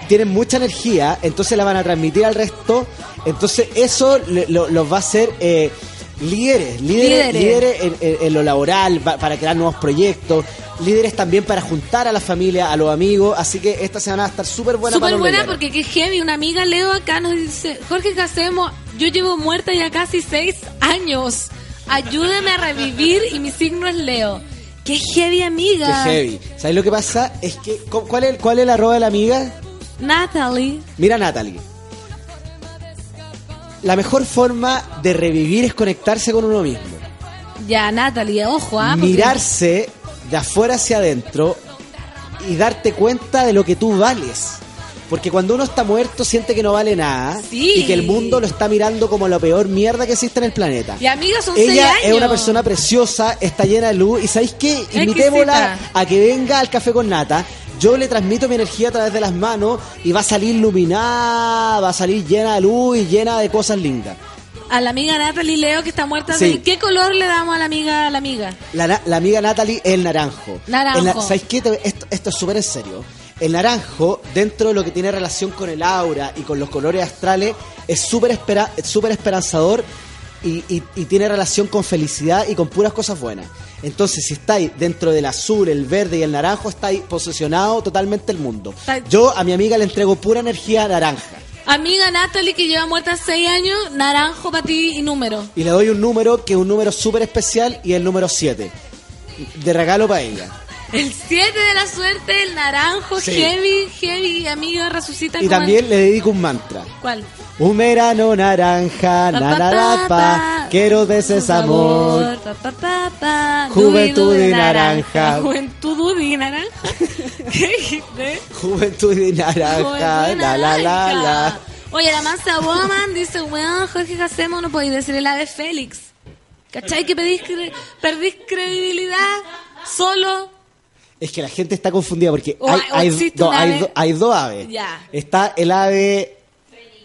tienen mucha energía, entonces la van a transmitir al resto. Entonces eso le- lo- los va a hacer eh, líderes, líderes, Líderes. líderes en, en- en lo laboral, pa- para crear nuevos proyectos, líderes también para juntar a la familia, a los amigos, así que esta semana va a estar súper buena para Súper los buena porque qué heavy. Una amiga Leo acá nos dice, Jorge Casemo, yo llevo muerta ya casi seis años. Ayúdame a revivir y mi signo es Leo. Qué heavy, Qué amiga. heavy. ¿Sabes lo que pasa? Es que, ¿cu- ¿cuál es, cuál es el arroba de la amiga? Natalie. Mira, Natalie. La mejor forma de revivir es conectarse con uno mismo. Ya, Natalie, ojo, ¿ah? porque- Mirarse de afuera hacia adentro y darte cuenta de lo que tú vales. Porque cuando uno está muerto siente que no vale nada Sí. y que el mundo lo está mirando como la peor mierda que existe en el planeta. Y amiga, son seis Ella años. es una persona preciosa, está llena de luz y ¿sabéis qué? Invitémosla a que venga al café con nata. Yo le transmito mi energía a través de las manos y va a salir iluminada, va a salir llena de luz y llena de cosas lindas. A la amiga Natalie Leo que está muerta. Sí. ¿Qué color le damos a la amiga a la amiga? La, la amiga Natalie es el naranjo. Naranjo. El ¿Sabéis qué? Esto, esto es súper en serio. El naranjo, dentro de lo que tiene relación con el aura y con los colores astrales, es súper espera- es súper esperanzador y, y- y tiene relación con felicidad y con puras cosas buenas. Entonces, si estáis dentro del azul, el verde y el naranjo, estáis posesionado totalmente el mundo. Yo a mi amiga le entrego pura energía naranja. Amiga Natalie que lleva muerta seis años, naranjo para ti y número. Y le doy un número que es un número súper especial y el número 7. De regalo para ella. El 7 de la suerte, el naranjo, Sí. heavy, heavy, amiga, resucita. Y también el- le dedico un mantra. ¿Cuál? Un verano naranja, quiero de ese amor. Juventud y naranja. Juventud y naranja. ¿Qué dijiste? Juventud y naranja, la la la la. Oye, la mansa woman dice, weón, Jorge Hacemos no podéis decir el ave Félix. ¿Cachai? Que pedís cre- perdís credibilidad solo. Es que la gente está confundida porque hay, hay- hay, do- do- dos aves. Ya. Está el ave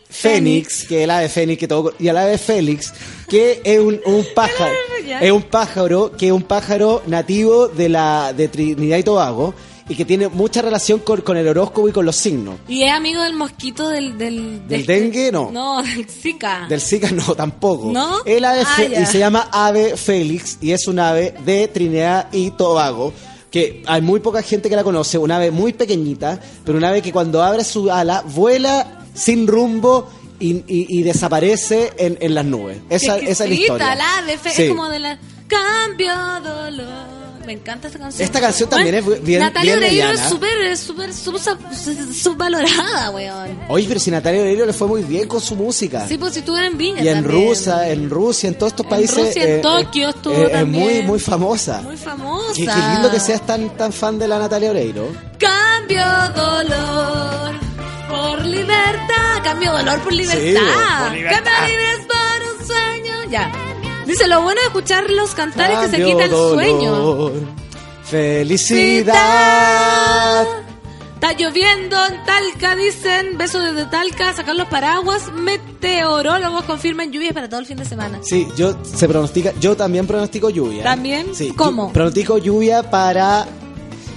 Fénix, que es el ave Fénix que todo, y el ave Félix, que es un, un pájaro, es un pájaro que es un pájaro nativo de la de Trinidad y Tobago y que tiene mucha relación con, con el horóscopo y con los signos. Y es amigo del mosquito del... ¿Del, ¿Del dengue? No. No, del Zika. Del Zika no, tampoco. ¿No? El ave Ah, y se llama ave Félix y es un ave de Trinidad y Tobago que hay muy poca gente que la conoce, una ave muy pequeñita, pero una ave que cuando abre su ala vuela sin rumbo y, y- y desaparece en, en las nubes. Esa, esa es la historia. la ave fe- Sí. Es como de la... Cambio dolor. Me encanta esta canción. Esta canción también es bien- Natalia bien Oreiro mediana. es súper, es súper, sub- subvalorada, weón. Oye, pero si Natalia Oreiro le fue muy bien con su música. Sí, pues si eres en Viña y en también. Rusia, en Rusia, en todos estos En países. Rusia, en Tokio estuvo es también. muy, muy famosa. Muy famosa. Qué, qué lindo que seas tan, tan fan de la Natalia Oreiro. Cambio dolor por libertad. Cambio dolor por libertad. por libertad. Cambio libertad por un sueño. Ya. Dice, lo bueno de escucharlos cantar es que se quita el sueño. Felicidad. Está lloviendo en Talca, dicen. Besos desde Talca, sacar los paraguas. Meteorólogos confirman lluvias para todo el fin de semana. Sí, yo se pronostica, yo también pronostico lluvia. ¿También? Sí, ¿Cómo? pronostico lluvia para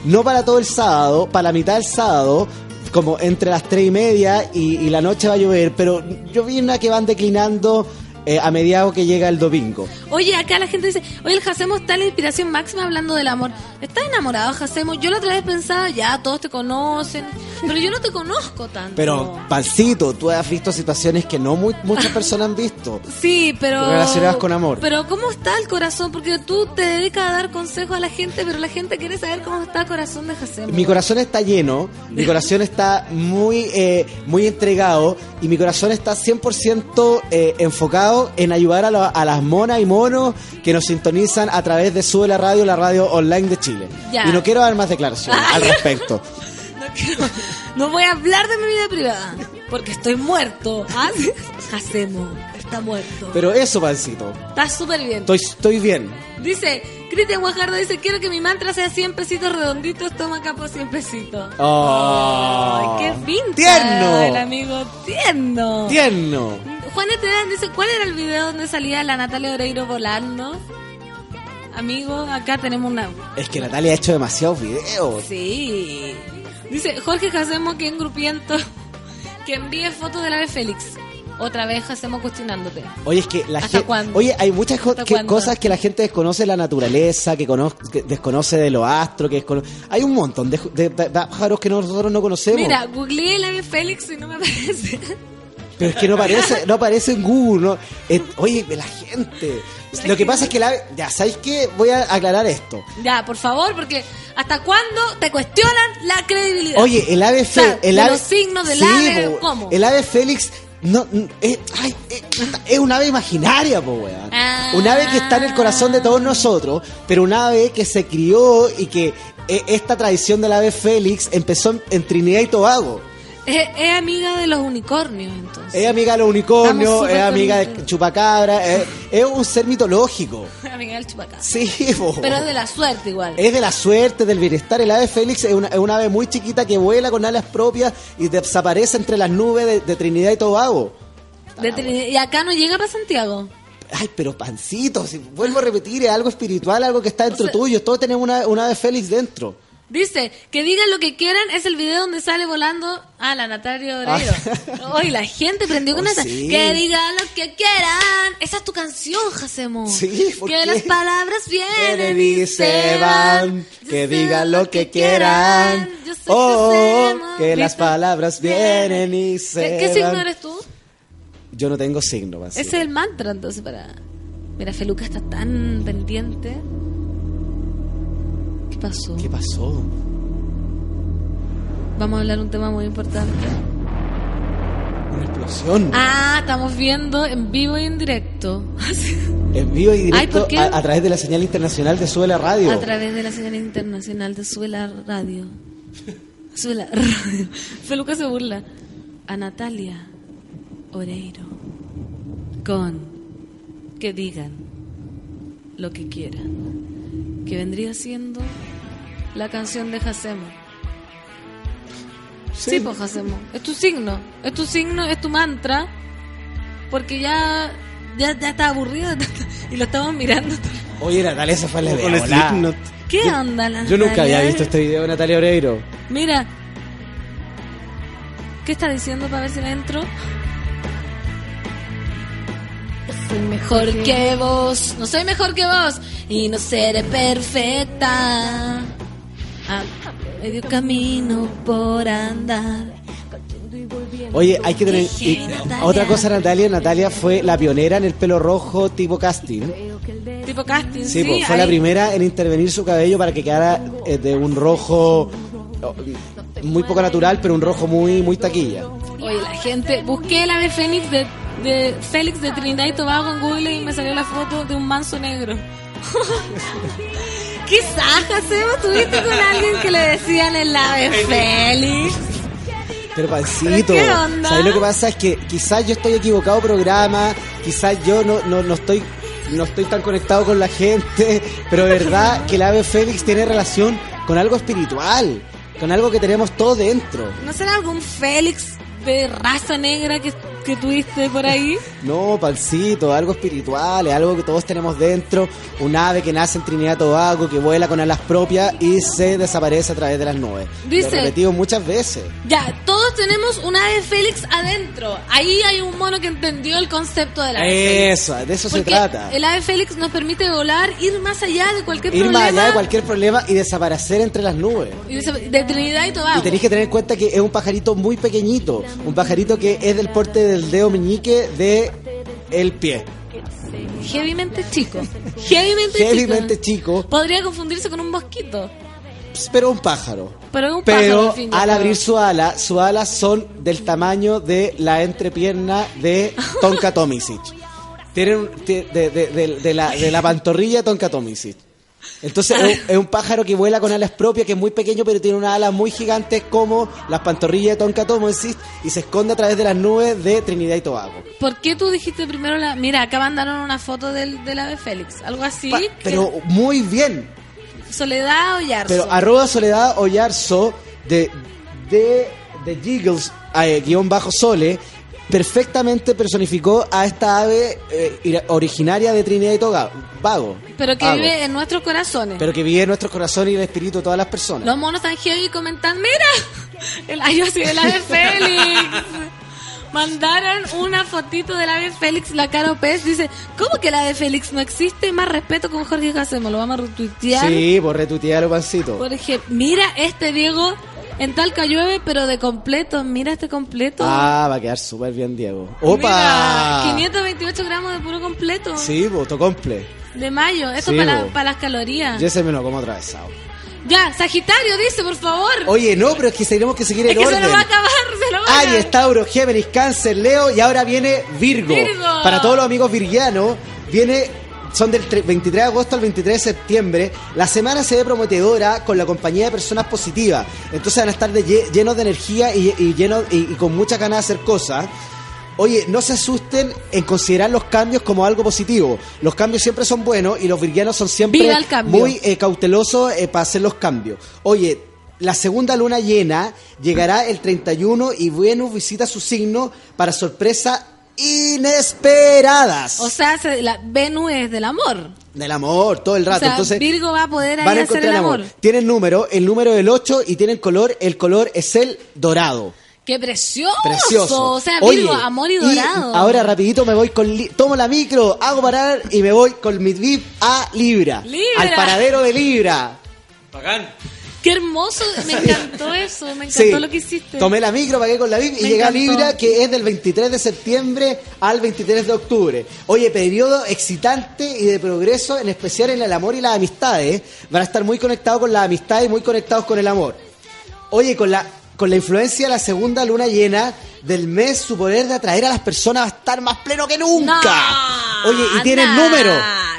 no para todo el sábado, para la mitad del sábado, como entre las tres y media y, y la noche va a llover, pero yo vi una que van declinando eh, a mediados que llega el domingo. Oye, acá la gente dice, oye, el Jacemo está en la inspiración máxima hablando del amor. ¿Estás enamorado, Jacemo? Yo la otra vez pensaba, ya, todos te conocen, pero yo no te conozco tanto. Pero, Pancito, tú has visto situaciones que no muy- muchas personas han visto. Sí, pero... Relacionadas con amor. Pero ¿cómo está el corazón? Porque tú te dedicas a dar consejos a la gente, pero la gente quiere saber cómo está el corazón de Jacemo. Mi corazón está lleno, mi corazón está muy, eh, muy entregado y mi corazón está 100% eh, enfocado en ayudar a, la- a las monas y monos que nos sintonizan a través de Sube la Radio, la radio online de Chile. Ya. Y no quiero dar más declaraciones Ay. al respecto. No, quiero- no voy a hablar de mi vida privada, porque estoy muerto. ¿Ah? Jacemo está muerto. Pero eso, Pancito, Está súper bien. estoy, estoy bien. Dice, Cristian Guajardo dice, quiero que mi mantra sea 100 pesitos redonditos, toma capo 100 pesitos. Oh, qué pinta. ¡Tierno! El amigo tierno. Tierno. Dice, ¿cuál era el video donde salía la Natalia Oreiro volando? Amigo, acá tenemos una... Es que Natalia ha hecho demasiados videos. Sí. Dice, Jorge Jacemo, que engrupiento, que envíe fotos del ave Félix. otra vez hacemos cuestionándote. Oye, es que la ¿Hasta gente. Oye, hay muchas jo- ¿Hasta que- cosas que la gente desconoce de la naturaleza, que, que desconoce de los astros, que descono- Hay un montón de, de- de pájaros que nosotros no conocemos. Mira, googleé el ave Félix y no me aparece. Pero es que no aparece, no aparece en Google. No. Oye, la gente. Lo que pasa es que la. Ya, ¿sabéis qué? Voy a aclarar esto. ya, por favor, porque ¿hasta cuándo te cuestionan la credibilidad? Oye, el ave O sea, el ave, los signos del Sí, ave, ¿cómo? El ave Félix. No, es, ay, es, es un ave imaginaria, po, weón. Ah. Un ave que está en el corazón de todos nosotros, pero un ave que se crió y que eh, esta tradición del ave Félix empezó en, en Trinidad y Tobago. Es, es amiga de los unicornios, entonces. Es amiga de los unicornios, es amiga de contentos. chupacabra, es, es un ser mitológico. amiga del chupacabra. Sí, po. Pero es de la suerte igual. Es de la suerte, del bienestar. El ave Félix es una, es una ave muy chiquita que vuela con alas propias y desaparece entre las nubes de, de Trinidad y Tobago. De Trinidad- y acá no llega para Santiago. Ay, pero pancito, si vuelvo a repetir, es algo espiritual, algo que está dentro O sea- tuyo. Todos tenemos una, una ave Félix dentro. Dice, que digan lo que quieran, es el video donde sale volando a la Natalia Oreiro. Hoy la gente prendió con Oh, esa. sí. Que digan lo que quieran. Esa es tu canción, Jacemo. Sí, ¿por Que qué? las palabras vienen y se van, que digan lo que quieran. Yo sé Oh, Jacemo. que las palabras vienen y se ¿Qué, qué signo van. eres tú? Yo no tengo signo. Ese es el mantra, entonces, para... Mira, Feluca está tan pendiente. ¿Qué pasó? ¿Qué pasó? Vamos a hablar un tema muy importante. Una explosión. Ah, estamos viendo en vivo y en directo. En vivo y Ay, directo ¿por qué? a, a través de la señal internacional de Suela Radio. A través de la señal internacional de Suela Radio. Suela Radio. Feluca se burla. A Natalia Oreiro. Con que digan lo que quieran. Que vendría siendo la canción de Jacemo. Sí, pues Jacemo. Es tu signo. Es tu signo, es tu mantra. Porque ya, ya, ya está aburrido y lo estamos mirando. Oye, Natalia, esa fue la. Slipknot. ¿Qué onda la Yo nunca Natalia? había visto este video de Natalia Oreiro. Mira. ¿Qué está diciendo para ver si la entro? Soy mejor que vos. No soy mejor que vos. Y no seré perfecta. A medio camino por andar. Oye, hay que tener... y- otra cosa, Natalia. Natalia fue la pionera en el pelo rojo tipo casting. Tipo casting. Sí, Sí, po, fue la primera en intervenir su cabello para que quedara eh, de un rojo oh, muy poco natural, pero un rojo muy muy taquilla. Oye, la gente. Busqué la de Fénix de, de Félix de Trinidad y Tobago en Google y me salió la foto de un manso negro. Quizás, Jacemo, estuviste con alguien que le decían el ave Félix. Pero pancito, ¿Pero qué? ¿sabes lo que pasa? Es que quizás yo estoy equivocado programa, quizás yo no, no, no estoy no estoy tan conectado con la gente, pero verdad que el ave Félix tiene relación con algo espiritual, con algo que tenemos todo dentro. ¿No será algún Félix de raza negra que, que tuviste por ahí? No, pancito, algo espiritual, es algo que todos tenemos dentro, un ave que nace en Trinidad y Tobago, que vuela con alas propias y se desaparece a través de las nubes. Dice- Lo he repetido muchas veces. Ya, todos tenemos un ave Félix adentro. Ahí hay un mono que entendió el concepto del ave Félix. Eso, de eso se Porque trata. el ave Félix nos permite volar, ir más allá de cualquier Ir problema. más allá de cualquier problema y desaparecer entre las nubes. de, de Trinidad y Tobago. Y tenéis que tener en cuenta que es un pajarito muy pequeñito, un pajarito que es del porte del dedo meñique de el pie. Heavymente chico. Heavymente, Heavymente chico. chico, Podría confundirse con un mosquito. pero un pájaro. Pero un pájaro, Pero al fin al abrir su ala, sus alas son del tamaño de la entrepierna de Tonka Tomisic. Tienen de, de- de- de la, de la pantorrilla de Tonka Tomisic. Entonces es un, es un pájaro que vuela con alas propias, que es muy pequeño, pero tiene unas alas muy gigantes como las pantorrillas de Tonka Tomisic y se esconde a través de las nubes de Trinidad y Tobago. ¿Por qué tú dijiste primero la... Mira, acá mandaron una foto del, del ave Félix. Algo así. Pa- que- pero muy bien. Soledad o Yarzo. Pero arroba Soledad Oyarzo de, de, de Giggles, eh, guion bajo Sole, perfectamente personificó a esta ave eh, originaria de Trinidad y Tobago. Pero que Vago. vive en nuestros corazones. Pero que vive en nuestros corazones y en el espíritu de todas las personas. Los monos tan heavy comentan, mira, el ay, yo soy el ave Félix. Mandaron una fotito del ave Félix, la Caro Pez. Dice, ¿cómo que la de Félix no existe? Más respeto con Jorge Hacemos. Lo vamos a retuitear. Sí, por retuitear, pancito. Por ejemplo, mira este Diego en Talca llueve, pero de completo. Mira este completo. Ah, va a quedar súper bien, Diego. Mira, ¡Opa! 528 gramos de puro completo. Sí, voto comple. De mayo. Eso Sí, para, las calorías. Yo ese me lo como atravesado. Ya, Sagitario dice, por favor. Oye, no, pero es que tenemos que seguir es el que orden. se lo va a acabar, se lo va a Aries. Tauro, Géminis, Cáncer, Leo y ahora viene Virgo. Virgo. Para todos los amigos virgianos, viene son del tre- 23 de agosto al 23 de septiembre. La semana se ve prometedora con la compañía de personas positivas. Entonces van a estar de lle- llenos de energía y, y llenos y, y con mucha ganas de hacer cosas. Oye, no se asusten en considerar los cambios como algo positivo. Los cambios siempre son buenos y los virgianos son siempre muy eh, cautelosos eh, para hacer los cambios. Oye, la segunda luna llena llegará el 31 y Venus visita su signo para sorpresa inesperadas O sea, se- la Venus es del amor. del amor todo el O rato. sea, Entonces Virgo va a poder ahí van a hacer encontrar el amor. amor. Tienen número, el número del 8 y tienen color, el color es el dorado. ¡Qué precioso! Precioso. O sea, Oye, Virgo, amor y dorado. ahora rapidito me voy con tomo la micro, hago parar y me voy con mi VIP a Libra, Libra. al paradero de Libra. Bacán. ¡Qué hermoso! Me encantó eso, me encantó Sí, lo que hiciste. Tomé la micro, pagué con la VIP y Me llegué a. Libra, que es del 23 de septiembre al 23 de octubre. Oye, periodo excitante y de progreso, en especial en el amor y las amistades. Van a estar muy conectados con las amistades y muy conectados con el amor. Oye, con la, con la influencia de la segunda luna llena del mes, su poder de atraer a las personas va a estar más pleno que nunca. No, Oye, y tienen número.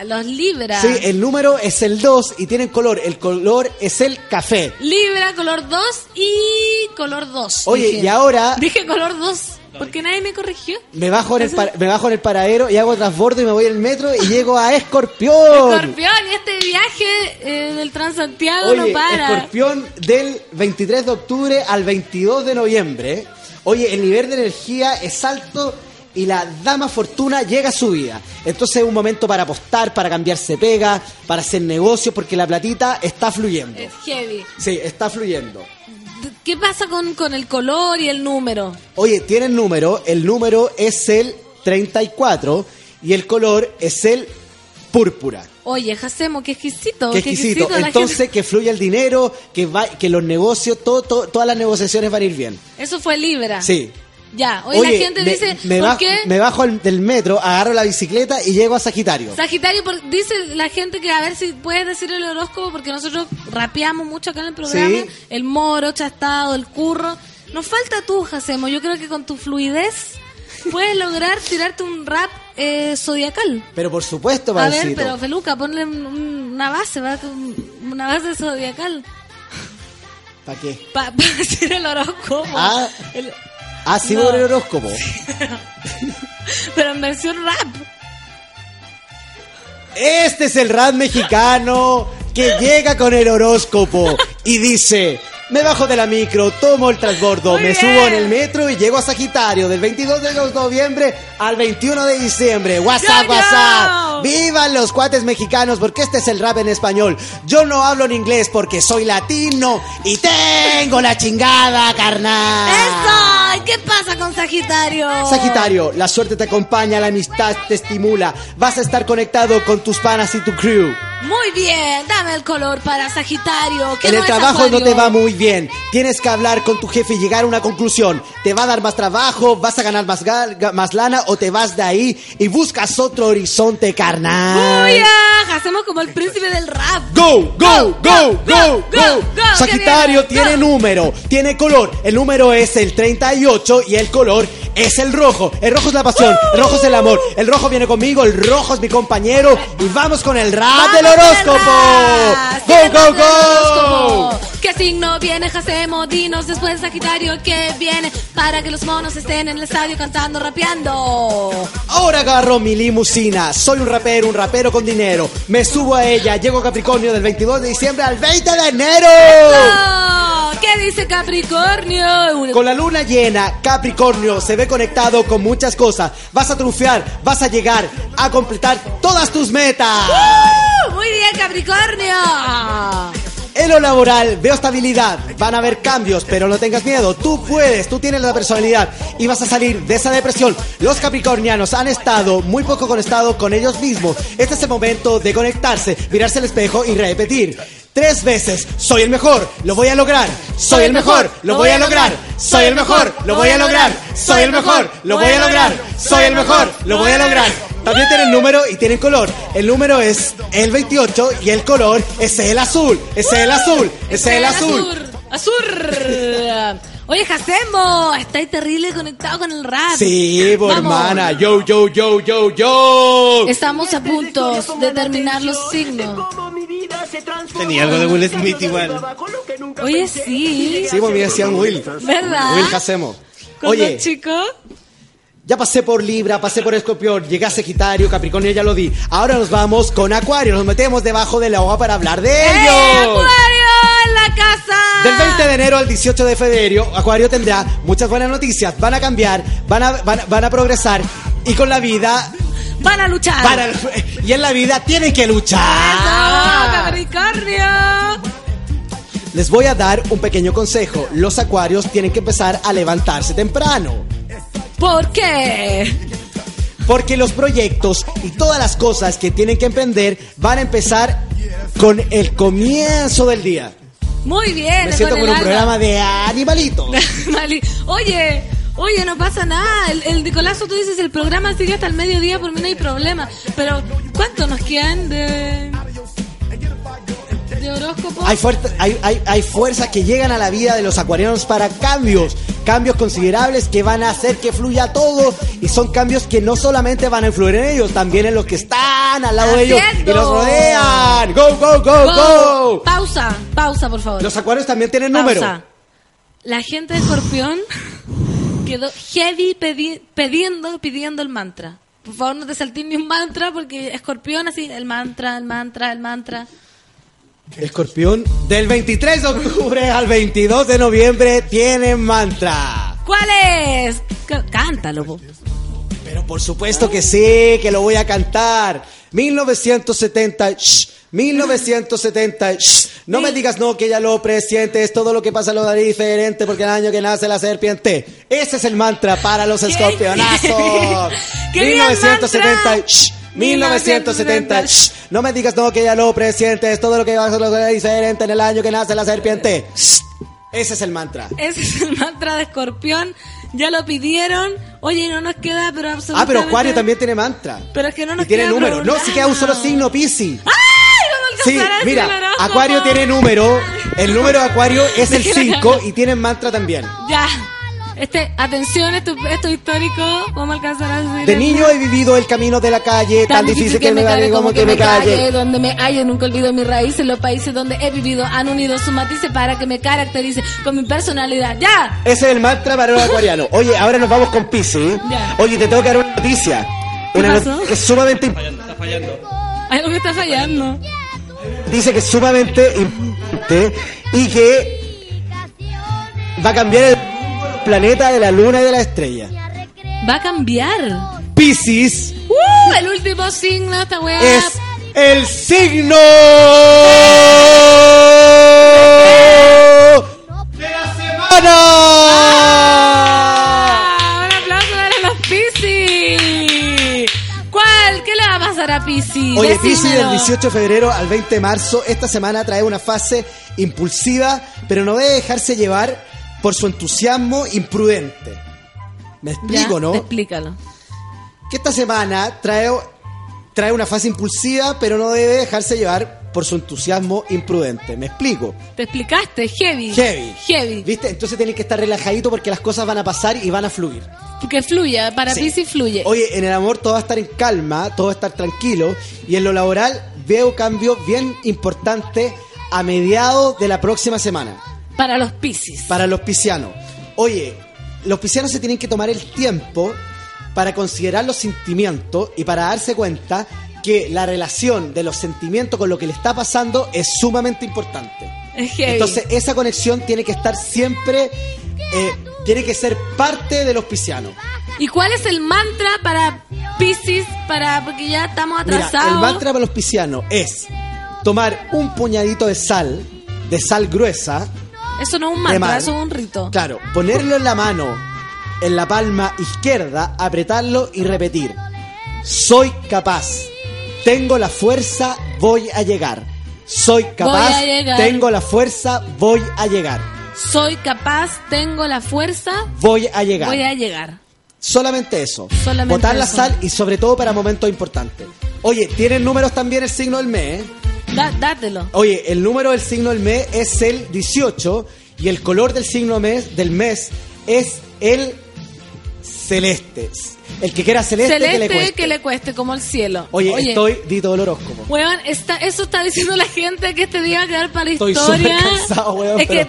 Los Libra. Sí, el número es el 2 y tienen color. El color es el café. Libra, color 2 y color 2. Oye, y ahora- Dije color 2, porque nadie me corrigió. Me bajo, en el me bajo en el paradero y hago transbordo y me voy en el metro y llego a Escorpión. Escorpión, y este viaje eh, del Transantiago Oye, no para. Escorpión del 23 de octubre al 22 de noviembre. Oye, el nivel de energía es alto y la dama fortuna llega a su vida. Entonces es un momento para apostar, para cambiarse pega, para hacer negocios, porque la platita está fluyendo. Es heavy. Sí, está fluyendo. ¿Qué pasa con, con el color y el número? Oye, tiene el número, el número es el 34 y el color es el púrpura. Oye, Jacemo, qué exquisito. Qué exquisito. Entonces, gente- que fluya el dinero, que va, que los negocios, todo, todo- todas las negociaciones van a ir bien. Eso fue Libra. Sí. Ya, hoy la gente me, dice, me ¿por bajo, qué? me bajo el- del metro, agarro la bicicleta y llego a Sagitario. Sagitario, por- dice la gente que a ver si puedes decir el horóscopo, porque nosotros rapeamos mucho acá en el programa. Sí. El moro, chastado, el curro. Nos falta tú, Jacemo. Yo creo que con tu fluidez puedes lograr tirarte un rap eh, zodiacal. Pero por supuesto, A ver, Pancito. pero Feluca, ponle un- un- una base, ¿va? Con- una base zodiacal. ¿Para qué? Para decir el horóscopo. Ah. El- Ah, sí, No. por el horóscopo. pero en versión rap. Este es el rap mexicano que llega con el horóscopo y dice... Me bajo de la micro, tomo el transbordo, Muy me bien. subo en el metro y llego a Sagitario del 22 de noviembre al 21 de diciembre. WhatsApp. WhatsApp. ¡Vivan los cuates mexicanos! Porque este es el rap en español. Yo no hablo en inglés porque soy latino y tengo la chingada, carnal. ¡Eso! ¿Y ¿Qué pasa con Sagitario? Sagitario, la suerte te acompaña, la amistad te estimula. Vas a estar conectado con tus panas y tu crew. Muy bien, dame el color para Sagitario. que En no el trabajo no te va muy bien. Tienes que hablar con tu jefe y llegar a una conclusión. Te va a dar más trabajo, vas a ganar más, ga- ga- más lana o te vas de ahí y buscas otro horizonte carnal. ¡Uy, ah! Hacemos como el príncipe del rap. Go, go, go, go, go. go, Sagitario tiene número, tiene color. El número es el 38 y el color es el rojo. El rojo es la pasión, el rojo es el amor. El rojo viene conmigo, el rojo es mi compañero. Y vamos con el rap ¡Vamos del horóscopo. Go, go, go. ¿Qué signo viene, Jacemo? Dinos después, Sagitario, que viene para que los monos estén en el estadio cantando, rapeando. Ahora agarro mi limusina. Soy un rapero, un rapero con dinero. Me subo a ella, llego a Capricornio del 22 de diciembre al 20 de enero. ¡Oh! ¿Qué dice Capricornio? Con la luna llena, Capricornio se ve conectado con muchas cosas. Vas a triunfar, vas a llegar a completar todas tus metas. ¡Uh! Muy bien, Capricornio. En lo laboral veo estabilidad, van a haber cambios, pero no tengas miedo, tú puedes, tú tienes la personalidad y vas a salir de esa depresión. Los capricornianos han estado muy poco conectados con ellos mismos. Este es el momento de conectarse, mirarse al espejo y repetir. Tres veces, soy el mejor, lo voy a lograr, soy el mejor, lo voy a lograr, soy el mejor, lo voy a lograr, soy el mejor, lo voy a lograr, soy el mejor, lo voy a lograr. También tienen número y tienen color. El número es el 28 y el color es el azul, es el azul, es el azul. Azul. Oye, Jacemo, estáis terrible conectado con el rap. Sí, por hermana, yo, yo, yo, yo, yo. Estamos a punto de terminar los signos. Tenía algo de Will Smith igual. Oye, sí. Sí, mira, decían Will. ¿Verdad? Will Hacemo. Con Oye, los chicos. ya pasé por Libra, pasé por Escorpión, llegué a Sagitario, Capricornio, ya lo di. Ahora nos vamos con Acuario, nos metemos debajo del agua para hablar de ¡Eh, ellos. Acuario en la casa! Del 20 de enero al 18 de febrero, Acuario tendrá muchas buenas noticias. Van a cambiar, van a, van, a- van a progresar y con la vida, Van a luchar. y en la vida tienen que luchar. ¡Eso, Capricornio! Les voy a dar un pequeño consejo. Los acuarios tienen que empezar a levantarse temprano. ¿Por qué? Porque los proyectos y todas las cosas que tienen que emprender van a empezar con el comienzo del día. Muy bien. Me siento con un alma. programa de animalitos. Mali- Oye, oye, no pasa nada. El, el Nicolazo, tú dices, el programa sigue hasta el mediodía, por mí no hay problema. Pero, ¿cuánto nos quedan de, de horóscopo? Hay, fuerte- hay, hay, hay fuerzas que llegan a la vida de los acuarianos para cambios, cambios considerables que van a hacer que fluya todo y son cambios que no solamente van a influir en ellos, también en los que están al lado de ellos y Haciendo. los rodean. Go, go, go, go. Pausa, pausa, por favor. Los acuarios también tienen Pausa. número. La gente de Escorpión quedó heavy pedi- pidiendo, pidiendo el mantra. Por favor, no te saltes ni un mantra porque Escorpión así, el mantra, el mantra, el mantra. Escorpión, del 23 de octubre al 22 de noviembre tienen mantra. ¿Cuál es? Cántalo, po. Pero por supuesto que sí, que lo voy a cantar. 1970, shh, 1970, shh. no me digas no que ya lo presientes, todo lo que pasa lo daré diferente porque el año que nace la serpiente. Ese es el mantra para los escorpionazos. ¡Que viva el 1970, mantra! shh, 1970, shh. no me digas no que ya lo presientes, todo lo que pasa lo daré diferente en el año que nace la serpiente. Ese es el mantra. Ese es el mantra de Escorpión. Ya lo pidieron. Oye, no nos queda, pero absolutamente... Ah, pero Acuario también tiene mantra. Pero es que no nos Y tiene queda número. No, si queda un solo signo, Piscis. ¡Ay! Sí, el mira. Acuario tiene número. El número de Acuario es el Déjala 5 y tiene mantra también. Ya. Este, atención, esto, esto es histórico. Vamos a alcanzar a decir De el- niño he vivido el camino de la calle, tan, difícil que, me vale como que me calle. Donde me hallo, nunca olvido mis raíces. Los países donde he vivido han unido sus matices para que me caracterice con mi personalidad. ¡Ya! Ese es el mantra para los acuarianos. Oye, ahora nos vamos con Piscis. Ya. Oye, te tengo que dar una noticia. ¿Qué Una pasó? not- que es sumamente imp- Está fallando. Algo que está fallando. Dice que es sumamente importante y que va a cambiar el planeta de la luna y de la estrella. Va a cambiar. Piscis ¡Uh! El último signo, esta weá. es el signo de la semana. Oye, Piscis del Decímelo. 18 de febrero al 20 de marzo, esta semana trae una fase impulsiva, pero no debe dejarse llevar por su entusiasmo imprudente. Me explico, Ya, ¿no? Explícalo. Que esta semana trae, trae una fase impulsiva, pero no debe dejarse llevar por su entusiasmo imprudente. ¿Me explico? Te explicaste, heavy. Heavy. Heavy. ¿Viste? Entonces tienes que estar relajadito porque las cosas van a pasar y van a fluir. Que fluya, para Sí. Fluye. Oye, en el amor todo va a estar en calma, todo va a estar tranquilo. Y en lo laboral veo cambio bien importante a mediados de la próxima semana Para los Piscis. para los piscianos. Oye, los piscianos se tienen que tomar el tiempo para considerar los sentimientos y para darse cuenta que la relación de los sentimientos con lo que le está pasando es sumamente importante. Entonces esa conexión tiene que estar siempre, eh, tiene que ser parte de los piscianos. ¿Y cuál es el mantra para Piscis? Para, porque ya estamos Mira, atrasados. el mantra para los piscianos es tomar un puñadito de sal de sal gruesa. Eso no es un mantra, mar. eso es un rito. Claro, ponerlo en la mano, en la palma izquierda, apretarlo y repetir. Soy capaz. Tengo la fuerza, voy a llegar. Soy capaz, tengo la fuerza, voy a llegar. Soy capaz, tengo la fuerza, Voy a llegar. voy a llegar. Solamente eso. Solamente Botar la sal y sobre todo para momentos importantes. Oye, ¿tienen números también el signo del mes? eh? Da- dátelo. Oye, el número del signo del mes es el 18 y el color del signo mes, del mes es el celeste. El que quiera celeste, Celeste que le cueste. que le cueste, como el cielo. Oye, estoy dito del horóscopo. Weón, está, eso está diciendo la gente que este día va a quedar para la Estoy historia. súper cansado, weón, Es que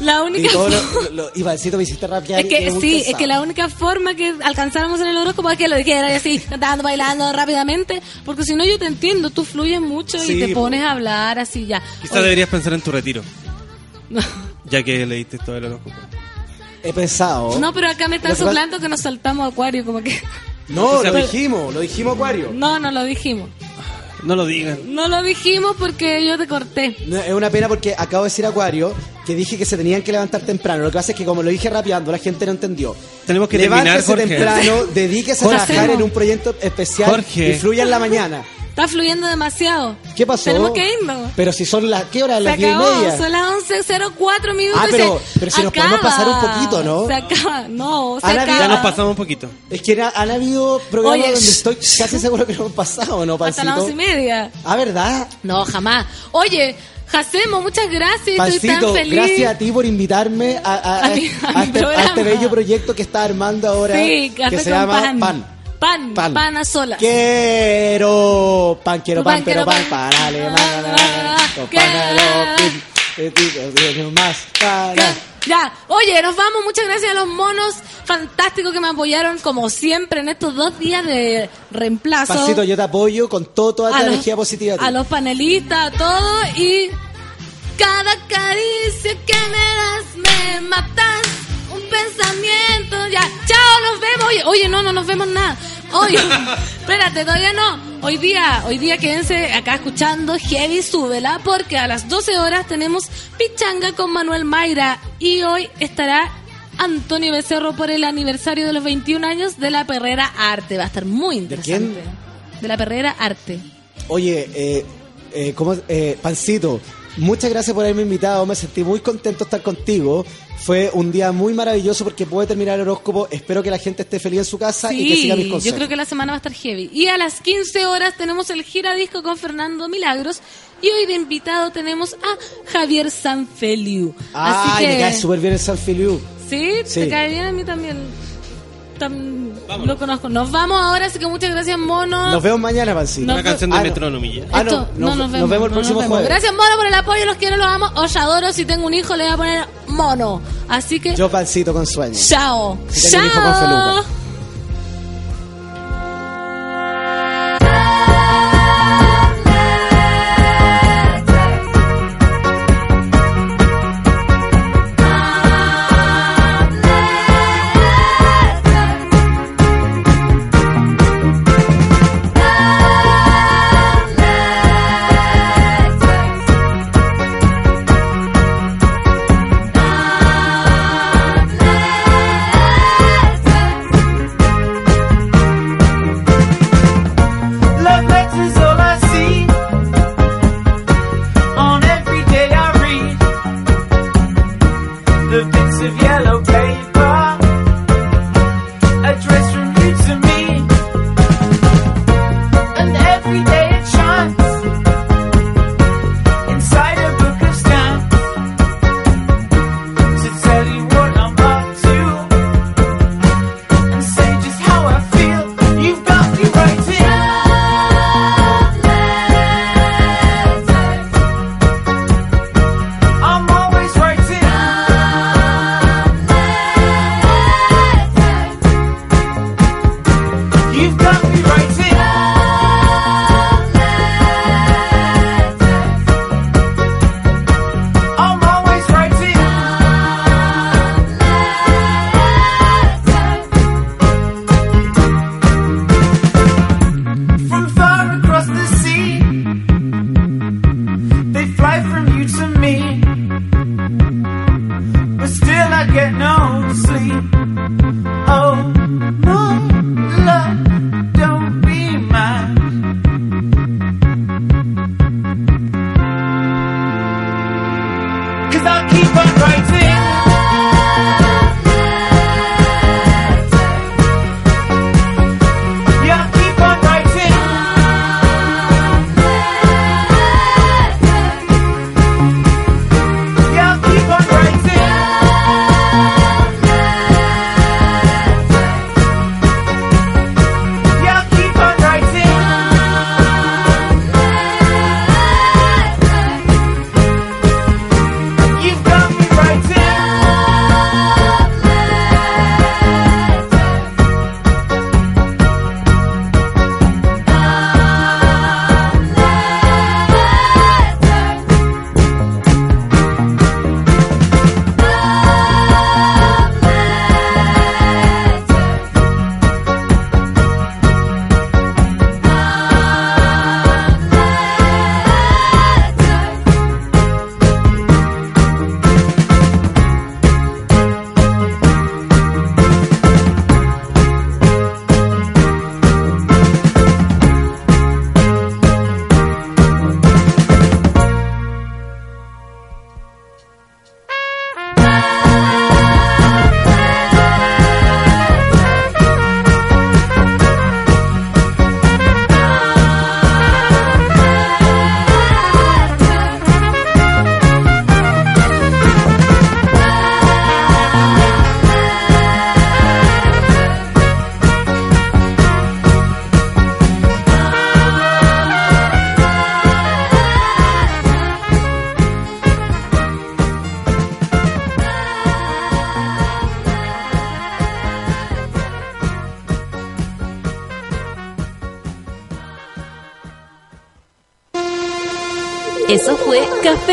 la única Y todo lo, forma- lo- lo- Ivancito, me hiciste rapear. Es que sí, es que la única forma que alcanzáramos en el horóscopo es que lo dijera así, cantando, bailando rápidamente, porque si no yo te entiendo, tú fluyes mucho Sí, y te po. pones a hablar así ya. Quizá Oye, deberías pensar en tu retiro. Ya que leíste todo el horóscopo. He pensado. No, pero acá me están soplando que nos saltamos a acuario, como que... No, lo dijimos, lo dijimos, Acuario. No, no lo dijimos. No lo digan. No lo dijimos porque yo te corté. No, es una pena porque acabo de decir Acuario que dije que se tenían que levantar temprano. Lo que pasa es que como lo dije rapeando, la gente no entendió. Tenemos que terminar, Levántese Jorge. temprano, dedíquese a trabajar en un proyecto especial Jorge. y fluya en la mañana. Está fluyendo demasiado. ¿Qué pasó? Tenemos que irnos. Pero si son las... ¿Qué hora? Se Las diez y acabó, media. son las 11.04 minutos. Ah, pero- pero si nos podemos pasar un poquito, ¿no? Se acaba, no, se acaba. Ya nos pasamos un poquito. Es que era- han habido programas Oye, donde estoy casi seguro que no han pasado, ¿no, Hasta Pancito? las once y media. Ah, ¿verdad? No, jamás. Oye, Jacemo, muchas gracias. Estoy Pancito, tan feliz. gracias a ti por invitarme a, a- A mi- a a mi este, este bello proyecto que está armando ahora Sí, que se llama pan. Pan. Pan, Pan. pan, a solas. Quiero pan, quiero pan, Pan, pero quiero pan, pan. para con ¿Qué? pan más para. Ya, oye, nos vamos. Muchas gracias a los monos fantásticos que me apoyaron como siempre en estos dos días de reemplazo. Pancito, yo te apoyo con todo, toda a tu los- energía positiva. a los panelistas, a todo y cada caricia que me das me matas un pensamiento. Ya, chao, nos vemos. Oye, oye, no, no nos vemos nada. Oye, espérate, todavía no. Hoy día, hoy día quédense acá escuchando Heavy Súbela porque a las 12 horas tenemos Pichanga con Manuel Mayra y hoy estará Antonio Becerro por el aniversario de los 21 años de la Perrera Arte. Va a estar muy interesante. De la Perrera Arte. Oye, eh, eh, ¿cómo, eh, Pancito, muchas gracias por haberme invitado. Me sentí muy contento de estar contigo. Fue un día muy maravilloso porque pude terminar el horóscopo. Espero que la gente esté feliz en su casa y que siga mis consejos. yo creo que la semana va a estar heavy. Y a las 15 horas tenemos el giradisco con Fernando Milagros. Y hoy de invitado tenemos a Javier Sanfeliu. Así Ay, que, me cae súper bien el San Feliu. ¿Sí? Sí. ¿Te cae bien a mí también? Tam- lo conozco. Nos vamos ahora, así que muchas gracias, Mono. Nos vemos mañana, Pancito. Una canción de Ah, no. Metrónomo y ya. Ah, Esto- no, nos, nos vemos el no próximo vemos. jueves. Gracias, Mono, por el apoyo. Los quiero, los amo. Os adoro. Si tengo un hijo, le voy a poner Mono. Así que, Yo, Pancito, con sueño. chao. Si tengo un hijo con chao. Feluca.